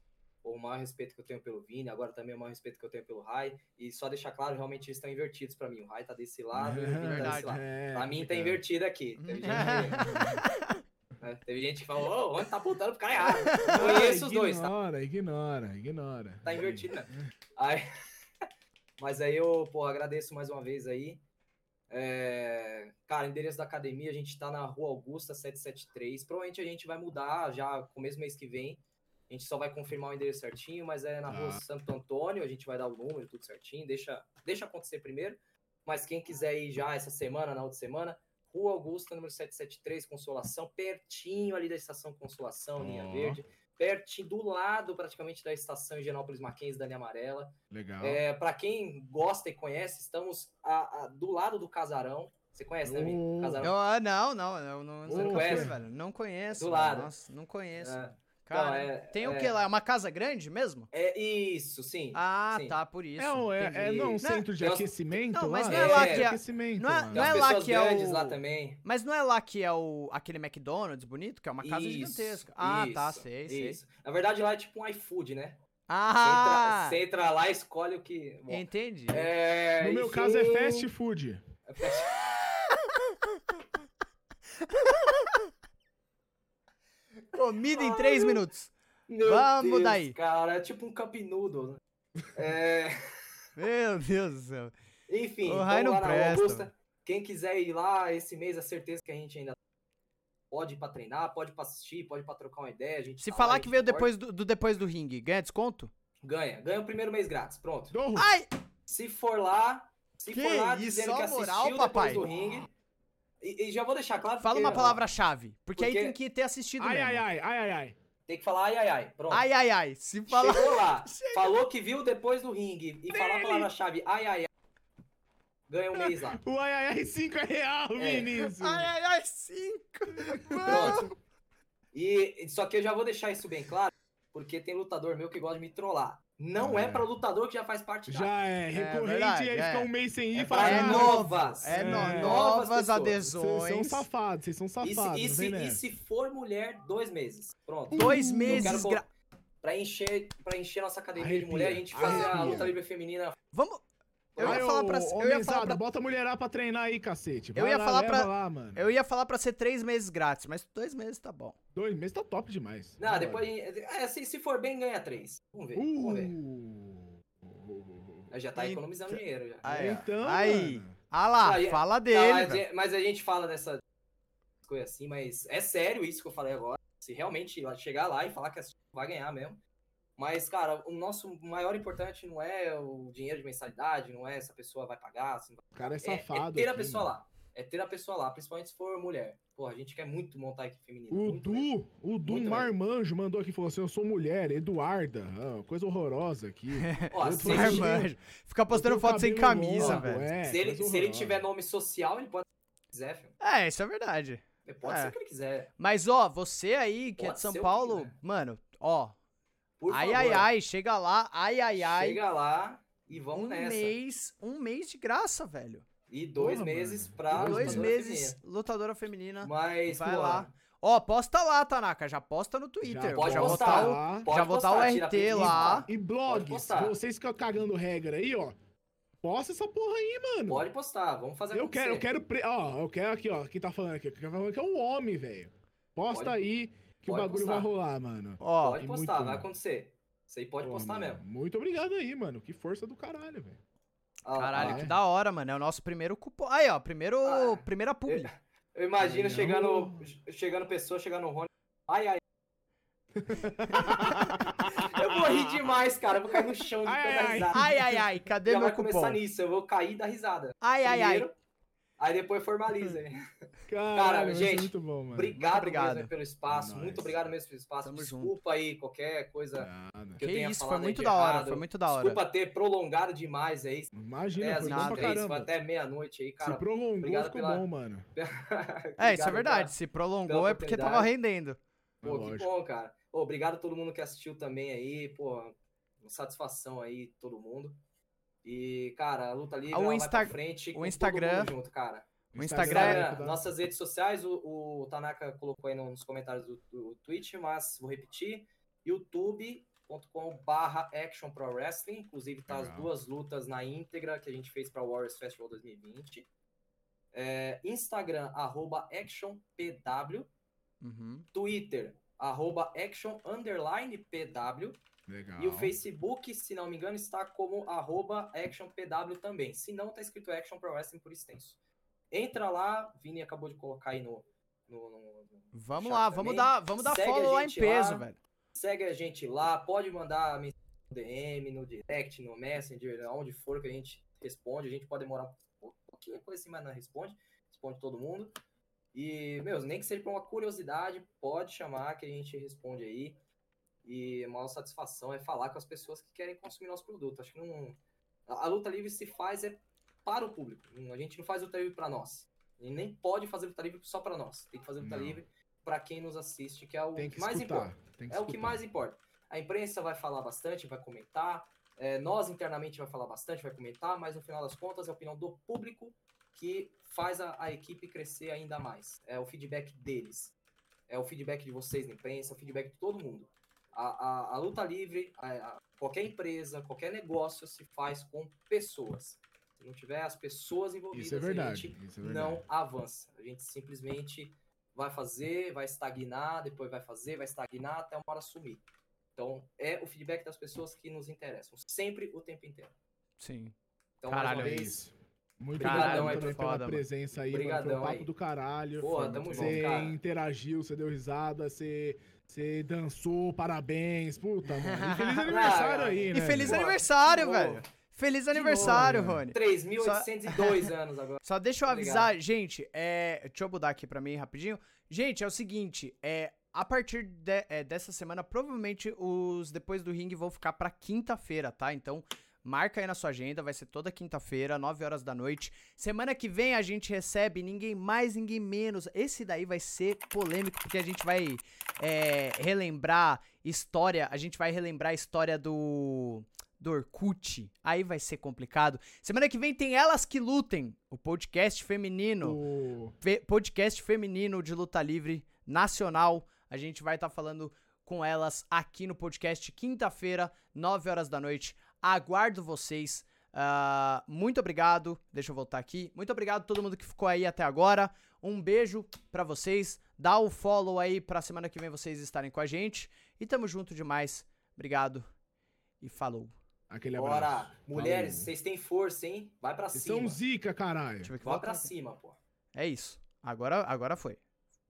O maior respeito que eu tenho pelo Vini, agora também o maior respeito que eu tenho pelo Rai. E só deixar claro, realmente eles estão invertidos pra mim. O Rai tá desse lado e o Vini tá desse lado. É, Pra mim tá invertido aqui. Teve gente que, né, teve gente que falou, ô, onde tá apontando pro cara errado? Conheço os dois, tá? Ignora, ignora, ignora. Tá invertido, né? Aí, mas aí eu, pô, agradeço mais uma vez aí. É, cara, endereço da academia, a gente tá na Rua Augusta 773. Provavelmente a gente vai mudar já começo do mês que vem. A gente só vai confirmar o endereço certinho, mas é na Rua Tá. Santo Antônio, a gente vai dar o número, tudo certinho. Deixa, deixa acontecer primeiro. Mas quem quiser ir já essa semana, na outra semana, Rua Augusta, número 773, Consolação, pertinho ali da estação Consolação, linha Ó. verde. Pertinho, do lado praticamente da estação Higienópolis Mackenzie da linha amarela. Legal. É, para quem gosta e conhece, estamos a- a- do lado do casarão. Você conhece, né, Vini? Oh. Casarão. Eu, ah, não, não, eu não, não fui, conhece? velho. Não conheço. Do velho. lado. Nossa, não conheço. É, Cara, Não, é- tem o é- que lá? É uma casa grande mesmo? é isso, sim. Ah, sim. tá, por isso. É, um, é, é não, um Não, centro de aquecimento Não, mas lá? não é lá É, que é- aquecimento não é- lá. Não é lá que é o- lá também. Mas não é lá que é o aquele McDonald's bonito, que é uma casa Isso, gigantesca. Ah, tá, isso, sei, sei. Isso. Na verdade, lá é tipo um iFood, né? Você Ah, entra, você entra lá e escolhe o que. Bom, entendi. é, No meu enfim, caso é fast food. é fast- Comida em três minutos. Vamos Deus, daí. Cara, é tipo um cup noodle. né? É, Meu Deus do céu. enfim, O vamos raio não lá presta, Augusta. Quem quiser ir lá esse mês, a certeza que a gente ainda pode ir pra treinar, pode ir pra assistir, pode ir pra trocar uma ideia. Se tá lá, falar gente que veio depois do, do depois do ringue, ganha desconto? Ganha. Ganha o primeiro mês grátis. Pronto. Ai! Se for lá, se Que for lá isso, dizendo que ó, moral, assistiu papai. depois do ringue. E, e já vou deixar claro Fala porque, uma palavra-chave. Porque, aí porque- tem que ter assistido Ai, mesmo. ai, ai, ai, ai, ai. Tem que falar ai, ai, ai. Pronto. Ai, ai, ai. Se falar. Chegou lá, falou que viu depois do ringue e falar a palavra-chave ai, ai, ai. Ganha um mês lá. O ai, ai, ai 5 é real, É. Vinícius. Ai, ai, ai, cinco. Pronto. E só que eu já vou deixar isso bem claro, porque tem lutador meu que gosta de me trollar. Não é, É. pra lutador que já faz parte da. Já é recorrente verdade, e aí é. fica um mês sem ir É e pra fala. É "Ah, novas. É, no- É. novas, Novas pessoas. Vocês são adesões. safados, vocês são E se, safados. e, se, e se for mulher, dois meses. Pronto. Dois meses. quero gra- Pra encher, pra encher nossa academia de Arrepia, mulher, a gente fazer a luta livre feminina. Vamos. Eu ia falar pra- ô, eu ia falar mesada, pra- Bota a mulherada pra treinar aí, cacete. Eu Vai ia lá, falar pra- lá, mano. Eu ia falar pra ser três meses grátis, mas dois meses tá bom. Dois meses tá top demais. Não, depois. É, se, se for bem, ganha três. Vamos ver. Uh. Vamos ver. Uh. Já tá Eita. economizando dinheiro já. Aí. Então, Aí. mano. Ah lá, Aí- fala Tá, dele. mas, velho. é- mas a gente fala dessa coisa assim, mas é sério isso que eu falei agora. Se realmente chegar lá e falar que vai ganhar mesmo. Mas, cara, o nosso maior importante não é o dinheiro de mensalidade, não é se a pessoa vai pagar. O cara é É- safado. É, ter a pessoa mano. lá. É ter a pessoa lá, principalmente se for mulher. Pô, a gente quer muito montar a equipe feminina. O muito mesmo. Du, o Du Muito Marmanjo mandou aqui, falou assim, eu sou mulher, Eduarda, ah, coisa horrorosa aqui. Ó, eu se, Marmanjo. Fica postando foto sem camisa, velho. é, se ele, se ele tiver nome social, ele pode ser o que quiser, filho. É, isso é verdade. Ele pode É. ser o que ele quiser. Mas, ó, você aí, que é Pode de São Paulo, mano, ó. Por ai, favor, ai, ai, chega lá, ai, ai, ai. chega lá e vamos um nessa. mês, um mês de graça, velho. E dois Porra, meses mano. pra E dois lutadora meses, feminina. lutadora feminina. Mas, Vai pô, lá. Ó, posta lá, Tanaka, já posta no Twitter. pode já postar. botar o, lá. Pode já botar o postar, tira RT lá. E blogs, vocês ficam cagando regra aí, ó. Posta essa porra aí, mano. Pode postar, vamos fazer Eu acontecer. quero, eu quero, pre- ó, eu quero aqui, ó, quem tá falando aqui, quem tá falando que é um homem, velho. Posta Pode- aí que o bagulho postar. vai rolar, mano. Ó, Pode postar, vai bom. acontecer. Isso aí pode Pô, postar mano, mesmo. Muito obrigado aí, mano. Que força do caralho, velho. Ah, caralho, ah, que é. da hora, mano. É o nosso primeiro cupom. Aí, ó, primeiro, Ah, primeira publi. Eu imagino Não. chegando, chegando pessoa, chegando no Rony. Ai, ai. eu vou rir demais, cara. Eu vou cair no chão de Ai, ai, ai. risada. Ai, ai, ai, cadê Já meu vai começar cupom? nisso, eu vou cair da risada. Ai, ai, ai. Primeiro, Aí depois formaliza. hein? Caralho, vai ser gente, muito bom, mano. Obrigado, obrigado. mesmo pelo espaço. Nóis. Muito obrigado mesmo pelo espaço. Tamo Desculpa aí qualquer coisa Nada. que eu Que tenha isso, foi falado aí muito da hora, errado. foi muito da hora. Desculpa ter prolongado demais aí. Imagina, Até foi as bom nada, pra é isso, foi caramba. até meia-noite aí, cara. Se prolongou, obrigado ficou pela- bom, mano. É, isso é verdade. Se prolongou é porque tava rendendo. Pô, É que bom, cara. Obrigado a todo mundo que assistiu também aí, pô, uma satisfação aí, todo mundo. E, cara, a luta livre O ela Insta- frente o Instagram- junto, cara. O Instagram é- Instagram, nossas redes sociais, o, o Tanaka colocou aí nos comentários do, do Twitch, mas vou repetir, youtube.com barra Action Pro Wrestling, inclusive tá as Legal. duas lutas na íntegra que a gente fez para Warriors Festival 2020. É, Instagram, arroba ActionPW, Uhum. Twitter, arroba Action underline PW, Legal. e o Facebook, se não me engano, está como arroba ActionPW também. Se não, tá escrito Action Pro Wrestling por extenso. Entra lá, Vini acabou de colocar aí no. no- no- no- Vamos lá, também. vamos dar, vamos dar Segue follow lá em peso, lá. velho. Segue a gente lá, pode mandar mensagem no DM, no direct, no Messenger, onde for que a gente responde. A gente pode demorar um pou- pouquinho coisa assim, mas não responde. Responde todo mundo. E, meus, nem que seja por uma curiosidade, pode chamar que a gente responde aí. E a maior satisfação é falar com as pessoas que querem consumir nosso produto. Acho que não. A luta livre se faz é para o público. A gente não faz luta livre para nós. E nem pode fazer luta livre só para nós. Tem que fazer luta Não. livre para quem nos assiste, que é o que mais escutar. que É o que escutar. mais importa. A imprensa vai falar bastante, vai comentar. é, nós internamente vai falar bastante, vai comentar, mas no final das contas é a opinião do público que faz a, a equipe crescer ainda mais. É o feedback deles. É o feedback de vocês na imprensa, é o feedback de todo mundo. A, a- a luta livre, a- qualquer empresa, qualquer negócio se faz com pessoas. Se não tiver as pessoas envolvidas, Isso é a verdade. gente Isso é verdade. não avança. A gente simplesmente vai fazer, vai estagnar, depois vai fazer, vai estagnar até uma hora sumir. Então, é o feedback das pessoas que nos interessam, sempre o tempo inteiro. Sim. Então, Caralho, É uma vez, isso. Muito obrigado aí, também foda, pela mano. presença aí, mano. Foi um papo aí. do caralho. Porra, tamo junto, Você cara. interagiu, você deu risada, você, Você dançou, parabéns. Puta, mano. E feliz aniversário aí, né? E feliz aniversário, de velho. Feliz aniversário, novo, Rony. 3.802 anos agora. Só deixa eu Obrigado. avisar, gente, é, deixa eu mudar aqui pra mim rapidinho. Gente, é o seguinte, é, a partir de- é, dessa semana, provavelmente os Depois do Ring vão ficar pra quinta-feira, tá? Então, marca aí na sua agenda, vai ser toda quinta-feira, 9 horas da noite. Semana que vem a gente recebe ninguém mais, ninguém menos. Esse daí vai ser polêmico, porque a gente vai é, relembrar história, a gente vai relembrar a história do do Orkut. Aí vai ser complicado. Semana que vem tem Elas que Lutem, o podcast feminino, O- fe- podcast feminino de luta livre nacional. A gente vai estar falando com elas aqui no podcast quinta-feira, 9 horas da noite. Aguardo vocês. Ah, muito obrigado. Deixa eu voltar aqui. Muito obrigado a todo mundo que ficou aí até agora. Um beijo pra vocês. Dá o follow aí pra semana que vem vocês estarem com a gente. E tamo junto demais. Obrigado e falou. Aquele abraço. Bora. Mulheres, Falou. vocês têm força, hein? Vai pra Vocês cima. são zica, caralho. Vai volta. pra cima, pô. É isso. Agora, agora foi.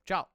Tchau.